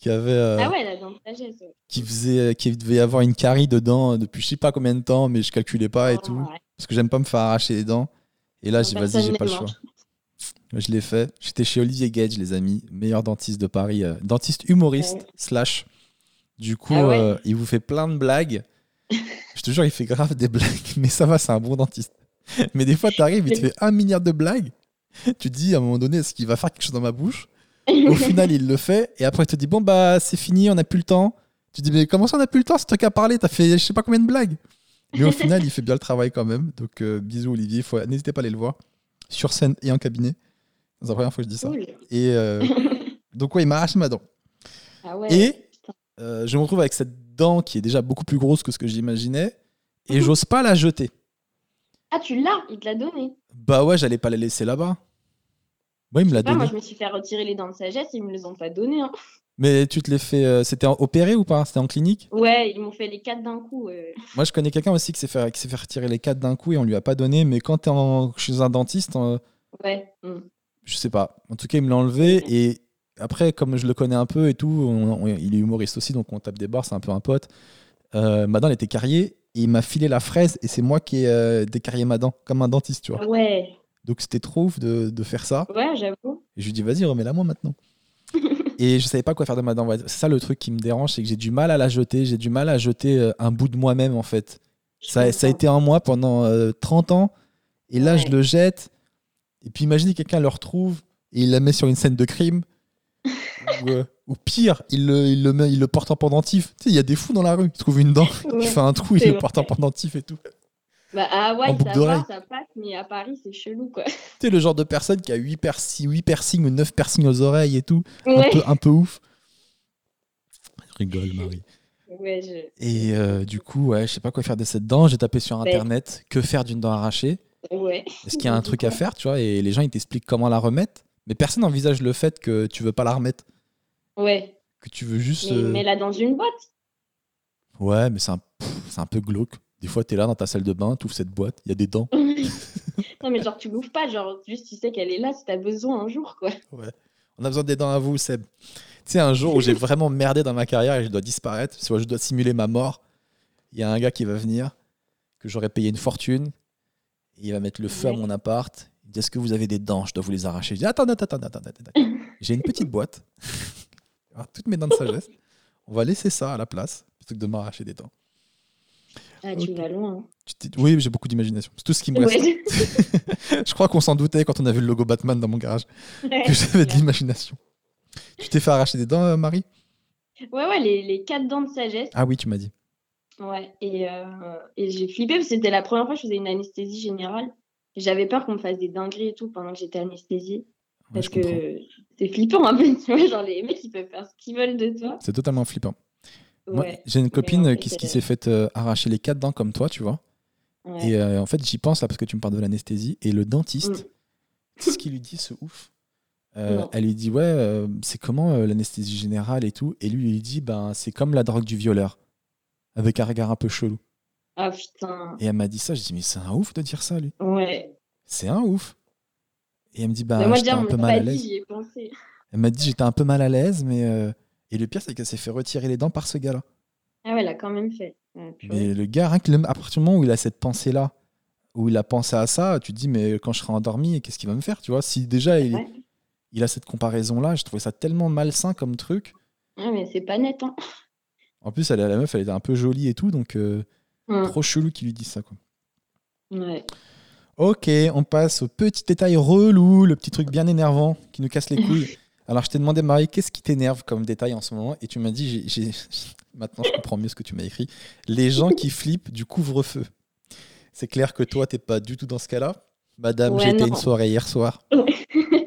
qui avait.
Euh, ah ouais, la dent de sagesse.
Qui faisait, qui devait y avoir une carie dedans depuis je sais pas combien de temps, mais je calculais pas et oh, tout. Parce que j'aime pas me faire arracher les dents. Et là, j'ai vas-y, j'ai pas le choix. Je l'ai fait. J'étais chez Olivier Gage, les amis, meilleur dentiste de Paris, euh, dentiste humoriste slash. Du coup, ah euh, il vous fait plein de blagues. (laughs) je te jure, il fait grave des blagues, (laughs) mais ça va, c'est un bon dentiste. Mais des fois, tu arrives, il te fait un milliard de blagues. Tu te dis à un moment donné, est-ce qu'il va faire quelque chose dans ma bouche? Au (laughs) final, il le fait. Et après, il te dit Bon, bah, c'est fini, on n'a plus le temps. Tu dis Mais comment ça, on n'a plus le temps C'est toi qui as parlé, t'as fait je sais pas combien de blagues. Mais au final, il fait bien le travail quand même. Donc, euh, bisous, Olivier. N'hésitez pas à aller le voir. Sur scène et en cabinet. C'est la première fois que je dis ça. Et euh, (laughs) donc, ouais, il m'a arraché ma dent.
Ah ouais,
et euh, je me retrouve avec cette dent qui est déjà beaucoup plus grosse que ce que j'imaginais et
Mhm.
j'ose pas la jeter.
Ah, tu l'as Il te l'a donné.
Bah ouais, j'allais pas la laisser là-bas. Ouais, il me l'a
Bah, moi,
donné.
je me suis fait retirer les dents de sagesse, ils me les ont pas donné. Hein.
Mais tu te l'es fait. euh, C'était opéré ou pas? C'était en clinique?
Ouais, ils m'ont fait les quatre d'un coup. euh.
Moi, je connais quelqu'un aussi qui s'est fait, qui s'est fait retirer les quatre d'un coup et on lui a pas donné. Mais quand t'es en- chez un dentiste, euh,
Ouais. mm.
je sais pas. En tout cas, il me l'a enlevé et après, comme je le connais un peu et tout, on- on- il est humoriste aussi, donc on tape des barres, c'est un peu un pote. Euh, ma dent, elle était carriée et il m'a filé la fraise et c'est moi qui ai euh, décarrié ma dent, comme un dentiste, tu vois.
Ouais,
Donc c'était trop ouf de, de faire ça.
ouais, j'avoue.
Et je lui dis, vas-y, remets-la moi maintenant. (laughs) et je savais pas quoi faire de ma dent. C'est ça le truc qui me dérange, c'est que j'ai du mal à la jeter. J'ai du mal à jeter euh, un bout de moi-même, en fait. Ça, ça a été en moi pendant euh, 30 ans. Et là, je le jette. Et puis imaginez quelqu'un le retrouve et il la met sur une scène de crime. (laughs) ou, euh, ou pire, il le, il, le met, il le porte en pendentif. Tu sais, il y a des fous dans la rue. Ils trouvent une dent,
Ouais,
il fait un trou, il le porte en pendentif et tout.
Bah, ah ouais,
boucle
ça va, ça passe, mais à Paris, c'est chelou, quoi. (laughs)
Tu sais, le genre de personne qui a 8, persi- 8 piercings ou 9 piercings aux oreilles et tout. Un, peu, un peu ouf. Je rigole, Marie.
ouais, je...
Et euh, du coup, ouais, je sais pas quoi faire de cette dent. J'ai tapé sur
Ouais.
internet que faire d'une dent arrachée?
ouais.
Est-ce qu'il y a un truc à faire, tu vois? Et les gens ils t'expliquent comment la remettre, mais personne n'envisage le fait que tu veux pas la remettre,
Ouais,
que tu veux juste.
mais
euh,
mets-la dans une boîte.
Ouais, mais c'est un, pff, un peu glauque. Des fois, t'es là dans ta salle de bain, t'ouvres cette boîte, il y a des dents. (laughs)
non, mais genre, tu l'ouvres pas, genre, juste tu sais qu'elle est là si t'as besoin un jour, quoi.
On a besoin des dents à vous, Seb. Tu sais, un jour où j'ai (laughs) vraiment merdé dans ma carrière et je dois disparaître, soit je dois simuler ma mort, il y a un gars qui va venir, que j'aurais payé une fortune, et il va mettre le feu à
Ouais.
mon appart. Il dit Est-ce que vous avez des dents? Je dois vous les arracher. Je dis Attends, attends, attends, attends, attends. attends. (laughs) J'ai une petite boîte, Alors, toutes mes dents de sagesse. On va laisser ça à la place, plutôt que de m'arracher des dents.
Ah, tu vas loin.
T'es- Oui, j'ai beaucoup d'imagination. C'est tout ce qui me
hein.
reste.
Ouais. (laughs) (laughs)
Je crois qu'on s'en doutait quand on a vu le logo Batman dans mon garage,
Ouais.
que j'avais de l'imagination. Tu t'es fait arracher des dents, euh, Marie?
Ouais, ouais, les, les quatre dents de sagesse.
Ah oui, tu m'as dit.
Ouais, et, euh, et j'ai flippé parce que c'était la première fois que je faisais une anesthésie générale. J'avais peur qu'on me fasse des dingueries et tout pendant que j'étais anesthésiée.
Ouais,
Parce que c'est flippant un peu, (laughs) tu vois, genre les mecs ils peuvent faire ce qu'ils veulent de toi.
C'est totalement flippant. Moi,
Ouais,
j'ai une copine qui, qui s'est fait euh, arracher les quatre dents comme toi, tu vois.
ouais.
Et euh, en fait, j'y pense là parce que tu me parles de l'anesthésie. Et le dentiste,
Mm.
sais ce qu'il lui dit, ce ouf? Euh. Elle lui dit Ouais, c'est comment l'anesthésie générale et tout? Et lui, il lui dit ben, C'est comme la drogue du violeur. Avec un regard un peu chelou.
Ah putain,
Et elle m'a dit ça. Je dis Mais c'est un ouf de dire ça, lui.
ouais.
C'est un ouf. Et elle me dit Bah, j'étais un peu mal à l'aise. Elle m'a dit J'étais un peu mal à l'aise, mais. Et le pire, c'est qu'elle s'est fait retirer les dents par ce gars-là.
Ah ouais, elle a quand même fait. Ouais, purée.
Mais le gars, rien que le- à partir du moment où il a cette pensée-là, où il a pensé à ça, tu te dis, mais quand je serai endormi, qu'est-ce qu'il va me faire Tu vois, si déjà il,
Ouais.
il a cette comparaison-là, je trouvais ça tellement malsain comme truc.
Ouais, mais c'est pas net, hein.
En plus, elle, la meuf, elle était un peu jolie et tout, donc euh,
Hum,
trop chelou qu'il lui dise ça. Quoi.
Ouais.
Ok, on passe au petit détail relou, le petit truc bien énervant qui nous casse les couilles. (laughs) Alors, je t'ai demandé, Marie, qu'est-ce qui t'énerve comme détail en ce moment? Et tu m'as dit, j'ai- j'ai- (laughs) maintenant je comprends mieux ce que tu m'as écrit, les gens qui flippent du couvre-feu. C'est clair que toi, t'es pas du tout dans ce cas-là. Madame,
Ouais, non.
une soirée hier soir. (laughs)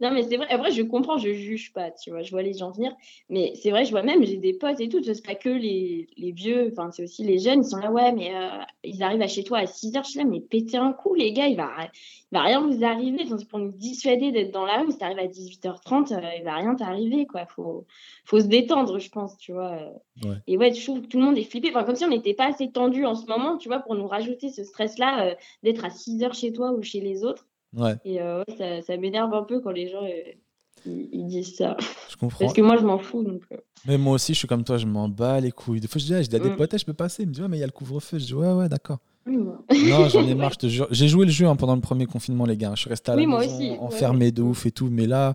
Non, mais c'est vrai. Après, je comprends, je juge pas, tu vois. Je vois les gens venir. Mais c'est vrai, je vois même, j'ai des potes et tout. C'est pas que les, les vieux, enfin, c'est aussi les jeunes. Ils sont là, ouais, mais euh, ils arrivent à chez toi à 6 heures. Je suis là, mais pétez un coup, les gars. Il va, il va rien vous arriver. C'est pour nous dissuader d'être dans la rue. Si t'arrives à 18h30, euh, il va rien t'arriver, quoi. Faut, faut se détendre, je pense, tu vois.
Ouais.
Et ouais, je trouve que tout le monde est flippé. Enfin, comme si on n'était pas assez tendu en ce moment, tu vois, pour nous rajouter ce stress-là euh, d'être à 6 heures chez toi ou chez les autres.
Ouais,
Et euh, ouais, ça, ça m'énerve un peu quand les gens euh, ils, ils disent ça.
je comprends.
Parce que moi, je m'en fous. Donc, euh,
Mais moi aussi, je suis comme toi, je m'en bats les couilles. Des fois, je dis, ah, je dis à des
Mm.
potes, Eh, je peux passer. Ils me disent, ouais, mais il y a le couvre-feu. Je dis, ouais, ouais, d'accord.
oui.
Non, j'en ai (laughs) marre, je te jure. J'ai joué le jeu hein, pendant le premier confinement, les gars. Je suis resté à la
Oui,
maison,
aussi, ouais,
enfermé de ouf et tout. Mais là,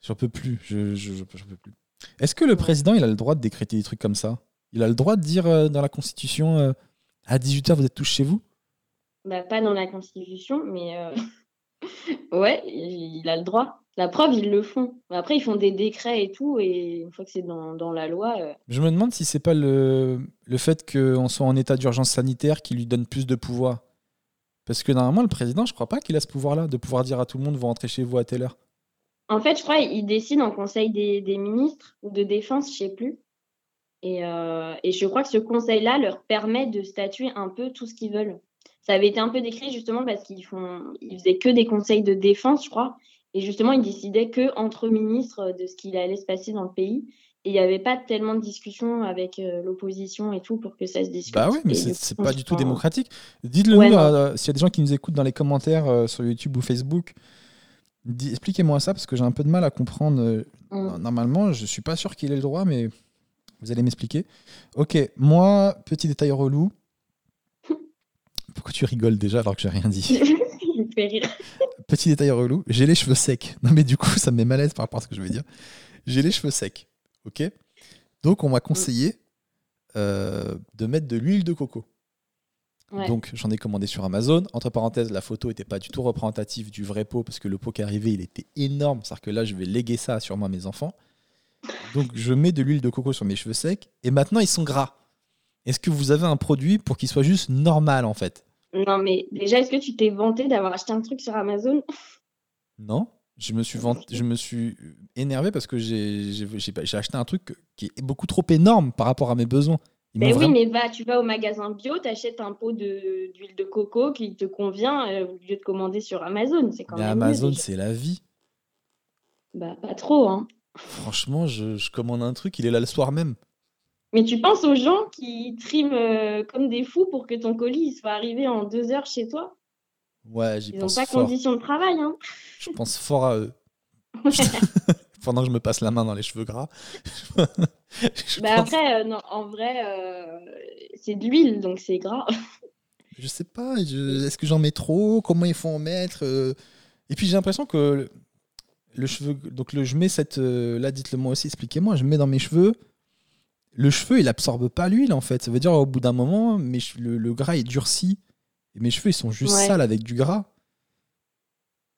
j'en peux plus. Je, je, je- j'en peux plus. Est-ce que le président, il a le droit de décréter des trucs comme ça? Il a le droit de dire dans la Constitution, à 18h, vous êtes tous chez vous?
Bah, pas dans la Constitution, mais euh, (laughs) ouais, il, a le droit. La preuve, ils le font. Après, ils font des décrets et tout, et une fois que c'est dans, dans la loi, euh,
Je me demande si c'est pas le, le fait qu'on soit en état d'urgence sanitaire qui lui donne plus de pouvoir. Parce que normalement, le président, je crois pas qu'il a ce pouvoir-là, de pouvoir dire à tout le monde, vous rentrez chez vous à telle heure.
en fait, je crois, il décide en conseil des, des ministres ou de défense, je sais plus. Et, euh, et je crois que ce conseil-là leur permet de statuer un peu tout ce qu'ils veulent. Ça avait été un peu décrit justement parce qu'ils font, ils faisaient que des conseils de défense, je crois. Et justement, ils décidaient que entre ministres de ce qu'il allait se passer dans le pays. Et il n'y avait pas tellement de discussion avec euh, l'opposition et tout pour que ça se discute.
Bah oui, mais c'est pas du tout démocratique. Dites-le
Ouais,
nous, euh, s'il y a des gens qui nous écoutent dans les commentaires euh, sur YouTube ou Facebook. Expliquez-moi ça parce que j'ai un peu de mal à comprendre. euh,
Mm.
Normalement, je suis pas sûr qu'il ait le droit, mais vous allez m'expliquer. Ok, moi, petit détail relou. Pourquoi tu rigoles déjà alors que j'ai rien dit (laughs)
Il me fait rire.
Petit détail relou, j'ai les cheveux secs. Non mais du coup, ça me met mal à l'aise par rapport à ce que je vais dire. J'ai les cheveux secs, ok? Donc on m'a conseillé euh, de mettre de l'huile de coco.
Ouais.
Donc j'en ai commandé sur Amazon. Entre parenthèses, la photo n'était pas du tout représentative du vrai pot parce que le pot qui est arrivé, il était énorme. C'est-à-dire que là, je vais léguer ça sûrement à mes enfants. Donc je mets de l'huile de coco sur mes cheveux secs et maintenant ils sont gras. Est-ce que vous avez un produit pour qu'il soit juste normal en fait?
Non, mais déjà, est-ce que tu t'es vanté d'avoir acheté un truc sur Amazon?
Non je me suis vant- je me suis énervé parce que j'ai acheté un truc qui est beaucoup trop énorme par rapport à mes besoins. M'ont
Ben oui,
vraiment-
mais va, tu vas au magasin bio, t'achètes un pot d'huile de coco qui te convient euh, au lieu de commander sur Amazon. C'est quand
Mais
même
Amazon, c'est la vie.
Bah, pas trop, hein.
Franchement, je, je commande un truc, il est là le soir même.
Mais tu penses aux gens qui triment euh, comme des fous pour que ton colis il soit arrivé en deux heures chez toi?
Ouais, j'y
Ils n'ont
pense
pas
fort.
conditions de travail, hein.
Je pense fort à eux. (laughs) (laughs) Pendant que je me passe la main dans les cheveux gras. (laughs)
Bah
pense-
après, euh, non, en vrai, euh, c'est de l'huile, donc c'est gras.
je sais pas, je- est-ce que j'en mets trop? Comment il faut en mettre Et puis j'ai l'impression que le, le cheveu. Donc le, je mets cette. là, dites-le moi aussi, expliquez-moi. Je mets dans mes cheveux. Le cheveu, il absorbe pas l'huile en fait. Ça veut dire au bout d'un moment, mes le, le gras est durci. Et mes cheveux, ils sont juste
Ouais.
sales avec du gras.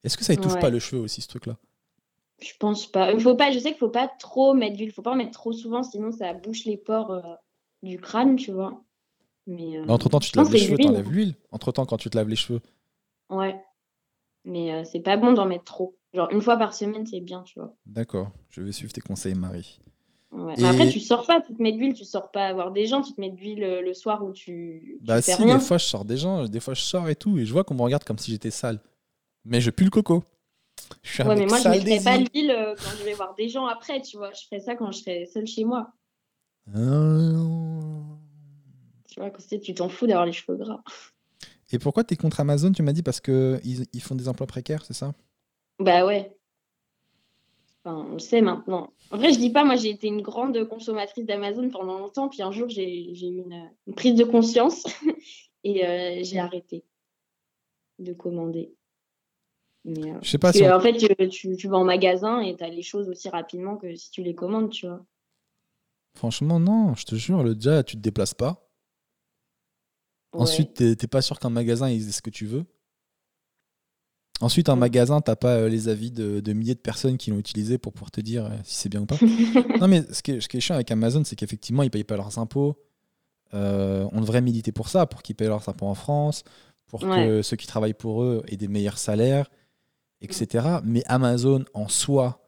Est-ce que ça étouffe
Ouais.
pas le cheveu aussi, ce truc-là?
Je pense pas. Il faut pas. Je sais qu'il faut pas trop mettre d'huile. Faut pas en mettre trop souvent, sinon ça bouche les pores euh, du crâne, tu vois. Mais euh,
Mais entre temps, tu te laves les cheveux, t'enlèves l'huile. Entre temps, quand tu te laves les cheveux.
ouais. Mais euh, c'est pas bon d'en mettre trop. Genre une fois par semaine, c'est bien, tu vois.
D'accord, je vais suivre tes conseils, Marie.
Ouais. Mais après, tu sors pas, tu te mets de l'huile, tu sors pas voir des gens, tu te mets de l'huile euh, le soir où tu, tu
Bah
fais
si,
rien.
des fois je sors des gens, des fois je sors et tout, et je vois qu'on me regarde comme si j'étais sale. Mais je pue le coco. Je suis un
Ouais, mais moi, je mettrais pas l'huile euh, quand je vais voir des gens après, tu vois. Je ferais ça quand je serais seule chez moi.
Ah.
Tu vois, ça, tu t'en fous d'avoir les cheveux gras.
Et pourquoi t'es contre Amazon? Tu m'as dit parce que ils, ils font des emplois précaires, c'est ça?
Bah ouais. Enfin, on le sait maintenant. En vrai, je dis pas, moi j'ai été une grande consommatrice d'Amazon pendant longtemps, puis un jour j'ai eu une, une prise de conscience (laughs) et euh, j'ai arrêté de commander. Mais, euh,
Je sais pas si on-
en fait, tu, tu, tu vas en magasin et tu as les choses aussi rapidement que si tu les commandes, tu vois.
Franchement, non, je te jure, le déjà, tu te déplaces pas.
Ouais.
Ensuite, t'es t'es pas sûr qu'un magasin, il ait ce que tu veux. Ensuite, un
Mm.
magasin, t'as pas euh, les avis de, de milliers de personnes qui l'ont utilisé pour pouvoir te dire euh, si c'est bien ou pas. (laughs) non, mais ce qui est, ce qui est chiant avec Amazon, c'est qu'effectivement, ils payent pas leurs impôts. Euh, on devrait militer pour ça, pour qu'ils payent leurs impôts en France, pour que ceux qui travaillent pour eux aient des meilleurs salaires, etc. Mais Amazon, en soi,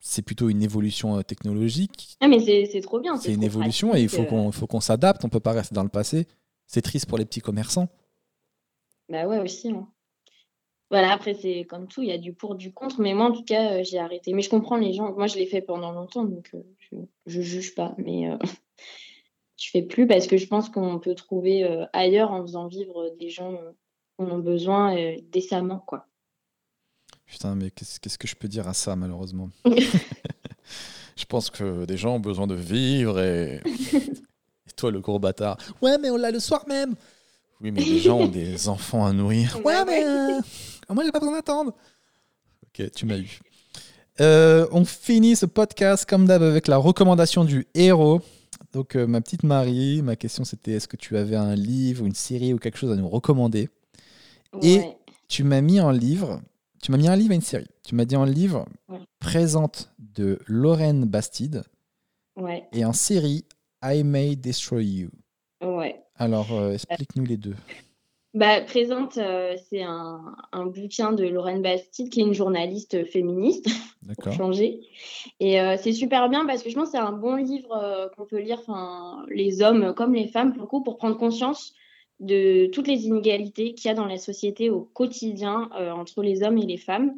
c'est plutôt une évolution technologique.
Ah, mais c'est trop bien.
C'est une évolution et il faut qu'on qu'on s'adapte. On peut pas rester dans le passé. C'est triste pour les petits commerçants.
Bah ouais, aussi. hein. Voilà, après, c'est comme tout, il y a du pour, du contre, mais moi, en tout cas, euh, j'ai arrêté. Mais je comprends les gens. Moi, je l'ai fait pendant longtemps, donc euh, je, je juge pas. Mais euh, (laughs) je fais plus parce que je pense qu'on peut trouver euh, ailleurs en faisant vivre des gens euh, ont besoin euh, décemment, quoi.
Putain, mais qu'est-ce que je peux dire à ça, malheureusement? (laughs) Je pense que des gens ont besoin de vivre et. (laughs) Et toi, le gros bâtard. Ouais, mais on l'a le soir même Oui, mais les gens ont des enfants à nourrir. Ouais, mais.
Ouais.
euh, moi, j'ai pas besoin d'attendre. Ok, tu m'as eu. Euh, on finit ce podcast comme d'hab avec la recommandation du héros. Donc, euh, ma petite Marie, ma question c'était est-ce que tu avais un livre, une série ou quelque chose à nous recommander? Et- tu m'as mis en livre, tu m'as mis un livre et une série. Tu m'as dit en livre
Ouais.
Présente de Lorraine Bastide
Ouais,
et en série I May Destroy You.
ouais.
Alors, euh, explique-nous les deux.
Bah, Présente, euh, c'est un, un, bouquin de Lorraine Bastide, qui est une journaliste féministe, pour changer. Et euh, c'est super bien parce que je pense que c'est un bon livre euh, qu'on peut lire, les hommes comme les femmes, pour, coup, pour prendre conscience de toutes les inégalités qu'il y a dans la société au quotidien entre les hommes et les femmes.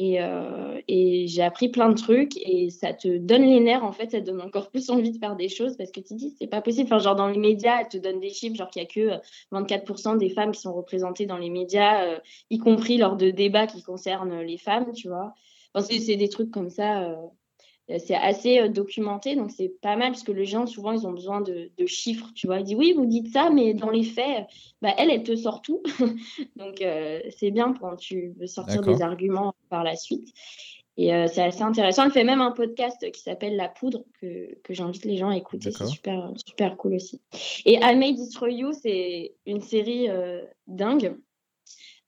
Et, euh, et j'ai appris plein de trucs et ça te donne les nerfs en fait, ça te donne encore plus (laughs) envie de faire des choses parce que tu dis c'est pas possible. Enfin, genre dans les médias, elle te donne des chiffres, genre qu'il y a que 24% euh, des femmes qui sont représentées dans les médias, euh, y compris lors de débats qui concernent les femmes, tu vois. Enfin, c'est des trucs comme ça. Euh, c'est assez euh, documenté, donc c'est pas mal parce que les gens, souvent, ils ont besoin de, chiffres. Tu vois, ils disent oui, vous dites ça, mais dans les faits, bah, elle, elle te sort tout. (laughs) donc euh, c'est bien quand tu veux sortir des arguments par la suite. Et euh, c'est assez intéressant. Elle fait même un podcast qui s'appelle La Poudre, que, que j'invite les gens à écouter. C'est super, super cool aussi. Et I May Destroy You, c'est une série dingue.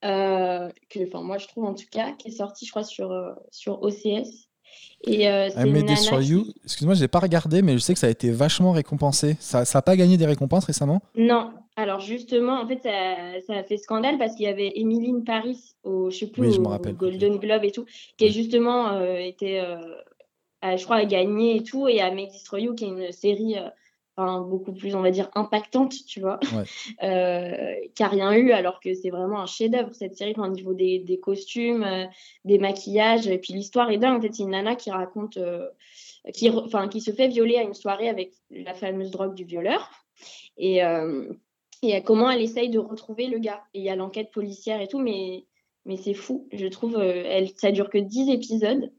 que, moi, je trouve en tout cas, qui est sortie, je crois, sur, sur OCS.
Et euh, sur You, excuse-moi, je n'ai pas regardé, mais je sais que ça a été vachement récompensé. Ça n'a pas gagné des récompenses récemment?
Non. Alors justement, en fait, ça, a fait scandale parce qu'il y avait Emiline Paris au, je sais plus, Golden Globe et tout, qui justement euh, été, euh, je crois, gagné et tout, et à Make Destroy You, qui est une série euh, beaucoup plus, on va dire, impactante, tu vois, (laughs) euh, qui rien eu, alors que c'est vraiment un chef-d'œuvre cette série, au niveau des, costumes, euh, des maquillages, et puis l'histoire est dingue. En fait, c'est une nana qui raconte, euh, qui, enfin, qui se fait violer à une soirée avec la fameuse drogue du violeur, et, et comment elle essaye de retrouver le gars. Et il y a l'enquête policière et tout, mais, mais c'est fou, je trouve. elle, ça dure que 10 épisodes.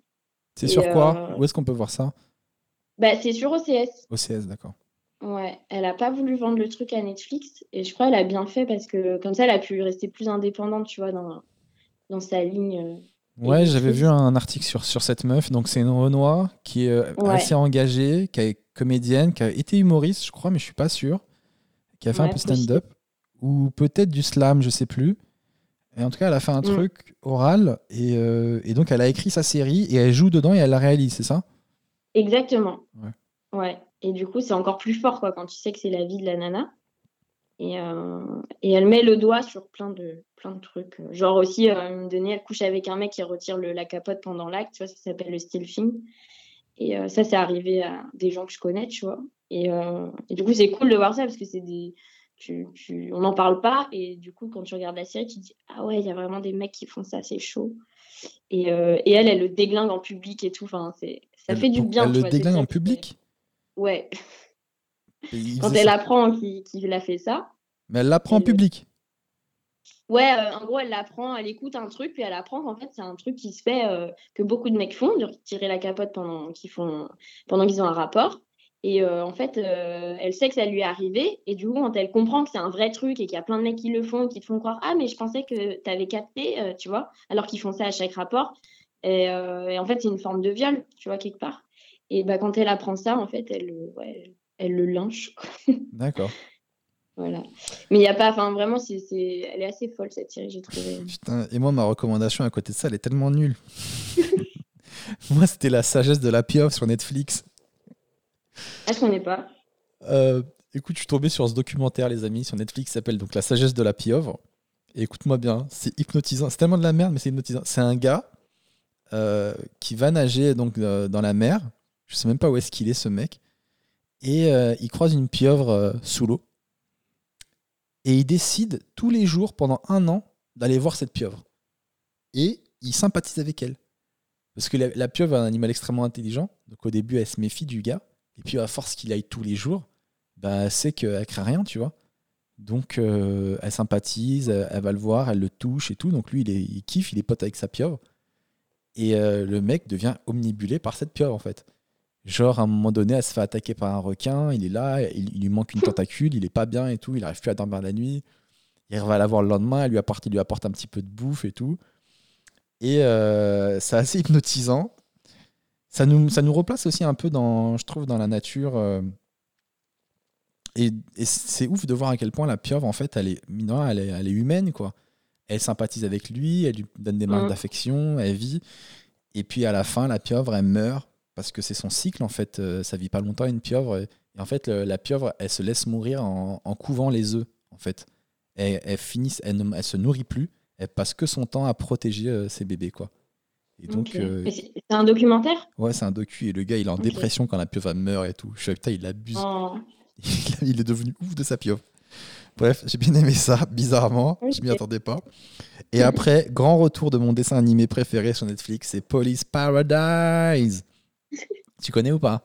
C'est sur quoi? Où est-ce qu'on peut voir ça?
Bah, C'est sur OCS.
OCS, d'accord.
Ouais, elle a pas voulu vendre le truc à Netflix et je crois qu'elle a bien fait parce que comme ça, elle a pu rester plus indépendante, tu vois, dans, dans sa ligne. Euh,
ouais, j'avais vu un article sur, sur cette meuf. Donc, c'est une Renoir qui est euh, assez engagée, qui est comédienne, qui a été humoriste, je crois, mais je suis pas sûr. Qui a fait un peu stand-up ou peut-être du slam, je sais plus. Et en tout cas, elle a fait un mm. truc oral et, euh, et, donc elle a écrit sa série et elle joue dedans et elle la réalise, c'est ça?
Exactement. Ouais. Ouais. Et du coup, c'est encore plus fort quoi, quand tu sais que c'est la vie de la nana. Et, euh, et, elle met le doigt sur plein de, plein de trucs. Genre aussi, euh, à un moment donné, elle couche avec un mec qui retire le, la capote pendant l'acte, tu vois, ça s'appelle le stealthing. Et euh, ça, c'est arrivé à des gens que je connais, tu vois. Et, et du coup, c'est cool de voir ça parce que c'est des. Tu, tu, on n'en parle pas. Et du coup, quand tu regardes la série, tu te dis Ah ouais, il y a vraiment des mecs qui font ça, c'est chaud. Et, et, elle, elle le déglingue en public et tout. Enfin, ça fait du bien.
Elle le déglingue en public?
Ouais. Quand elle apprend qu'il a fait ça.
Mais elle l'apprend en public.
Ouais, euh, en gros, elle l'apprend, elle écoute un truc, puis elle apprend qu'en fait, c'est un truc qui se fait, euh, que beaucoup de mecs font, de retirer la capote pendant qu'ils font, pendant qu'ils ont un rapport. Et euh, en fait, elle sait que ça lui est arrivé. Et du coup, quand elle comprend que c'est un vrai truc et qu'il y a plein de mecs qui le font, qui te font croire Ah, mais je pensais que tu avais capté, tu vois, alors qu'ils font ça à chaque rapport. Et, et en fait, c'est une forme de viol, tu vois, quelque part. Et bah, quand elle apprend ça, en fait, elle, ouais, elle le lynche. (laughs)
D'accord.
Voilà. Mais il n'y a pas, enfin vraiment, c'est, elle est assez folle cette série, j'ai trouvé. (laughs)
Putain, et moi, ma recommandation à côté de ça, elle est tellement nulle. (laughs) moi, c'était La sagesse de la pieuvre sur Netflix.
Ah, je connais pas.
Euh, écoute, je suis tombé sur ce documentaire, les amis, sur Netflix, qui s'appelle donc La sagesse de la pieuvre. Et écoute-moi bien, c'est hypnotisant. C'est tellement de la merde, mais c'est hypnotisant. C'est un gars euh, qui va nager donc euh, dans la mer je sais même pas où est-ce qu'il est, ce mec. Et euh, il croise une pieuvre euh, sous l'eau. Et il décide tous les jours, pendant un an, d'aller voir cette pieuvre. Et il sympathise avec elle. Parce que la, pieuvre est un animal extrêmement intelligent. Donc au début, elle se méfie du gars. Et puis à force qu'il aille tous les jours, bah, elle sait qu'elle craint rien, tu vois. Donc euh, elle sympathise, elle, va le voir, elle le touche et tout. Donc lui, il, il kiffe, il est pote avec sa pieuvre. Et le mec devient omnibulé par cette pieuvre, en fait. Genre, à un moment donné, elle se fait attaquer par un requin, il est là, il, lui manque une (laughs) tentacule, il est pas bien et tout, il arrive plus à dormir la nuit. Il va la voir le lendemain, elle lui apporte, lui apporte un petit peu de bouffe et tout. Et euh, c'est assez hypnotisant. Ça nous, ça nous replace aussi un peu dans, je trouve, dans la nature. Euh, et, c'est ouf de voir à quel point la pieuvre, en fait, elle est, elle est, elle est humaine, quoi. Elle sympathise avec lui, elle lui donne des marques mmh. d'affection, elle vit. Et puis à la fin, la pieuvre, elle meurt parce que c'est son cycle en fait. Euh, ça vit pas longtemps une pieuvre. Et en fait, la pieuvre, elle se laisse mourir en, couvant les œufs. En fait, elle, elle, finit, elle, ne, elle se nourrit plus, elle passe que son temps à protéger euh, ses bébés, quoi. Et donc, euh,
C'est un documentaire?
Ouais, c'est un docu et le gars, il est en dépression quand la pieuvre meurt et tout. Je suis putain, il abuse.
Oh, (laughs)
Il, est devenu ouf de sa pieuvre. Bref, j'ai bien aimé ça, bizarrement. Je m'y attendais pas. Et après, grand retour de mon dessin animé préféré sur Netflix, c'est Police Paradise. Tu connais ou pas?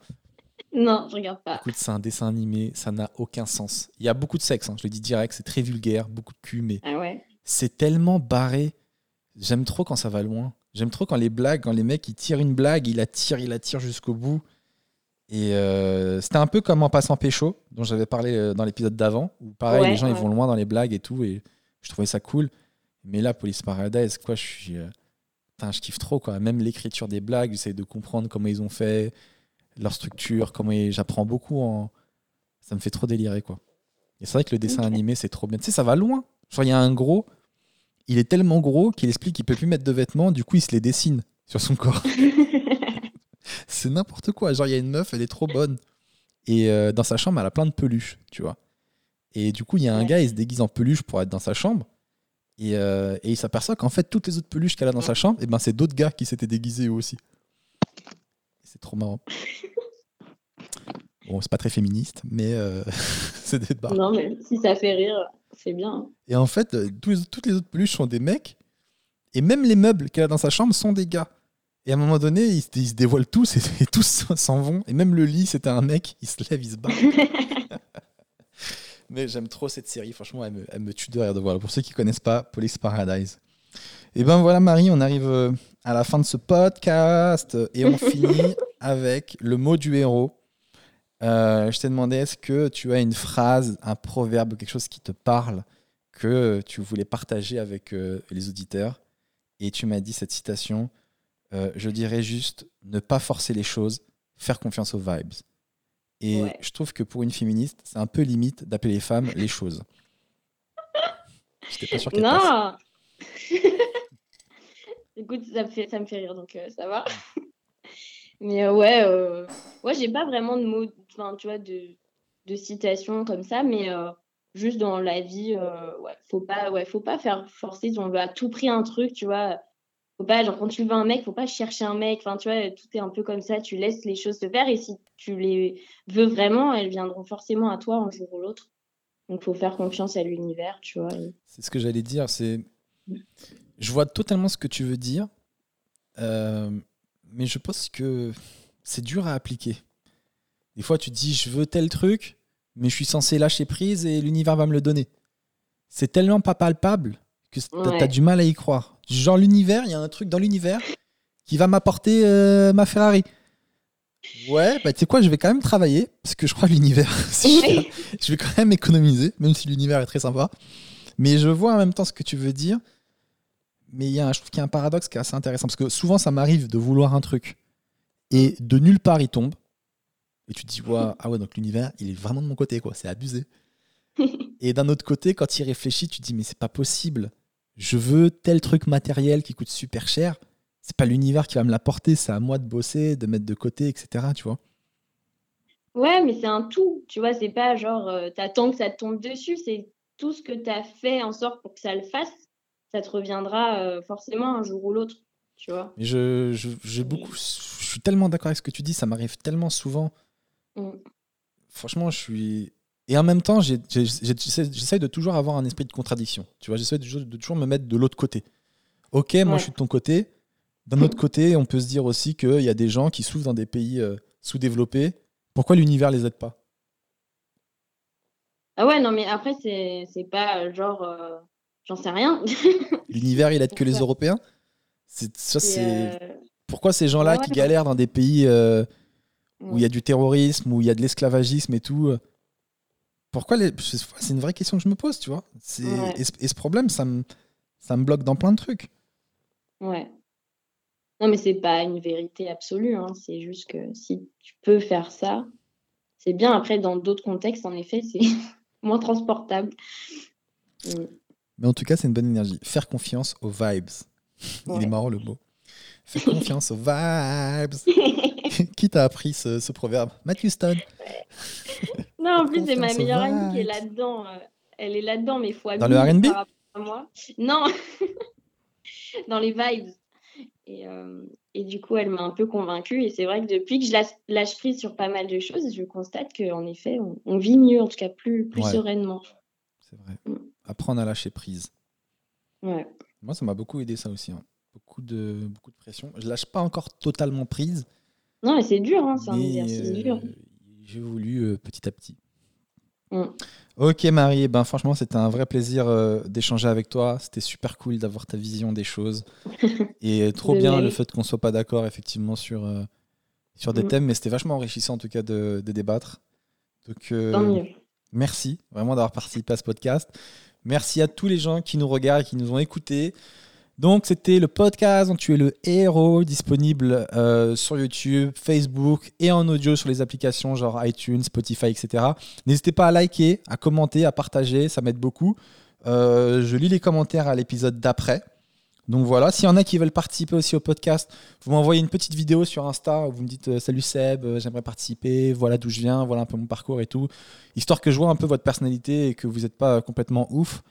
Non, je regarde pas.
Écoute, c'est un dessin animé, ça n'a aucun sens. Il y a beaucoup de sexe, hein, je le dis direct, c'est très vulgaire, beaucoup de cul, mais
Ah ouais
c'est tellement barré. J'aime trop quand ça va loin. J'aime trop quand les blagues, quand les mecs ils tirent une blague, ils la tirent, ils la tirent jusqu'au bout. Et euh, c'était un peu comme en passant pécho, dont j'avais parlé euh, dans l'épisode d'avant, où pareil,
Ouais,
les gens ils vont loin dans les blagues et tout, et je trouvais ça cool. Mais là, Police Paradise, quoi, je suis. euh, putain, je kiffe trop, quoi. Même l'écriture des blagues, j'essaie de comprendre comment ils ont fait, leur structure, comment ils- j'apprends beaucoup en. Ça me fait trop délirer, quoi. Et c'est vrai que le dessin animé, c'est trop bien. Tu sais, ça va loin. Genre, il y a un gros, il est tellement gros qu'il explique qu'il peut plus mettre de vêtements, du coup, il se les dessine sur son corps. (laughs) c'est n'importe quoi. Genre, il y a une meuf, elle est trop bonne. Et euh, dans sa chambre, elle a plein de peluches, tu vois. Et du coup, il y a un
Ouais.
gars, il se déguise en peluche pour être dans sa chambre. Et, euh, et il s'aperçoit qu'en fait, toutes les autres peluches qu'elle a dans sa chambre, eh ben, c'est d'autres gars qui s'étaient déguisés eux aussi. C'est trop marrant. Bon, c'est pas très féministe, mais euh, (laughs) c'est des barres.
Non, mais si ça fait rire, c'est bien.
Et en fait, euh, tous toutes les autres peluches sont des mecs. Et même les meubles qu'elle a dans sa chambre sont des gars. Et à un moment donné, ils se, dévoilent tous et, et tous (laughs) s'en vont. Et même le lit, c'était un mec. Il se lève, il se barre. (laughs) Mais j'aime trop cette série. Franchement, elle me, elle me tue de rire de voir. Pour ceux qui connaissent pas, Police Paradise. Et ben voilà, Marie, on arrive euh, à la fin de ce podcast. Et on (laughs) finit avec le mot du héros. Euh, je t'ai demandé, est-ce que tu as une phrase, un proverbe, quelque chose qui te parle que tu voulais partager avec euh, les auditeurs? Et tu m'as dit cette citation euh, je dirais juste ne pas forcer les choses faire confiance aux vibes et
Ouais.
je trouve que pour une féministe c'est un peu limite d'appeler les femmes les choses (laughs) j'étais pas sûr qu'elle passe.
Non (laughs) Écoute, ça me fait, ça me fait rire, donc euh, ça va. (laughs) Mais euh, ouais, euh, ouais j'ai pas vraiment de mots, tu vois, de, de citation comme ça, mais euh, juste dans la vie, ouais, faut pas, ouais, faut pas faire forcer si on veut à tout prix un truc, tu vois. Faut pas, genre, quand tu veux un mec, faut pas chercher un mec, enfin, tu vois, tout est un peu comme ça, tu laisses les choses se faire, et si tu les veux vraiment, elles viendront forcément à toi un jour ou l'autre. Donc, faut faire confiance à l'univers, tu vois. et-
C'est ce que j'allais dire. C'est, je vois totalement ce que tu veux dire, euh, mais je pense que c'est dur à appliquer. Des fois, tu te dis, je veux tel truc, mais je suis censé lâcher prise et l'univers va me le donner. C'est tellement pas palpable que t'as
Ouais.
as du mal à y croire. Genre l'univers, il y a un truc dans l'univers qui va m'apporter euh, ma Ferrari. Ouais, bah tu sais quoi, je vais quand même travailler parce que je crois que l'univers, (laughs) je vais quand même économiser, même si l'univers est très sympa. Mais je vois en même temps ce que tu veux dire. Mais il y a un- je trouve qu'il y a un paradoxe qui est assez intéressant parce que souvent ça m'arrive de vouloir un truc et de nulle part il tombe. Et tu te dis, Ouah, ah ouais, donc l'univers, il est vraiment de mon côté, quoi, c'est abusé. (laughs) et d'un autre côté, quand tu y réfléchis, tu te dis, mais c'est pas possible. Je veux tel truc matériel qui coûte super cher. C'est pas l'univers qui va me l'apporter, c'est à moi de bosser, de mettre de côté, etc. Tu vois
Ouais, mais c'est un tout, tu vois, c'est pas genre euh, t'attends que ça te tombe dessus, c'est tout ce que t'as fait en sorte pour que ça le fasse, ça te reviendra euh, forcément un jour ou l'autre, tu vois.
Mais je, je, j'ai beaucoup, je suis tellement d'accord avec ce que tu dis, ça m'arrive tellement souvent.
Mm.
Franchement, je suis. Et en même temps, j'essaie de toujours avoir un esprit de contradiction. Tu vois, j'essaie de, toujours- de toujours me mettre de l'autre côté. Ok, moi je suis de ton côté. D'un autre côté, on peut se dire aussi qu'il y a des gens qui souffrent dans des pays euh, sous-développés. Pourquoi l'univers les aide pas?
Ah ouais, non, mais après, c'est pas euh, genre, euh, j'en sais rien. (laughs)
L'univers, il aide que les Européens? Ça,
C'est, euh,
Pourquoi ces gens-là
ouais,
qui galèrent dans des pays où
ouais.
il y a du terrorisme, où il y a de l'esclavagisme et tout. Pourquoi les... C'est une vraie question que je me pose, tu vois.
Ouais.
Et, ce, et ce problème, ça me, ça me bloque dans plein de trucs.
Ouais. Non, mais c'est pas une vérité absolue, hein, c'est juste que si tu peux faire ça, c'est bien. Après, dans d'autres contextes, en effet, c'est (laughs) moins transportable. Mm.
Mais en tout cas, c'est une bonne énergie. Faire confiance aux vibes. (laughs) Il est marrant le mot. Faire (laughs) confiance aux vibes. Qui t'a appris ce, ce proverbe? Matthew Stone.
Non, en plus, c'est ma meilleure amie qui est là-dedans. euh, elle est là-dedans, mais fois
Dans le R&B
moi. Non, (laughs) dans les vibes. Et, euh, et du coup, elle m'a un peu convaincue. Et c'est vrai que depuis que je lâche, prise sur pas mal de choses, je constate qu'en effet, on, vit mieux, en tout cas plus, plus sereinement.
C'est vrai. Mm. Apprendre à lâcher prise.
Ouais.
Moi, ça m'a beaucoup aidé, ça aussi. Hein. Beaucoup, de, beaucoup de pression. Je lâche pas encore totalement prise.
Non, mais c'est dur, hein, c'est un exercice dur. Euh,
j'ai voulu euh, petit à petit. Mm. Ok Marie, eh ben franchement c'était un vrai plaisir euh, d'échanger avec toi. C'était super cool d'avoir ta vision des choses (laughs) et trop bien le fait qu'on soit pas d'accord effectivement sur euh, sur des mm. thèmes, mais c'était vachement enrichissant en tout cas de, débattre. Donc
euh,
merci vraiment d'avoir participé à ce podcast. Merci à tous les gens qui nous regardent et qui nous ont écoutés. Donc, c'était le podcast dont tu es le héros, disponible euh, sur YouTube, Facebook et en audio sur les applications genre iTunes, Spotify, etc. N'hésitez pas à liker, à commenter, à partager, ça m'aide beaucoup. Euh, je lis les commentaires à l'épisode d'après. Donc voilà, s'il y en a qui veulent participer aussi au podcast, vous m'envoyez une petite vidéo sur Insta où vous me dites euh, Salut Seb, j'aimerais participer, voilà d'où je viens, voilà un peu mon parcours et tout. Histoire que je vois un peu votre personnalité et que vous n'êtes pas complètement ouf.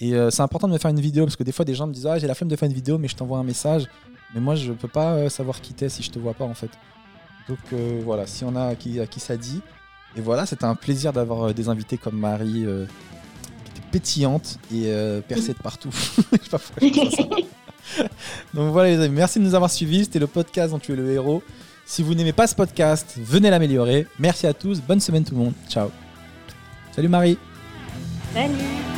Et euh, c'est important de me faire une vidéo parce que des fois, des gens me disent Ah, j'ai la flemme de faire une vidéo, mais je t'envoie un message. Mais moi, je peux pas euh, savoir qui t'es si je te vois pas en fait. Donc euh, voilà, si on a à qui, à qui ça dit. Et voilà, c'était un plaisir d'avoir des invités comme Marie, qui était pétillante et percée de partout. (laughs) (laughs) Donc voilà, les amis, merci de nous avoir suivis. C'était le podcast dont tu es le héros. Si vous n'aimez pas ce podcast, venez l'améliorer. Merci à tous. Bonne semaine tout le monde. Ciao. Salut Marie.
Salut.